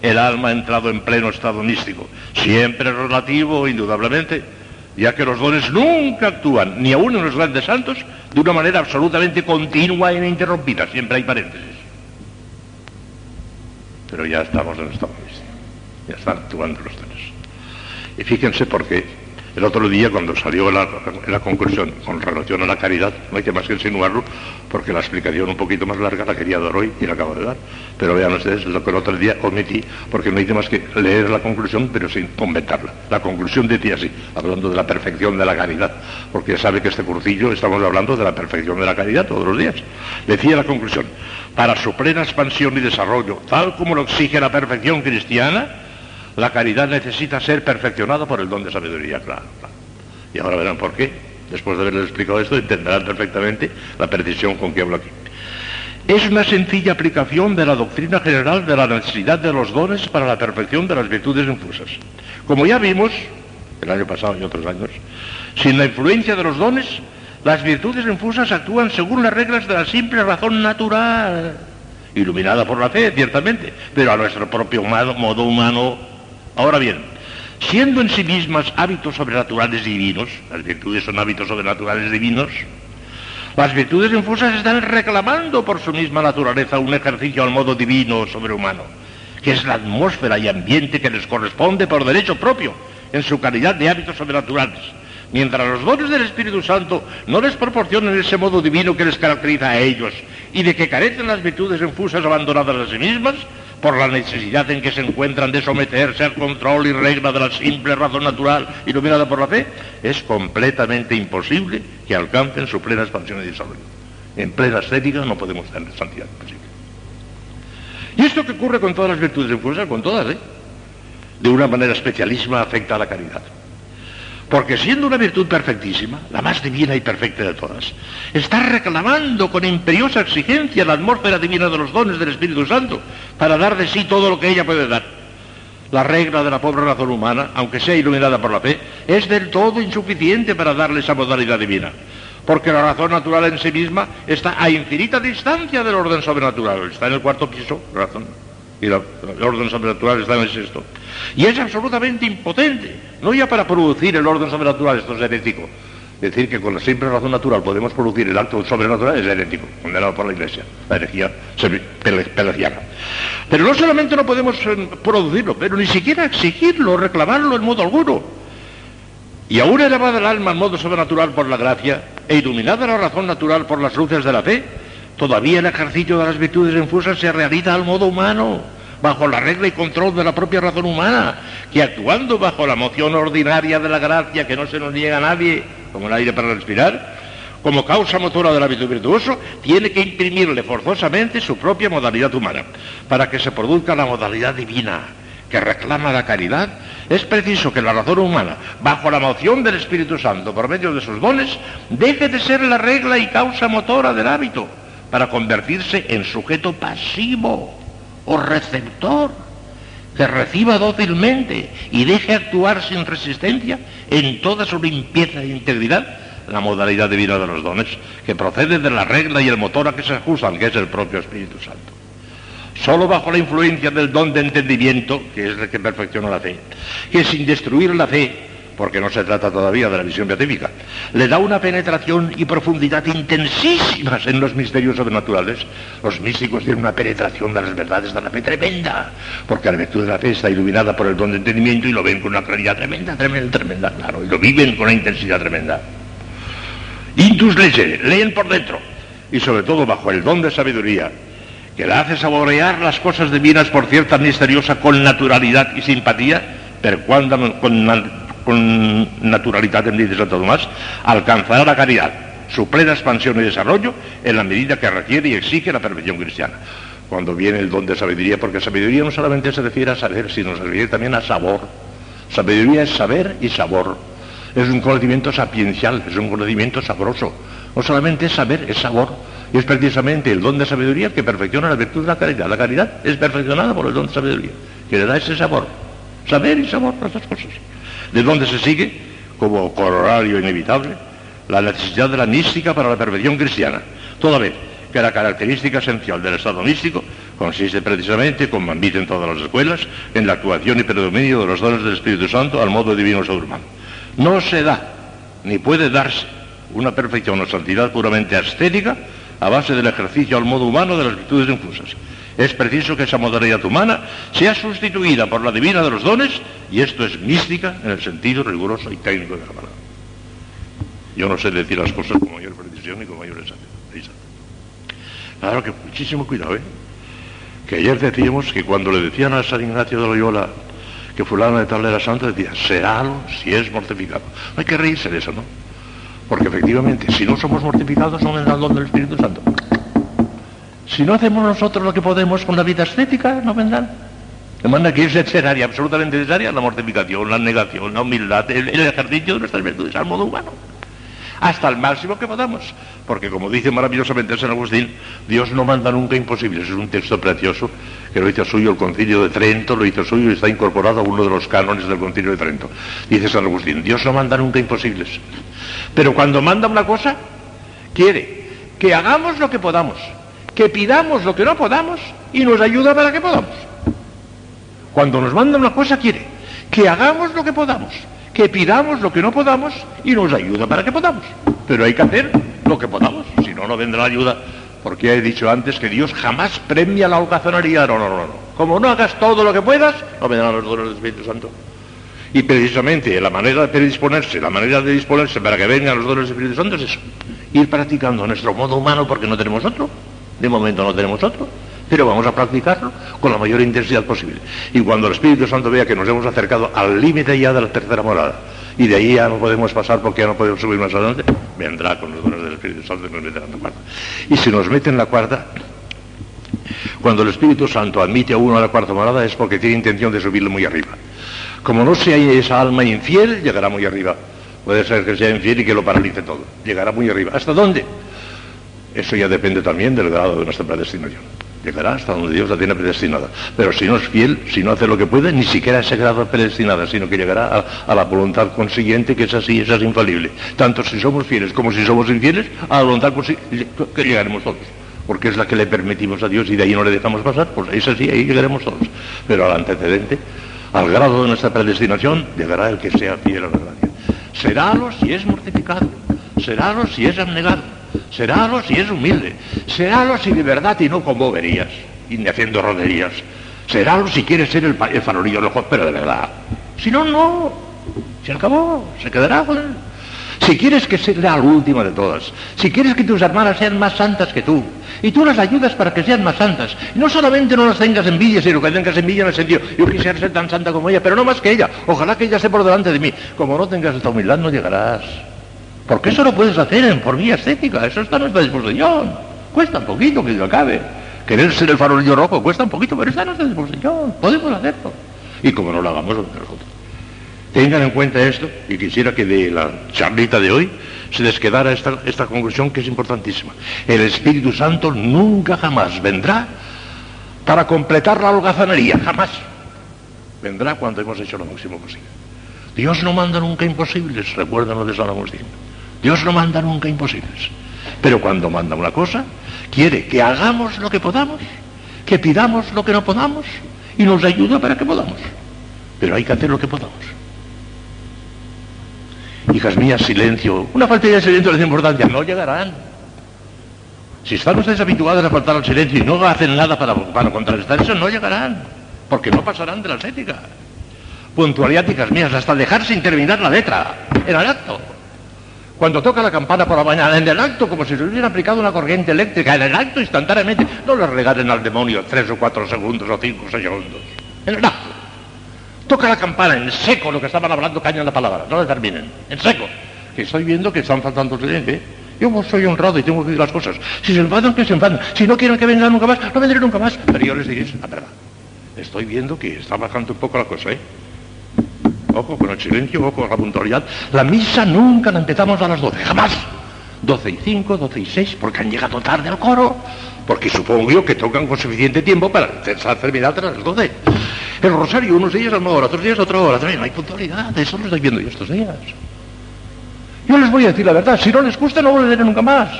el alma ha entrado en pleno estado místico, siempre relativo, indudablemente, ya que los dones nunca actúan, ni aún en los grandes santos, de una manera absolutamente continua e ininterrumpida, siempre hay paréntesis. Pero ya estamos en esta momento, ya están actuando los dones. Y fíjense por qué el otro día, cuando salió la, conclusión con relación a la caridad, no hay que más que insinuarlo, porque la explicación un poquito más larga la quería dar hoy y la acabo de dar. Pero vean ustedes lo que el otro día omití, porque no hice más que leer la conclusión, pero sin comentarla. La conclusión decía así, hablando de la perfección de la caridad, porque sabe que este cursillo estamos hablando de la perfección de la caridad todos los días. Decía la conclusión, para su plena expansión y desarrollo, tal como lo exige la perfección cristiana, la caridad necesita ser perfeccionada por el don de sabiduría, claro, Y ahora verán por qué. Después de haberles explicado esto, entenderán perfectamente la precisión con que hablo aquí. Es una sencilla aplicación de la doctrina general de la necesidad de los dones para la perfección de las virtudes infusas. Como ya vimos, el año pasado y otros años, sin la influencia de los dones, las virtudes infusas actúan según las reglas de la simple razón natural, iluminada por la fe, ciertamente, pero a nuestro propio modo humano Ahora bien, siendo en sí mismas hábitos sobrenaturales divinos, las virtudes son hábitos sobrenaturales divinos, las virtudes infusas están reclamando por su misma naturaleza un ejercicio al modo divino sobrehumano, que es la atmósfera y ambiente que les corresponde por derecho propio en su calidad de hábitos sobrenaturales. Mientras los dones del Espíritu Santo no les proporcionan ese modo divino que les caracteriza a ellos y de que carecen las virtudes infusas abandonadas a sí mismas, por la necesidad en que se encuentran de someterse al control y regla de la simple razón natural iluminada por la fe, es completamente imposible que alcancen su plena expansión y desarrollo. En plena estética no podemos tener santidad posible. Y esto que ocurre con todas las virtudes infusas, con todas, ¿eh? de una manera especialísima afecta a la caridad. Porque siendo una virtud perfectísima, la más divina y perfecta de todas, está reclamando con imperiosa exigencia la atmósfera divina de los dones del Espíritu Santo para dar de sí todo lo que ella puede dar. La regla de la pobre razón humana, aunque sea iluminada por la fe, es del todo insuficiente para darle esa modalidad divina. Porque la razón natural en sí misma está a infinita distancia del orden sobrenatural. Está en el cuarto piso, razón y el orden sobrenatural está en el sexto. Y es absolutamente impotente, no ya para producir el orden sobrenatural, esto es herético. Decir que con la simple razón natural podemos producir el acto sobrenatural es herético, condenado por la Iglesia, la herejía pelagiana. Pero no solamente no podemos eh, producirlo, pero ni siquiera exigirlo, reclamarlo en modo alguno. Y aún elevada el alma en modo sobrenatural por la gracia e iluminada la razón natural por las luces de la fe, Todavía el ejercicio de las virtudes infusas se realiza al modo humano, bajo la regla y control de la propia razón humana, que actuando bajo la moción ordinaria de la gracia que no se nos niega a nadie, como el aire para respirar, como causa motora del hábito virtuoso, tiene que imprimirle forzosamente su propia modalidad humana, para que se produzca la modalidad divina que reclama la caridad, es preciso que la razón humana, bajo la moción del Espíritu Santo, por medio de sus dones, deje de ser la regla y causa motora del hábito para convertirse en sujeto pasivo o receptor que reciba dócilmente y deje actuar sin resistencia en toda su limpieza e integridad la modalidad divina de los dones, que procede de la regla y el motor a que se ajustan, que es el propio Espíritu Santo. Solo bajo la influencia del don de entendimiento, que es el que perfecciona la fe, que sin destruir la fe porque no se trata todavía de la visión beatífica, le da una penetración y profundidad intensísimas en los misterios sobrenaturales. Los místicos tienen una penetración de las verdades de la fe tremenda, porque la virtud de la fe está iluminada por el don de entendimiento y lo ven con una claridad tremenda, tremenda, tremenda, claro, y lo viven con una intensidad tremenda. Intus legere, leen por dentro, y sobre todo bajo el don de sabiduría, que la hace saborear las cosas divinas por cierta misteriosa con naturalidad y simpatía, pero cuando con con naturalidad en dice Santo Tomás, alcanzará la caridad, su plena expansión y desarrollo en la medida que requiere y exige la perfección cristiana. Cuando viene el don de sabiduría, porque sabiduría no solamente se refiere a saber, sino se refiere también a sabor. Sabiduría es saber y sabor. Es un conocimiento sapiencial, es un conocimiento sabroso. No solamente es saber, es sabor. Y es precisamente el don de sabiduría que perfecciona la virtud de la caridad. La caridad es perfeccionada por el don de sabiduría, que le da ese sabor. Saber y sabor, las dos cosas de donde se sigue, como corolario inevitable, la necesidad de la mística para la perfección cristiana, toda vez que la característica esencial del estado místico consiste precisamente, como admiten todas las escuelas, en la actuación y predominio de los dones del Espíritu Santo al modo divino sobrehumano. No se da, ni puede darse, una perfección o santidad puramente ascética a base del ejercicio al modo humano de las virtudes infusas. Es preciso que esa modalidad humana sea sustituida por la divina de los dones y esto es mística en el sentido riguroso y técnico de la palabra. Yo no sé decir las cosas con mayor precisión y con mayor exactitud. Claro que muchísimo cuidado, ¿eh? Que ayer decíamos que cuando le decían a San Ignacio de Loyola que fulano de tal era santo, decía, serálo si es mortificado. No hay que reírse de eso, ¿no? Porque efectivamente, si no somos mortificados, no vendrá el don del Espíritu Santo. Si no hacemos nosotros lo que podemos con la vida estética, no vendrán. De manera que es necesaria, absolutamente necesaria, la mortificación, la negación, la humildad, el, el ejercicio de nuestras virtudes al modo humano. Hasta el máximo que podamos. Porque como dice maravillosamente San Agustín, Dios no manda nunca imposibles. Es un texto precioso que lo hizo suyo el concilio de Trento, lo hizo suyo y está incorporado a uno de los cánones del concilio de Trento. Dice San Agustín, Dios no manda nunca imposibles. Pero cuando manda una cosa, quiere que hagamos lo que podamos, que pidamos lo que no podamos y nos ayuda para que podamos. Cuando nos manda una cosa, quiere que hagamos lo que podamos, que pidamos lo que no podamos y nos ayuda para que podamos. Pero hay que hacer lo que podamos, si no, no vendrá ayuda. Porque he dicho antes que Dios jamás premia la holgazanería. No, no, no, no. Como no hagas todo lo que puedas, no vendrán los dones del Espíritu Santo. Y precisamente la manera de predisponerse, la manera de disponerse para que vengan los dones del Espíritu Santo es eso. Ir practicando nuestro modo humano porque no tenemos otro. De momento no tenemos otro. Pero vamos a practicarlo con la mayor intensidad posible. Y cuando el Espíritu Santo vea que nos hemos acercado al límite ya de la tercera morada, y de ahí ya no podemos pasar porque ya no podemos subir más adelante, vendrá con los dones del Espíritu Santo y nos meterá en la cuarta. Y si nos mete en la cuarta, cuando el Espíritu Santo admite a uno a la cuarta morada es porque tiene intención de subirlo muy arriba. Como no sea esa alma infiel, llegará muy arriba. Puede ser que sea infiel y que lo paralice todo. Llegará muy arriba. ¿Hasta dónde? Eso ya depende también del grado de nuestra predestinación. Llegará hasta donde Dios la tiene predestinada. Pero si no es fiel, si no hace lo que puede, ni siquiera ese grado predestinada, sino que llegará a, la voluntad consiguiente, que es así, esa es infalible. Tanto si somos fieles como si somos infieles, a la voluntad consiguiente, que llegaremos todos. Porque es la que le permitimos a Dios y de ahí no le dejamos pasar, pues es así, ahí llegaremos todos. Pero al antecedente, al grado de nuestra predestinación, llegará el que sea fiel a la gracia. Serálo si es mortificado, serálo si es abnegado, serálo si es humilde, serálo si de verdad y no con boberías, y ni haciendo roderías, serálo si quiere ser el, el farolillo rojo, pero de verdad. Si no, no, se acabó, se quedará. Si quieres que sea la última de todas, si quieres que tus hermanas sean más santas que tú, y tú las ayudas para que sean más santas, y no solamente no las tengas envidia, sino que tengas envidia en el sentido, yo quisiera ser tan santa como ella, pero no más que ella, ojalá que ella esté por delante de mí. Como no tengas esta humildad, no llegarás. Porque eso lo puedes hacer en, por vía estética, eso está a nuestra disposición. Cuesta un poquito que lo acabe. Querer ser el farolillo rojo cuesta un poquito, pero está a nuestra disposición, podemos hacerlo. Y como no lo hagamos, nosotros. Tengan en cuenta esto y quisiera que de la charlita de hoy se les quedara esta, esta conclusión que es importantísima. El Espíritu Santo nunca jamás vendrá para completar la holgazanería, jamás. Vendrá cuando hemos hecho lo máximo posible. Dios no manda nunca imposibles, recuerdan lo de San Agustín. Dios no manda nunca imposibles. Pero cuando manda una cosa, quiere que hagamos lo que podamos, que pidamos lo que no podamos y nos ayuda para que podamos. Pero hay que hacer lo que podamos. Hijas mías, silencio. Una falta de silencio les importancia. No llegarán. Si están ustedes habituadas a faltar al silencio y no hacen nada para, contrarrestar eso, no llegarán. Porque no pasarán de la ética. Puntualidad, hijas mías, hasta dejar sin terminar la letra. El acto. Cuando toca la campana por la mañana, en el acto, como si se hubiera aplicado una corriente eléctrica, en el acto instantáneamente, no le regalen al demonio tres o cuatro segundos o cinco segundos. En el acto. Toca la campana en seco, lo que estaban hablando, cañan la palabra, no le terminen, en seco. Que estoy viendo que están faltando silencio. ¿eh? Yo soy honrado y tengo que decir las cosas. Si se enfadan, que se enfadan. Si no quieren que vengan nunca más, no vendré nunca más. Pero yo les diré la verdad. Estoy viendo que está bajando un poco la cosa, ¿eh? Ojo con el silencio, ojo con la puntualidad. La misa nunca la empezamos a las 12, jamás. 12 y 5, 12 y 6, porque han llegado tarde al coro. Porque supongo yo que tocan con suficiente tiempo para terminar a las 12. El rosario, unos días a una hora, otros días a otra hora. No hay puntualidad, eso lo estoy viendo yo estos días. Yo les voy a decir la verdad, si no les gusta no volveré nunca más.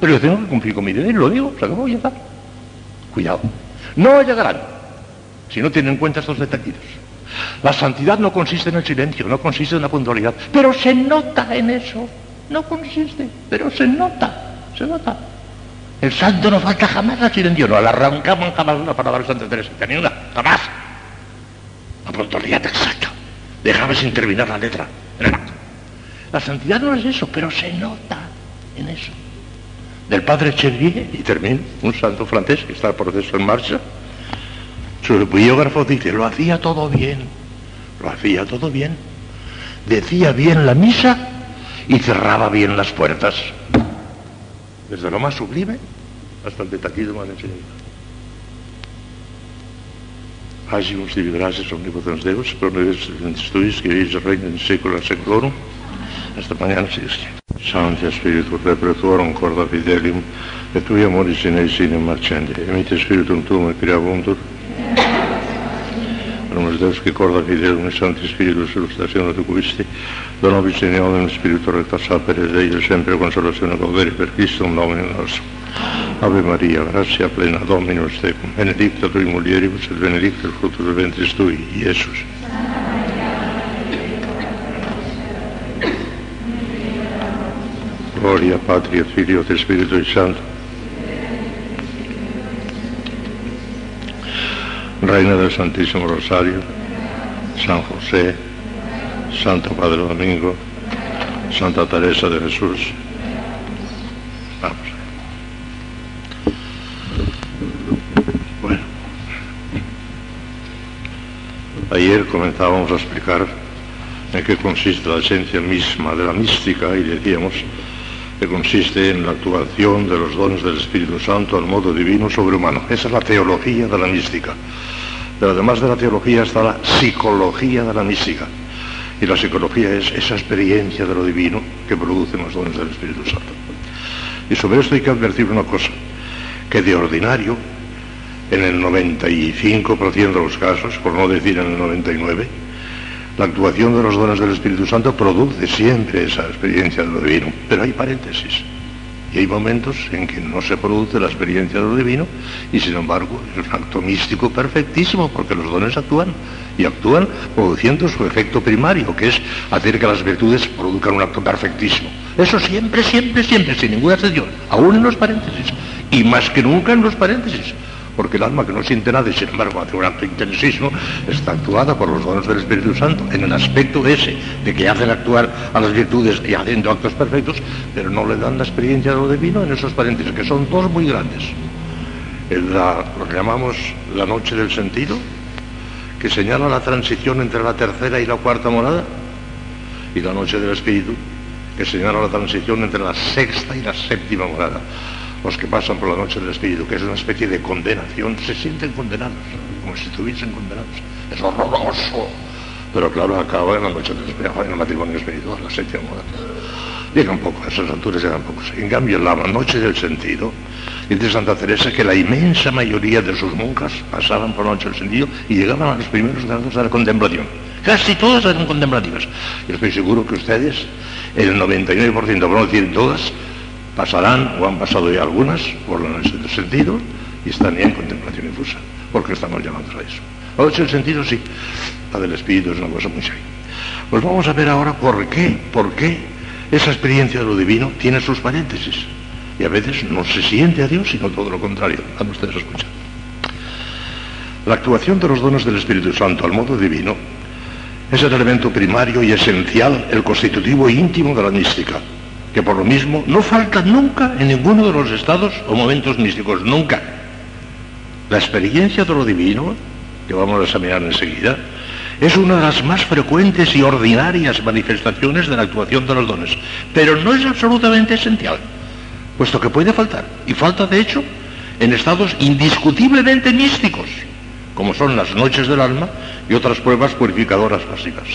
Pero yo tengo que cumplir con mi deber, lo digo, se acabó ya está. Cuidado. No llegarán si no tienen en cuenta estos detallitos. La santidad no consiste en el silencio, no consiste en la puntualidad, pero se nota en eso. No consiste, pero se nota, se nota. El santo no falta jamás al silencio, no le arrancamos jamás una palabra de Santa Teresa, ni una, jamás. La puntualidad exacta. Dejaba sin terminar la letra. La santidad no es eso, pero se nota en eso. Del padre Chevier, y termino, un santo francés que está el proceso en marcha, su biógrafo dice, lo hacía todo bien, lo hacía todo bien. Decía bien la misa y cerraba bien las puertas. Desde lo más sublime hasta el detallismo más enseñanza. Hagi uns divi gràcies omnipotents Deus, per les estudis que ells regnen secula seculorum, hasta mañana si Dios quiere. Santi Spiritu Repertuorum corda fidelium, et tui amoris in eis in marcendi, emite Spiritum tuum et creabuntur, Anumus Deus che corda fidelium et Santi Spiritus illustrazione tu quisti, donobis in eodem Spiritu recta sapere Dei sempre consolazione gaudere per Cristo un nomine nostro. Ave Maria, gratia plena Dominus tecum, benedicta tui mulieribus et benedictus fructus ventris tui, Iesus. Gloria Patri et Filio et Spiritu Santo. Reina del Santísimo Rosario, San José, Santo Padre Domingo, Santa Teresa de Jesús. Vamos. Bueno. Ayer comenzábamos a explicar en qué consiste la esencia misma de la mística y decíamos que consiste en la actuación de los dones del Espíritu Santo al modo divino sobrehumano. Esa es la teología de la mística. Pero además de la teología está la psicología de la mística. Y la psicología es esa experiencia de lo divino que producen los dones del Espíritu Santo. Y sobre esto hay que advertir una cosa, que de ordinario, en el 95% de los casos, por no decir en el 99%, la actuación de los dones del Espíritu Santo produce siempre esa experiencia de lo divino, pero hay paréntesis. Y hay momentos en que no se produce la experiencia de lo divino y sin embargo es un acto místico perfectísimo porque los dones actúan y actúan produciendo su efecto primario, que es hacer que las virtudes produzcan un acto perfectísimo. Eso siempre, siempre, siempre, sin ninguna excepción, aún en los paréntesis y más que nunca en los paréntesis porque el alma que no siente nada y sin embargo hace un acto intensísimo, está actuada por los dones del Espíritu Santo en el aspecto ese de que hacen actuar a las virtudes y haciendo actos perfectos, pero no le dan la experiencia de lo divino en esos paréntesis, que son dos muy grandes. La, lo que llamamos la noche del sentido, que señala la transición entre la tercera y la cuarta morada, y la noche del espíritu, que señala la transición entre la sexta y la séptima morada los que pasan por la noche del espíritu, que es una especie de condenación, se sienten condenados, como si estuviesen condenados. Es horroroso. Pero claro, acaba en la noche del espíritu, en el matrimonio espiritual, la séptima moda. Llega un poco, a esas alturas llegan pocos. En cambio, la noche del sentido, dice Santa Teresa que la inmensa mayoría de sus monjas pasaban por la noche del sentido y llegaban a los primeros grados de la contemplación. Casi todas eran contemplativas. Yo estoy seguro que ustedes, el 99%, por no decir todas, pasarán, o han pasado ya algunas, por del sentido, y están ya en contemplación infusa, porque estamos llamados a eso. La noche del sentido sí, la del espíritu es una cosa muy seria. Pues vamos a ver ahora por qué, por qué esa experiencia de lo divino tiene sus paréntesis. Y a veces no se siente a Dios, sino todo lo contrario. Van ustedes a escuchar. La actuación de los dones del Espíritu Santo al modo divino es el elemento primario y esencial, el constitutivo íntimo de la mística que por lo mismo no falta nunca en ninguno de los estados o momentos místicos, nunca. La experiencia de lo divino, que vamos a examinar enseguida, es una de las más frecuentes y ordinarias manifestaciones de la actuación de los dones, pero no es absolutamente esencial, puesto que puede faltar, y falta de hecho en estados indiscutiblemente místicos, como son las noches del alma y otras pruebas purificadoras pasivas.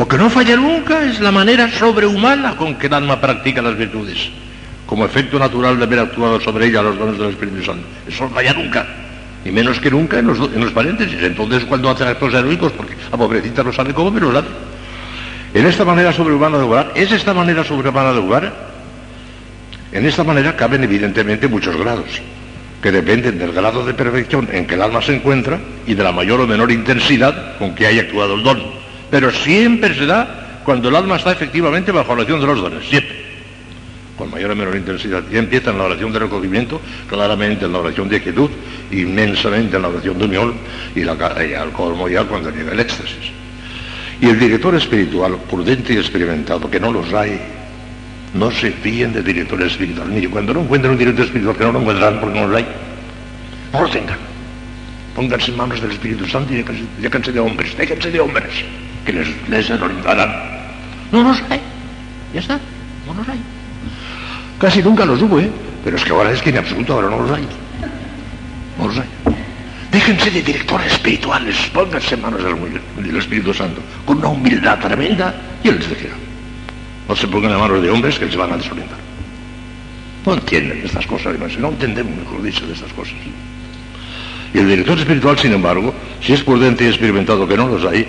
Lo que no falla nunca es la manera sobrehumana con que el alma practica las virtudes, como efecto natural de haber actuado sobre ella los dones del Espíritu Santo. Eso no falla nunca, y menos que nunca en los, en los paréntesis. Entonces, cuando hacen actos heroicos, porque la pobrecita no sabe cómo, pero lo hace. En esta manera sobrehumana de obrar, ¿es esta manera sobrehumana de obrar? En esta manera caben evidentemente muchos grados. que dependen del grado de perfección en que el alma se encuentra y de la mayor o menor intensidad con que haya actuado el don. Pero siempre se da cuando el alma está efectivamente bajo la acción de los dones, siempre. Con mayor o menor intensidad. Ya empieza en la oración de recogimiento, claramente en la oración de quietud, inmensamente en la oración de unión y, la, y al colmo ya cuando llega el éxtasis. Y el director espiritual, prudente y experimentado, que no los hay, no se fíen de director espiritual. Mire, cuando no encuentren un director espiritual, que no lo encuentran porque no los hay, no lo tengan. Pónganse en manos del Espíritu Santo y déjense de hombres, déjense de hombres, que les, les. No los hay, ya está, no los hay. Casi nunca los hubo, ¿eh? Pero es que ahora es que en absoluto ahora no los hay. No los hay. Déjense de directores espirituales, pónganse en manos del, Espíritu Santo, con una humildad tremenda, y Él les decía, no se pongan en manos de hombres que les van a desorientar. No entienden estas cosas, no entendemos, mejor dicho, de estas cosas. Y el director espiritual, sin embargo, si es prudente y experimentado que no los hay,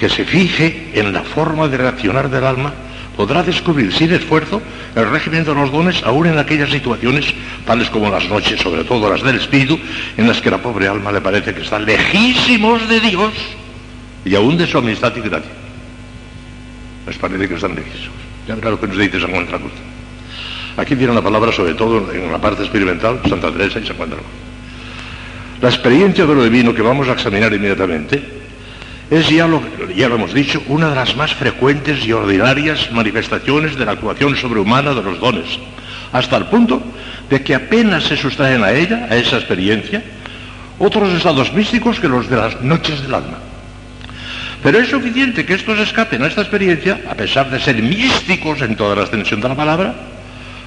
que se fije en la forma de reaccionar del alma, podrá descubrir sin esfuerzo el régimen de los dones aún en aquellas situaciones, tales como las noches, sobre todo las del espíritu, en las que la pobre alma le parece que están lejísimos de Dios y aún de su amistad y gracia. Les parece que están lejísimos. Ya verá lo que nos dice San Juan de la. Aquí viene la palabra sobre todo en la parte experimental, Santa Teresa y San Juan de la. La experiencia de lo divino que vamos a examinar inmediatamente es, ya lo, ya hemos dicho, una de las más frecuentes y ordinarias manifestaciones de la actuación sobrehumana de los dones, hasta el punto de que apenas se sustraen a ella, a esa experiencia, otros estados místicos que los de las noches del alma. Pero es suficiente que estos escapen a esta experiencia, a pesar de ser místicos en toda la extensión de la palabra,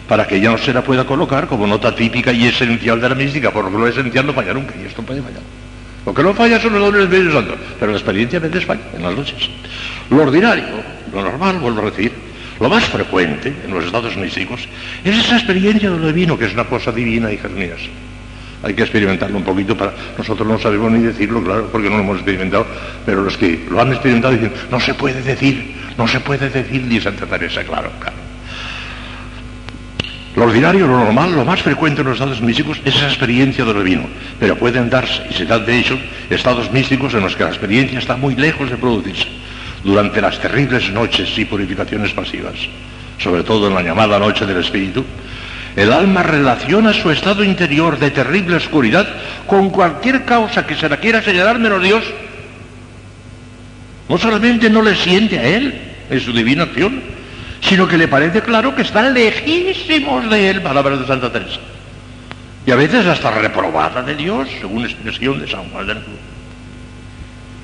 para que ya no se la pueda colocar como nota típica y esencial de la mística, porque lo esencial no falla nunca, y esto puede fallar. Lo que no falla son los dones del Espíritu Santo, pero la experiencia a veces falla en las noches. Lo ordinario, lo normal, vuelvo a decir, lo más frecuente en los estados místicos es esa experiencia de lo divino, que es una cosa divina, hijas mías. Hay que experimentarlo un poquito para... Nosotros no sabemos ni decirlo, claro, porque no lo hemos experimentado, pero los que lo han experimentado dicen, no se puede decir, no se puede decir, dice Santa Teresa, claro, claro. Lo ordinario, lo normal, lo más frecuente en los estados místicos es esa experiencia de divino, pero pueden darse, y se dan de hecho, estados místicos en los que la experiencia está muy lejos de producirse, durante las terribles noches y purificaciones pasivas, sobre todo en la llamada noche del espíritu, el alma relaciona su estado interior de terrible oscuridad con cualquier causa que se la quiera señalar menos Dios. No solamente no le siente a Él en su divina acción, sino que le parece claro que están lejísimos de Él, palabras de Santa Teresa. Y a veces hasta reprobada de Dios, según expresión de San Juan de la Cruz.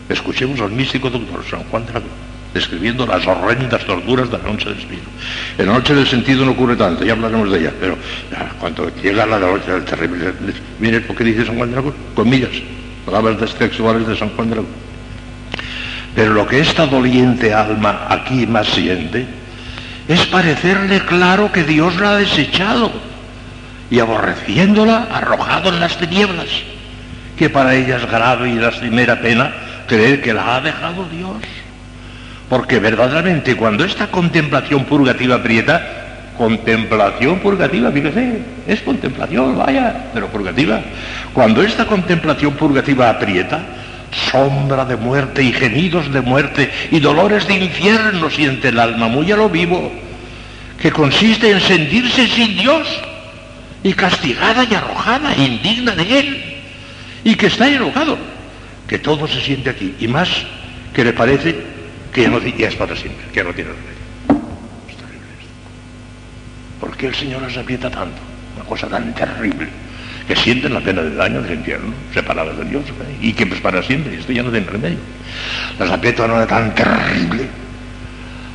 Escuchemos al místico doctor San Juan de la Cruz describiendo las horrendas torturas de la noche del espíritu. En la noche del sentido no ocurre tanto, ya hablaremos de ella, pero ya, cuando llega la noche del terrible, miren lo que dice San Juan de la Cruz, comillas, palabras textuales de San Juan de la Cruz. Pero lo que esta doliente alma aquí más siente es parecerle claro que Dios la ha desechado y aborreciéndola arrojado en las tinieblas, que para ella es grave y lastimera pena creer que la ha dejado Dios. Porque verdaderamente cuando esta contemplación purgativa aprieta, contemplación purgativa, fíjese, es contemplación, vaya, pero purgativa. Cuando esta contemplación purgativa aprieta, sombra de muerte y gemidos de muerte y dolores de infierno siente el alma muy a lo vivo, que consiste en sentirse sin Dios y castigada y arrojada, indigna de Él, y que está enojado, que todo se siente aquí, y más que le parece que ya, no, es para siempre, que no tiene remedio. ¿Por qué el Señor las aprieta tanto? Una cosa tan terrible, que sienten la pena de daño del infierno, separadas de Dios, ¿eh? y que pues para siempre, esto ya no tiene remedio. Las aprieta de una tan terrible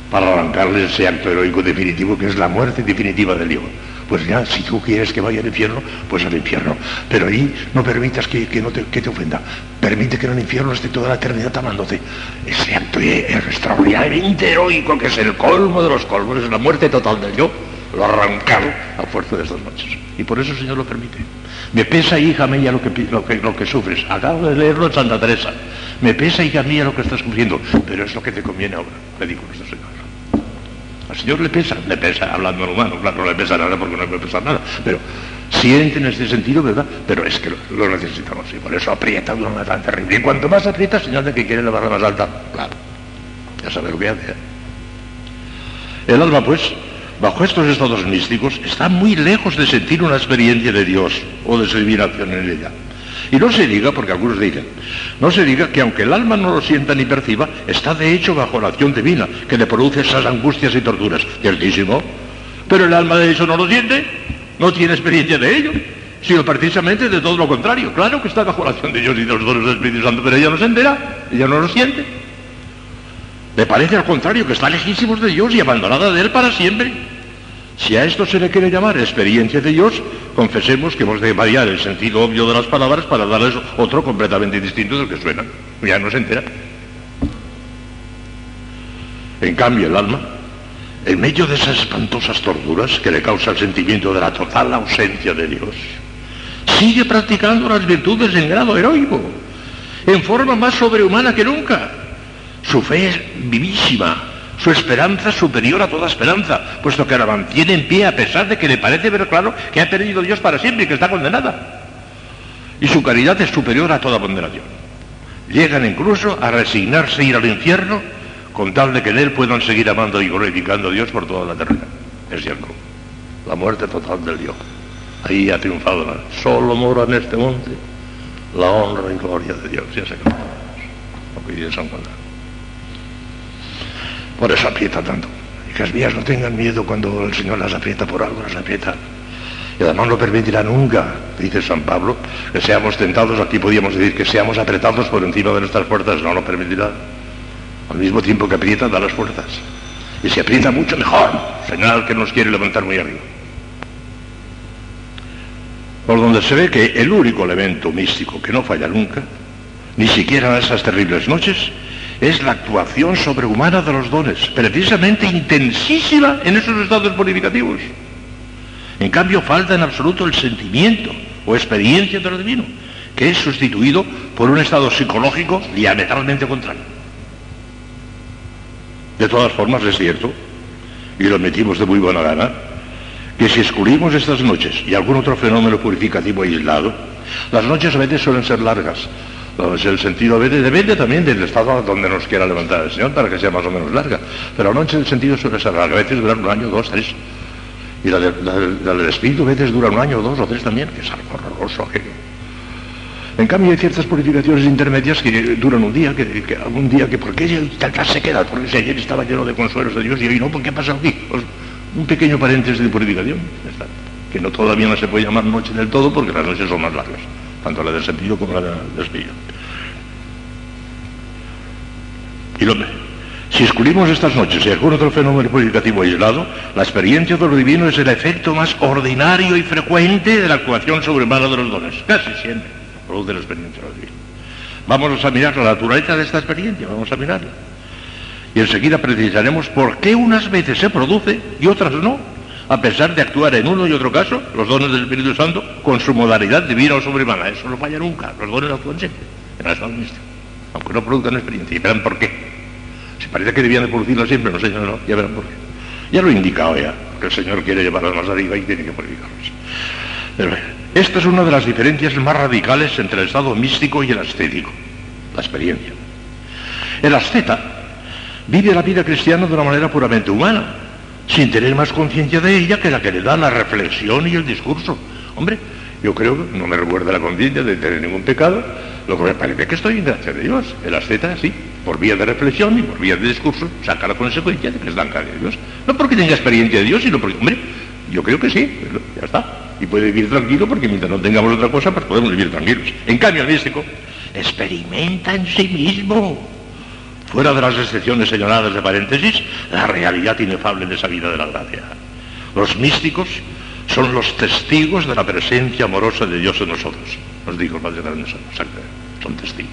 para arrancarles ese acto heroico definitivo que es la muerte definitiva del Dios pues ya, si tú quieres que vaya al infierno, pues al infierno. Pero ahí no permitas que, no te, que te ofenda. Permite que en el infierno esté toda la eternidad amándote. Ese acto extraordinariamente heroico, que es el colmo de los colmos, es la muerte total del yo, lo arrancado a fuerza de estas noches. Y por eso el Señor lo permite. Me pesa, hija mía, lo que, lo que, sufres. Acabo de leerlo en Santa Teresa. Me pesa, hija mía, lo que estás sufriendo. Pero es lo que te conviene ahora, le dijo nuestro Señor. Al Señor le pesa, le pesa, hablando en humano, claro, no le pesa nada porque no le pesa nada, pero siente en este sentido, ¿verdad? Pero es que lo, lo necesitamos y por eso aprieta de una manera tan terrible. Y cuanto más aprieta, señal de que quiere elevarla más alta. Claro, ya sabe lo que hace. ¿eh? El alma, pues, bajo estos estados místicos, está muy lejos de sentir una experiencia de Dios o de su divina acción en ella. Y no se diga, porque algunos dicen, no se diga que aunque el alma no lo sienta ni perciba, está de hecho bajo la acción divina, que le produce esas angustias y torturas. Ciertísimo. Pero el alma de eso no lo siente, no tiene experiencia de ello, sino precisamente de todo lo contrario. Claro que está bajo la acción de Dios y de los dones del Espíritu Santo, pero ella no se entera, ella no lo siente. Le parece al contrario que está lejísimos de Dios y abandonada de Él para siempre. Si a esto se le quiere llamar experiencia de Dios, confesemos que hemos de variar el sentido obvio de las palabras para darles otro completamente distinto del que suena. Ya no se entera. En cambio, el alma, en medio de esas espantosas torturas que le causa el sentimiento de la total ausencia de Dios, sigue practicando las virtudes en grado heroico, en forma más sobrehumana que nunca. Su fe es vivísima, su esperanza superior a toda esperanza, puesto que la mantiene en pie a pesar de que le parece ver claro que ha perdido Dios para siempre y que está condenada. Y su caridad es superior a toda condenación. Llegan incluso a resignarse a ir al infierno con tal de que en él puedan seguir amando y glorificando a Dios por toda la eternidad. Es cierto. La muerte total del Dios. Ahí ha triunfado. la- Solo mora en este monte la honra y gloria de Dios. Ya se acabó. Lo que dice San Juan. Por eso aprieta tanto. Y que las vías no tengan miedo cuando el Señor las aprieta por algo, las aprieta. Y además no permitirá nunca, dice San Pablo, que seamos tentados, aquí podríamos decir que seamos apretados por encima de nuestras fuerzas, no lo permitirá. Al mismo tiempo que aprieta, da las fuerzas. Y si aprieta mucho, mejor. Señal que nos quiere levantar muy arriba. Por donde se ve que el único elemento místico que no falla nunca, ni siquiera en esas terribles noches, es la actuación sobrehumana de los dones, precisamente intensísima en esos estados purificativos. En cambio, falta en absoluto el sentimiento o experiencia de lo divino, que es sustituido por un estado psicológico diametralmente contrario. De todas formas, es cierto, y lo admitimos de muy buena gana, que si excluimos estas noches y algún otro fenómeno purificativo aislado, las noches a veces suelen ser largas. Entonces, el sentido veces depende también del estado donde nos quiera levantar el Señor para que sea más o menos larga. Pero la noche del sentido suele ser larga, a veces duran un año, dos, tres. Y la, de- del- espíritu a veces dura un año, dos o tres también, que es algo horroroso aquello. En cambio hay ciertas purificaciones intermedias que duran un día, que, que algún día que ¿por qué tal se queda? Porque si ayer estaba lleno de consuelos de Dios y hoy no, ¿por qué ha pasado aquí? Pues, un pequeño paréntesis de purificación, que no todavía no se puede llamar noche del todo porque las noches son más largas, tanto la del sentido como la del espíritu. Y lo, si excluimos estas noches y algún otro fenómeno purificativo aislado, la experiencia de lo divino es el efecto más ordinario y frecuente de la actuación sobrehumana de los dones. Casi siempre produce la experiencia de lo divino. Vamos a mirar la naturaleza de esta experiencia, vamos a mirarla. Y enseguida precisaremos por qué unas veces se produce y otras no, a pesar de actuar en uno y otro caso los dones del Espíritu Santo con su modalidad divina o sobrehumana. Eso no falla nunca, los dones actúan siempre en estado místico, aunque no produzcan experiencia. Y verán por qué. Si parece que debían de producirla siempre, no sé, no, no, ya verán por qué. Ya lo he indicado ya, que el Señor quiere llevarlas más arriba y tiene que purificarlas. Pero, esta es una de las diferencias más radicales entre el estado místico y el ascético, la experiencia. El asceta vive la vida cristiana de una manera puramente humana, sin tener más conciencia de ella que la que le da la reflexión y el discurso. Hombre, yo creo que no me recuerda la conciencia de tener ningún pecado, lo que me parece que estoy en gracia de Dios. El asceta, sí, por vía de reflexión y por vía de discurso, saca la consecuencia de que es gracia de Dios. No porque tenga experiencia de Dios, sino porque, hombre, yo creo que sí, ya está. Y puede vivir tranquilo porque mientras no tengamos otra cosa, pues podemos vivir tranquilos. En cambio, el místico experimenta en sí mismo fuera de las excepciones señaladas de paréntesis, la realidad inefable de esa vida de la gracia. Los místicos son los testigos de la presencia amorosa de Dios en nosotros, nos dijo el Padre Grande son testigos.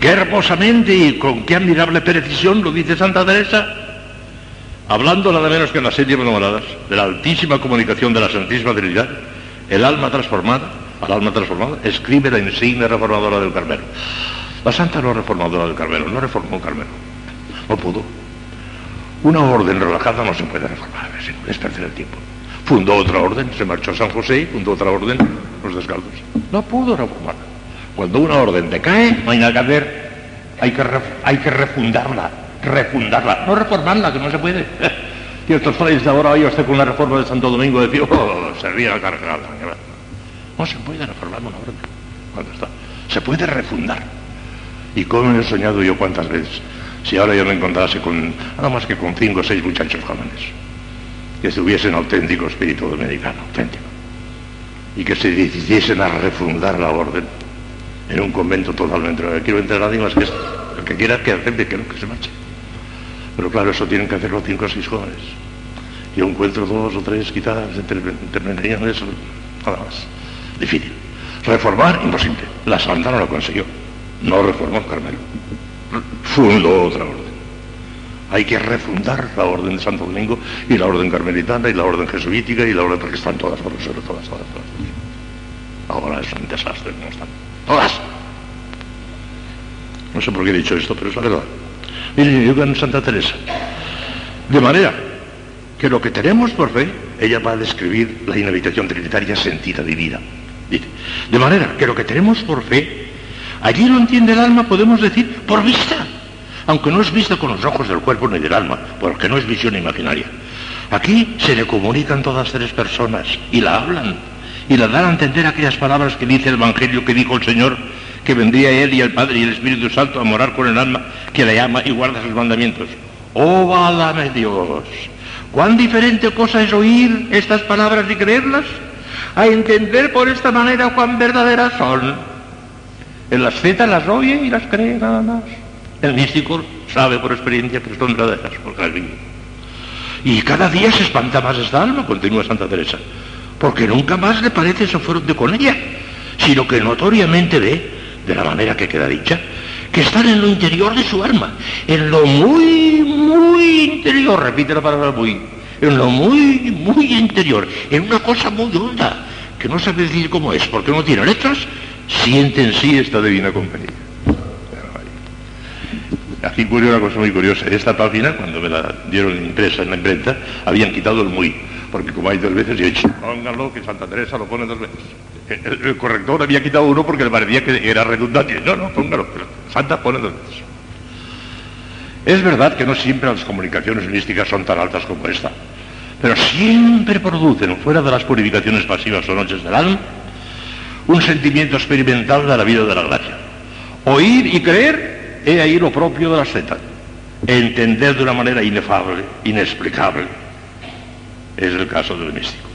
Qué hermosamente y con qué admirable precisión lo dice Santa Teresa, hablando nada menos que en las siete enamoradas de la altísima comunicación de la Santísima Trinidad, el alma transformada, al alma transformada, escribe la insignia reformadora del Carmelo. La Santa no reformadora del Carmelo, no reformó el Carmelo, no pudo. Una orden relajada no se puede reformar, es perder el tiempo. Fundó otra orden, se marchó a San José y fundó otra orden, los descalzos. No pudo reformarla. Cuando una orden decae, no hay que hacer. Hay que, refundarla, refundarla, no reformarla, que no se puede. Y estos frailes de ahora, usted con la reforma de Santo Domingo, decía, oh, servía cargada. No se puede reformar una orden. ¿Cuándo está? Se puede refundar. ¿Y cómo he soñado yo cuántas veces? Si ahora yo me encontrase con, nada más que con cinco o seis muchachos jóvenes, que tuviesen auténtico espíritu dominicano, auténtico, y que se decidiesen a refundar la orden en un convento totalmente. Quiero entrar a más que el que quiera que acepte, que no, que se marche. Pero claro, eso tienen que hacerlo cinco o seis jóvenes. Yo encuentro dos o tres, quizás, terminarían eso, nada más. Difícil. Reformar, imposible. La Santa no lo consiguió. No reformó Carmelo. Fundó otra orden. Hay que refundar la orden de Santo Domingo y la orden carmelitana y la orden jesuítica y la orden porque están todas por sobre todas, todas, todas. Ahora es un desastre, no están. Todas. No sé por qué he dicho esto, pero es la verdad. Miren, yo en Santa Teresa. De manera que lo que tenemos por fe, ella va a describir la inhabitación trinitaria sentida, vivida. Dice, de manera que lo que tenemos por fe, allí lo entiende el alma, podemos decir, por vista, aunque no es vista con los ojos del cuerpo ni del alma, porque no es visión imaginaria. Aquí se le comunican todas tres personas y la hablan y la dan a entender aquellas palabras que dice el Evangelio que dijo el Señor, que vendría Él y el Padre y el Espíritu Santo a morar con el alma que la llama y guarda sus mandamientos. Oh, válame Dios. Cuán diferente cosa es oír estas palabras y creerlas a entender por esta manera cuán verdaderas son. En las zetas las oye y las cree nada más. El místico sabe por experiencia que son verdaderas, porque las vive. Y cada día se espanta más esta alma, continúa Santa Teresa, porque nunca más le parece eso fueron de con ella, sino que notoriamente ve, de la manera que queda dicha, que están en lo interior de su alma, en lo muy, muy interior, repite la palabra muy, en lo muy, muy interior, en una cosa muy honda, que no sabe decir cómo es, porque no tiene letras, siente en sí esta divina compañía. Aquí ocurrió una cosa muy curiosa. Esta página, cuando me la dieron impresa en la imprenta, habían quitado el muy, porque como hay dos veces, yo he dicho, póngalo, que Santa Teresa lo pone dos veces. El, corrector había quitado uno porque le parecía que era redundante. No, no, póngalo, Santa pone dos veces. Es verdad que no siempre las comunicaciones místicas son tan altas como esta, pero siempre producen, fuera de las purificaciones pasivas o noches del alma, un sentimiento experimental de la vida de la gracia. Oír y creer, he ahí lo propio de la seta. Entender de una manera inefable, inexplicable, es el caso del místico.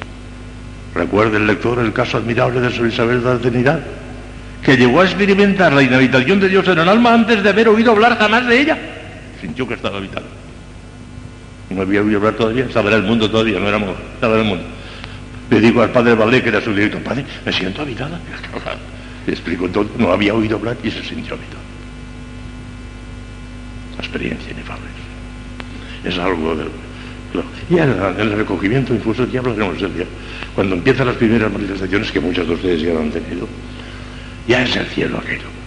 Recuerde el lector el caso admirable de Sor Isabel de la Trinidad, que llegó a experimentar la inhabitación de Dios en el alma antes de haber oído hablar jamás de ella sintió que estaba habitado. No había oído hablar todavía, estaba en el mundo todavía, no éramos, estaba en el mundo. Le digo al padre Valdé, que era su director, padre, me siento habitada. Le explico todo, no había oído hablar y se sintió habitado. La experiencia inefable. Es algo del... Y en, el recogimiento infuso ya hablaremos del día. Cuando empiezan las primeras manifestaciones, que muchos de ustedes ya lo han tenido, ya es el cielo aquello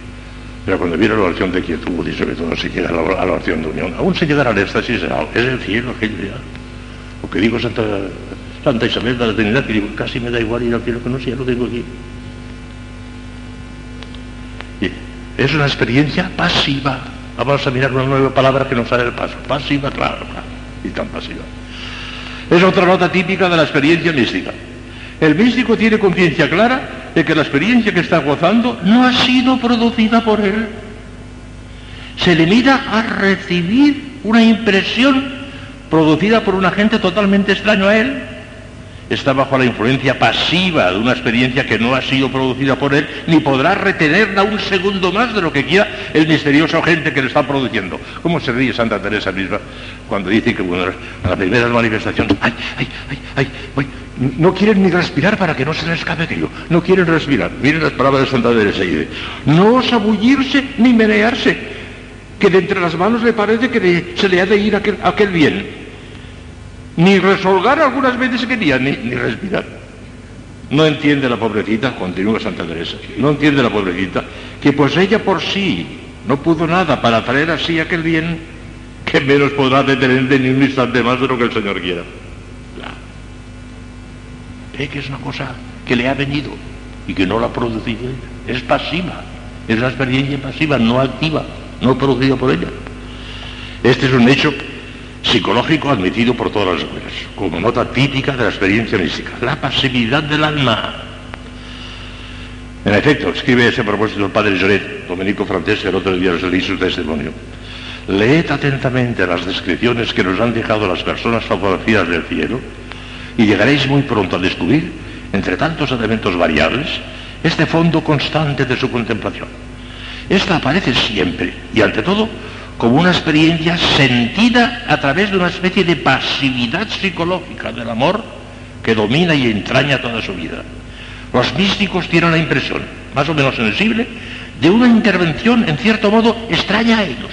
pero cuando viene la oración de quietud y sobre todo se llega a la, oración de unión, aún se llegará al éxtasis, es el cielo aquello ya. Lo que digo Santa, Santa Isabel de la Trinidad, que digo, casi me da igual ir al cielo que no sé, ya lo tengo aquí. Y es una experiencia pasiva. Vamos a mirar una nueva palabra que nos sale el paso. Pasiva, claro, claro. Y tan pasiva. Es otra nota típica de la experiencia mística. El místico tiene conciencia clara de que la experiencia que está gozando no ha sido producida por él. Se limita a recibir una impresión producida por un agente totalmente extraño a él. Está bajo la influencia pasiva de una experiencia que no ha sido producida por él, ni podrá retenerla un segundo más de lo que quiera el misterioso agente que le está produciendo. ¿Cómo se ríe Santa Teresa misma cuando dice que a las primeras manifestaciones, ay, ay, ay, ay, voy, no quieren ni respirar para que no se les escape aquello. No quieren respirar. Miren las palabras de Santa Teresa. No osabullirse ni menearse, que de entre las manos le parece que se le ha de ir aquel bien. Ni resolgar algunas veces quería, ni, ni respirar. No entiende la pobrecita, continúa Santa Teresa, no entiende la pobrecita, que pues ella por sí no pudo nada para traer así aquel bien, que menos podrá detener ni un instante más de lo que el Señor quiera. Ve que es una cosa que le ha venido y que no la ha producido ella. Es pasiva, es una experiencia pasiva, no activa, no producida por ella. Este es un hecho psicológico admitido por todas las escuelas, como nota típica de la experiencia mística, la pasividad del alma. En efecto, escribe ese propósito el padre Joret, dominico francés, el otro día les leí su testimonio. Leed atentamente las descripciones que nos han dejado las personas favorecidas del cielo y llegaréis muy pronto a descubrir, entre tantos elementos variables, este fondo constante de su contemplación. Esta aparece siempre y ante todo como una experiencia sentida a través de una especie de pasividad psicológica del amor que domina y entraña toda su vida. Los místicos tienen la impresión, más o menos sensible, de una intervención en cierto modo extraña a ellos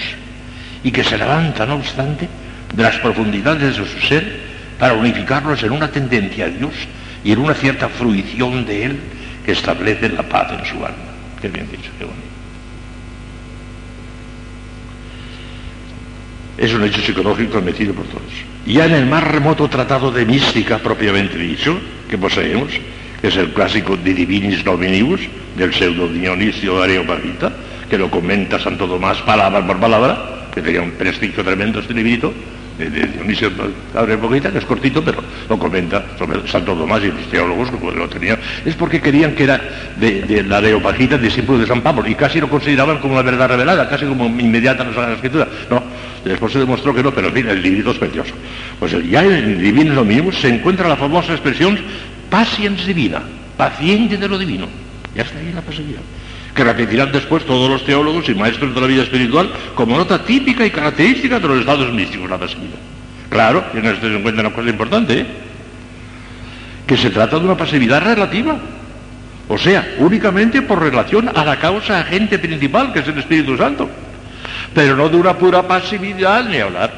y que se levanta, no obstante, de las profundidades de su ser para unificarlos en una tendencia a Dios y en una cierta fruición de Él que establece la paz en su alma. Qué bien dicho. Es un hecho psicológico admitido por todos. Ya en el más remoto tratado de mística propiamente dicho, que poseemos, que es el clásico de Divinis Nominibus, del pseudo Dionisio Areopagita, que lo comenta Santo Tomás palabra por palabra, que tenía un prestigio tremendo este librito, de, de Dionisio Areopagita, que es cortito, pero lo comenta Santo Tomás y los teólogos como lo tenían. Es porque querían que era de, de la Areopagita, discípulo de San Pablo, y casi lo consideraban como una verdad revelada, casi como inmediata en la Escritura. No, Después se demostró que no, pero en fin, el librito es precioso. Pues ya en el Divino lo mismo se encuentra la famosa expresión patiens divina, paciente de lo divino. Ya está ahí la pasividad. Que repetirán después todos los teólogos y maestros de la vida espiritual como nota típica y característica de los estados místicos, la pasividad. Claro, y en esto se encuentra una cosa importante, ¿eh? que se trata de una pasividad relativa. O sea, únicamente por relación a la causa agente principal, que es el Espíritu Santo pero no de una pura pasividad ni hablar,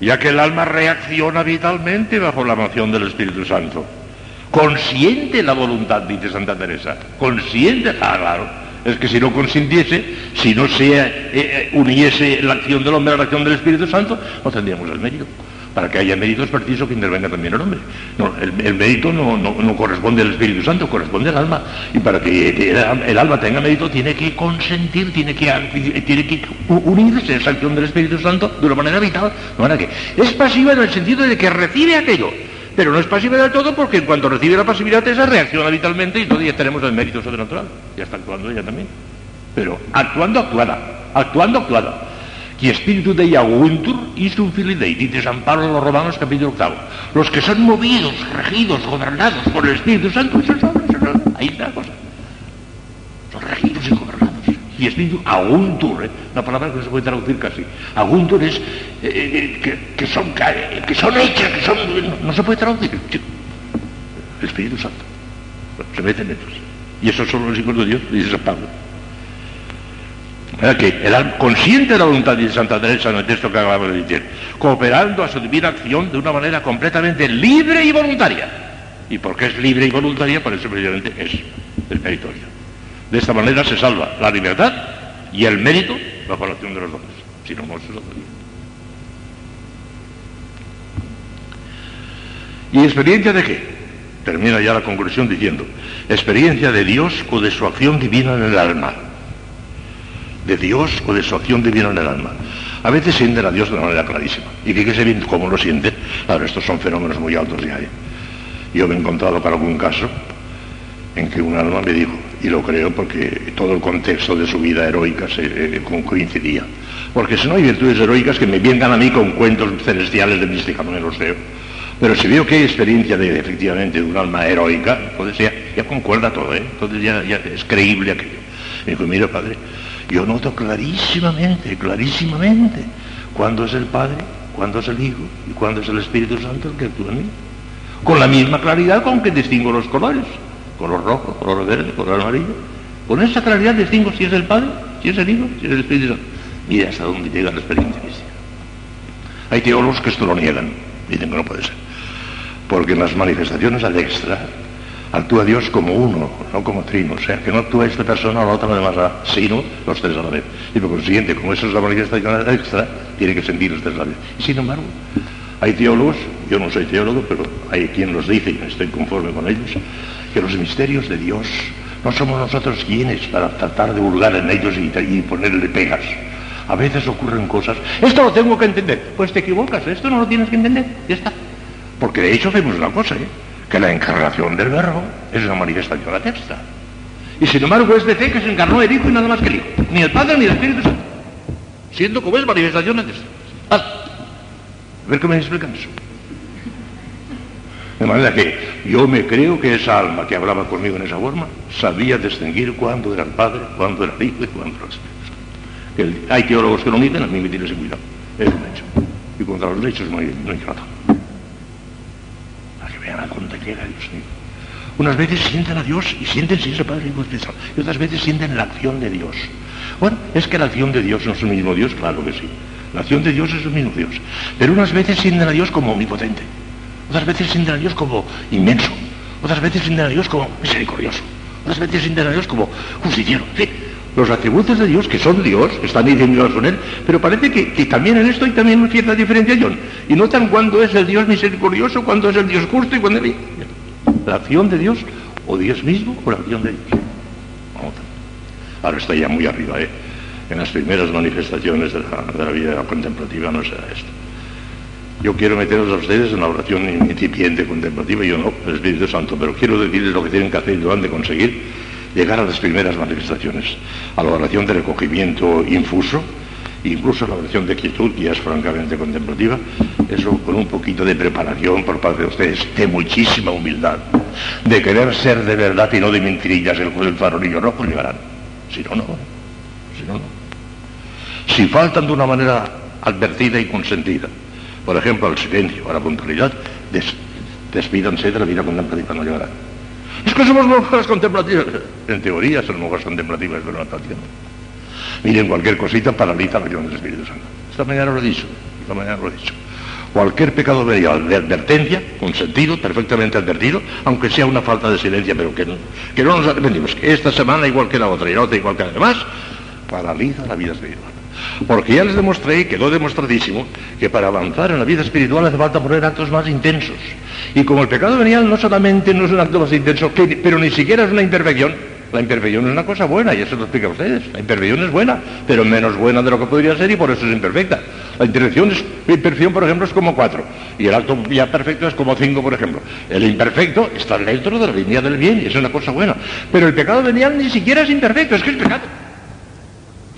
ya que el alma reacciona vitalmente bajo la moción del Espíritu Santo. Consciente la voluntad, dice Santa Teresa, consciente, ah, claro, es que si no consintiese, si no se eh, eh, uniese la acción del hombre a la acción del Espíritu Santo, no tendríamos el mérito. Para que haya mérito es preciso que intervenga también el hombre. No, el, mérito no, no, corresponde al Espíritu Santo, corresponde al alma. Y para que el, alma tenga mérito tiene que consentir, tiene que, tiene que unirse a esa acción del Espíritu Santo de una manera vital. No que es pasiva en el sentido de que recibe aquello. Pero no es pasiva del todo porque en cuanto recibe la pasividad esa reacciona vitalmente y todavía tenemos el mérito sobrenatural. Ya está actuando ella también. Pero actuando actuada, actuando actuada y espíritu de aguntur y su filidei, dice San Pablo en los Romanos capítulo octavo. Los que son movidos, regidos, gobernados por el Espíritu Santo, esos ahí está la cosa. Son regidos y gobernados. Y espíritu aguntur, ¿eh? una palabra que no se puede traducir casi. Aguntur es eh, eh, que, son, que son hechas, que son... No, se puede traducir. El Espíritu Santo. Se meten ellos. Y esos son los hijos de Dios, dice San Pablo que alma consciente de la voluntad de Santa Teresa en el texto que acabamos de decir, cooperando a su divina acción de una manera completamente libre y voluntaria. ¿Y porque es libre y voluntaria? Por eso precisamente es el meritorio. De esta manera se salva la libertad y el mérito bajo la acción de los dones. Si no, no se. ¿Y experiencia de qué? Termina ya la conclusión diciendo, experiencia de Dios o de su acción divina en el alma de Dios o de su acción divina en el alma. A veces sienten a Dios de una manera clarísima. Y fíjese bien cómo lo sienten. Claro, estos son fenómenos muy altos ya. Yo me he encontrado para algún caso en que un alma me dijo, y lo creo porque todo el contexto de su vida heroica se, eh, coincidía. Porque si no hay virtudes heroicas que me vengan a mí con cuentos celestiales de mística, no me los veo. Pero si veo que hay experiencia de, efectivamente de un alma heroica, entonces ya, ya concuerda todo, ¿eh? entonces ya, ya es creíble aquello. Me dijo, mira padre, yo noto clarísimamente, clarísimamente, cuándo es el Padre, cuándo es el Hijo y cuándo es el Espíritu Santo el que actúa en mí. Con la misma claridad con que distingo los colores, color rojo, color verde, color amarillo. Con esa claridad distingo si es el Padre, si es el Hijo, si es el Espíritu Santo. Mira hasta dónde llega la experiencia mística. Hay teólogos que esto lo niegan, dicen que no puede ser. Porque en las manifestaciones al extra actúa Dios como uno, no como trino. O sea, que no actúa esta persona o la otra además, sino los tres a la vez. Y por consiguiente, como eso es la manifestación extra, tiene que sentir los tres a la vez. Sin embargo, Hay teólogos, yo no soy teólogo, pero hay quien los dice y estoy conforme con ellos, que los misterios de Dios no somos nosotros quienes para tratar de hurgar en ellos y, y ponerle pegas. A veces ocurren cosas, esto lo tengo que entender. Pues te equivocas, esto no lo tienes que entender, ya está. Porque de hecho vemos una cosa, ¿eh? Que la encarnación del verbo es una manifestación de la texta. Y sin embargo es de fe que se encarnó el Hijo y nada más que el Hijo. Ni el Padre ni el Espíritu Santo. Siendo como es manifestación de texta. Ah, a ver qué me explican eso. De manera que yo me creo que esa alma que hablaba conmigo en esa forma sabía distinguir cuándo era el Padre, cuándo era el Hijo y cuándo era el Espíritu hay teólogos que lo dicen, a mí me tiene ese cuidado. Es un hecho. Y contra los hechos no hay, no hay. A dónde llega Dios. Unas veces sienten a Dios y sienten si es el Padre. Y otras veces sienten la acción de Dios. Bueno, es que la acción de Dios no es el mismo Dios, claro que sí. La acción de Dios es el mismo Dios. Pero unas veces sienten a Dios como omnipotente. Otras veces sienten a Dios como inmenso. Otras veces sienten a Dios como misericordioso. Otras veces sienten a Dios como justiciero. En fin, los atributos de Dios, que son Dios, están identificados con Él, pero parece que, también en esto hay también una cierta diferenciación. Y notan cuándo es el Dios misericordioso, cuándo es el Dios justo y cuándo es la acción de Dios, o Dios mismo, o la acción de Dios. Vamos. Ahora está ya muy arriba, ¿eh? En las primeras manifestaciones de la, de la vida contemplativa no será esto. Yo quiero meteros a ustedes en la oración incipiente contemplativa, yo no, el Espíritu Santo, pero quiero decirles lo que tienen que hacer y lo han de conseguir llegar a las primeras manifestaciones, a la oración de recogimiento infuso, incluso a la oración de quietud, ya es francamente contemplativa, eso con un poquito de preparación por parte de ustedes, de muchísima humildad, de querer ser de verdad y no de mentirillas el, el farolillo rojo, llegarán. Si no, no. Si no, no. Si faltan de una manera advertida y consentida, por ejemplo, al silencio, a la puntualidad, des, despídanse de la vida contemplativa, no llegarán. Es que somos monjas contemplativas. En teoría son monjas contemplativas, pero no tanto. Miren, cualquier cosita paraliza la acción del Espíritu Santo. Esta mañana lo he dicho, esta mañana lo he dicho. Cualquier pecado venial de advertencia, consentido, perfectamente advertido, aunque sea una falta de silencio, pero que no, que no nos arrepentimos, que esta semana, igual que la otra y la otra igual que la demás, paraliza la vida espiritual. Porque ya les demostré, y quedó demostradísimo, que para avanzar en la vida espiritual hace falta poner actos más intensos. Y como el pecado venial no solamente no es un acto más intenso, pero ni siquiera es una imperfección, la imperfección es una cosa buena, y eso lo explica a ustedes. La imperfección es buena, pero menos buena de lo que podría ser y por eso es imperfecta. La imperfección, la imperfección por ejemplo, es como cuatro, y el acto ya perfecto es como cinco, por ejemplo. El imperfecto está dentro de la línea del bien, y es una cosa buena. Pero el pecado venial ni siquiera es imperfecto, es que es pecado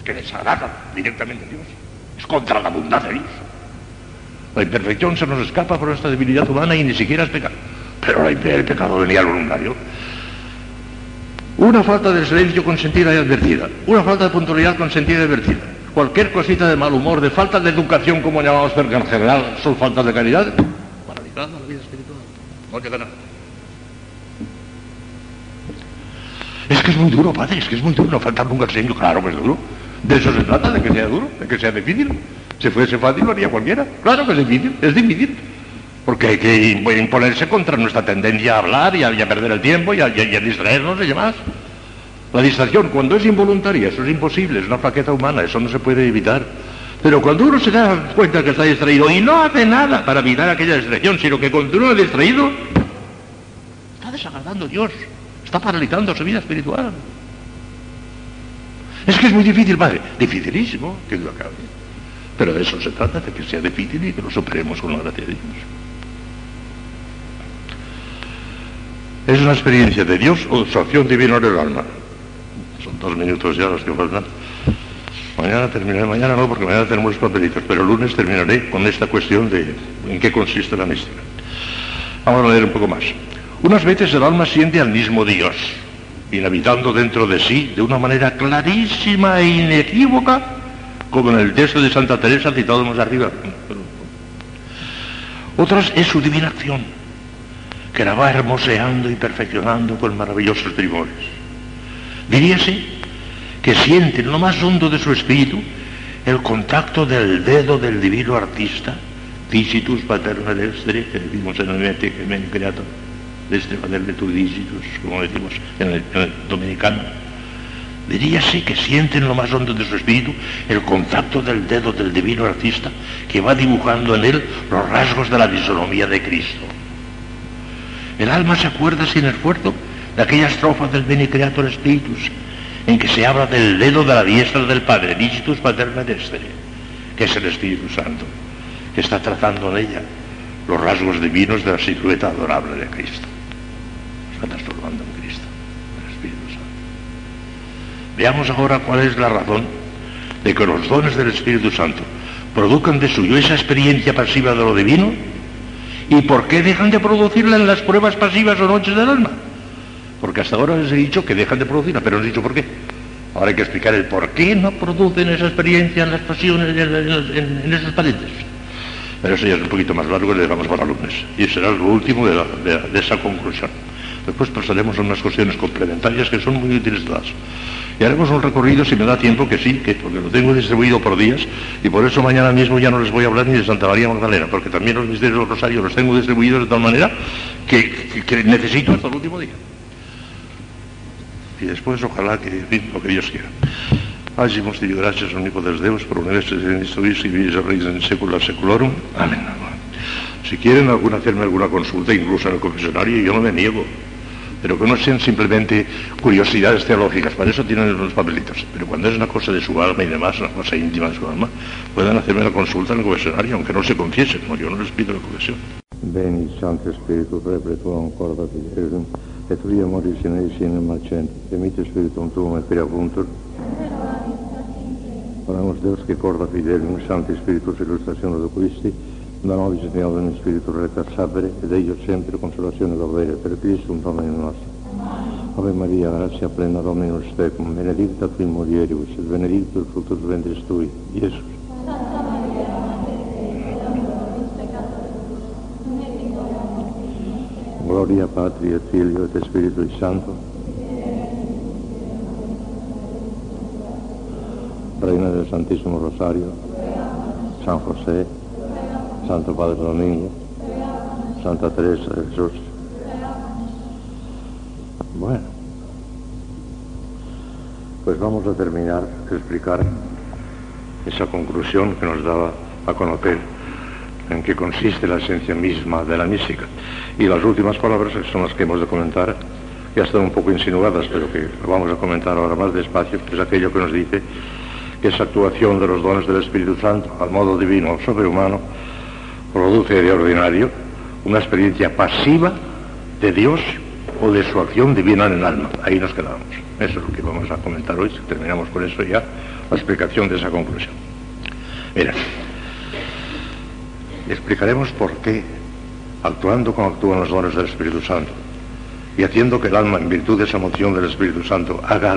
que desagrada directamente a Dios. Es contra la bondad de Dios. La imperfección se nos escapa por esta debilidad humana y ni siquiera es pecado. Pero el pecado venía al voluntario. Una falta de silencio consentida y advertida. Una falta de puntualidad consentida y advertida. Cualquier cosita de mal humor, de falta de educación, como llamamos, pero en general son faltas de caridad, paralizada la vida espiritual. No llega. Es que es muy duro, padre, es que es muy duro, no falta nunca el silencio, claro que es duro. De eso se trata, de que sea duro, de que sea difícil. Si fuese fácil lo haría cualquiera. Claro que es difícil, es difícil. Porque hay que imponerse contra nuestra tendencia a hablar y a, perder el tiempo y a, y a, distraernos y demás. La distracción, cuando es involuntaria, eso es imposible, es una flaqueza humana, eso no se puede evitar. Pero cuando uno se da cuenta que está distraído y no hace nada para evitar aquella distracción, sino que continúa distraído, está desagradando a Dios, está paralizando su vida espiritual. Es que es muy difícil, padre. Dificilísimo, que lo acabe. Pero de eso se trata, de que sea difícil y que lo superemos con la gracia de Dios. Es una experiencia de Dios o su acción divina en el alma. Son dos minutos ya los que faltan. Mañana terminaré, mañana no, porque mañana tenemos los papelitos, pero el lunes terminaré con esta cuestión de en qué consiste la mística. Vamos a leer un poco más. Unas veces el alma siente al mismo Dios, inhabitando dentro de sí de una manera clarísima e inequívoca, como en el texto de Santa Teresa citado más arriba. Otras es su divina acción, que la va hermoseando y perfeccionando con maravillosos primores. Diríase que siente en lo más hondo de su espíritu el contacto del dedo del divino artista, dicitus paterna que decimos en el que me creato, de este Padre de tu dicitus, como decimos en el, en el dominicano, Diríase que siente en lo más hondo de su espíritu el contacto del dedo del divino artista que va dibujando en él los rasgos de la fisonomía de Cristo. El alma se acuerda sin esfuerzo de aquella estrofa del Bene Creator Spiritus, en que se habla del dedo de la diestra del Padre, Digitus Paterna que es el Espíritu Santo, que está trazando en ella los rasgos divinos de la silueta adorable de Cristo. Está transformando en Cristo, el Espíritu Santo. Veamos ahora cuál es la razón de que los dones del Espíritu Santo produzcan de suyo esa experiencia pasiva de lo divino y por qué dejan de producirla en las pruebas pasivas o noches del alma. Porque hasta ahora les he dicho que dejan de producirla, pero no he dicho por qué. Ahora hay que explicar el por qué no producen esa experiencia en las pasiones, en, en, en esos. Pero eso ya es un poquito más largo y le dejamos para lunes. Y será lo último de, esa conclusión. Después pasaremos a unas cuestiones complementarias que son muy útiles todas. Y haremos un recorrido, si me da tiempo, que sí, que porque lo tengo distribuido por días, y por eso mañana mismo ya no les voy a hablar ni de Santa María Magdalena, porque también los misterios del Rosario los tengo distribuidos de tal manera que, que, que necesito hasta el último día. Y después, ojalá que, en fin, lo que Dios quiera. Hagimos di gracias omnipotes Deus por universo en Cristo y vivir reis en secula seculorum. Amén. Si quieren alguna, hacerme alguna consulta, incluso en el confesionario, yo no me niego. Pero que no sean simplemente curiosidades teológicas, para eso tienen los papelitos. Pero cuando es una cosa de su alma y demás, una cosa íntima de su alma, puedan hacerme la consulta en el confesionario, aunque no se confiesen, no, yo no les pido la confesión. Santo Oramos Deus que corda fidelum, Santi Spiritus do Christi, da nobis et neodem Spiritu recta sapere, ed ello sempre consolazione dovere per Christum Dominum nostro. Ave Maria, gratia plena Dominus tecum, benedicta tu in mulieribus, et benedictus fructus ventris tui, Iesus. Gloria Patri et Filio et Spiritui Santo, Reina del Santísimo Rosario, San José, Santo Padre Domingo, Santa Teresa de Jesús. Bueno, pues vamos a terminar de explicar esa conclusión que nos daba a conocer en qué consiste la esencia misma de la mística. Y las últimas palabras que son las que hemos de comentar, ya están un poco insinuadas, pero que vamos a comentar ahora más despacio, es aquello que nos dice que esa actuación de los dones del Espíritu Santo al modo divino o sobrehumano produce de ordinario una experiencia pasiva de Dios o de su acción divina en el alma. Ahí nos quedamos. Eso es lo que vamos a comentar hoy. Terminamos por eso ya la explicación de esa conclusión. Mira, explicaremos por qué, actuando como actúan los dones del Espíritu Santo y haciendo que el alma, en virtud de esa moción del Espíritu Santo, haga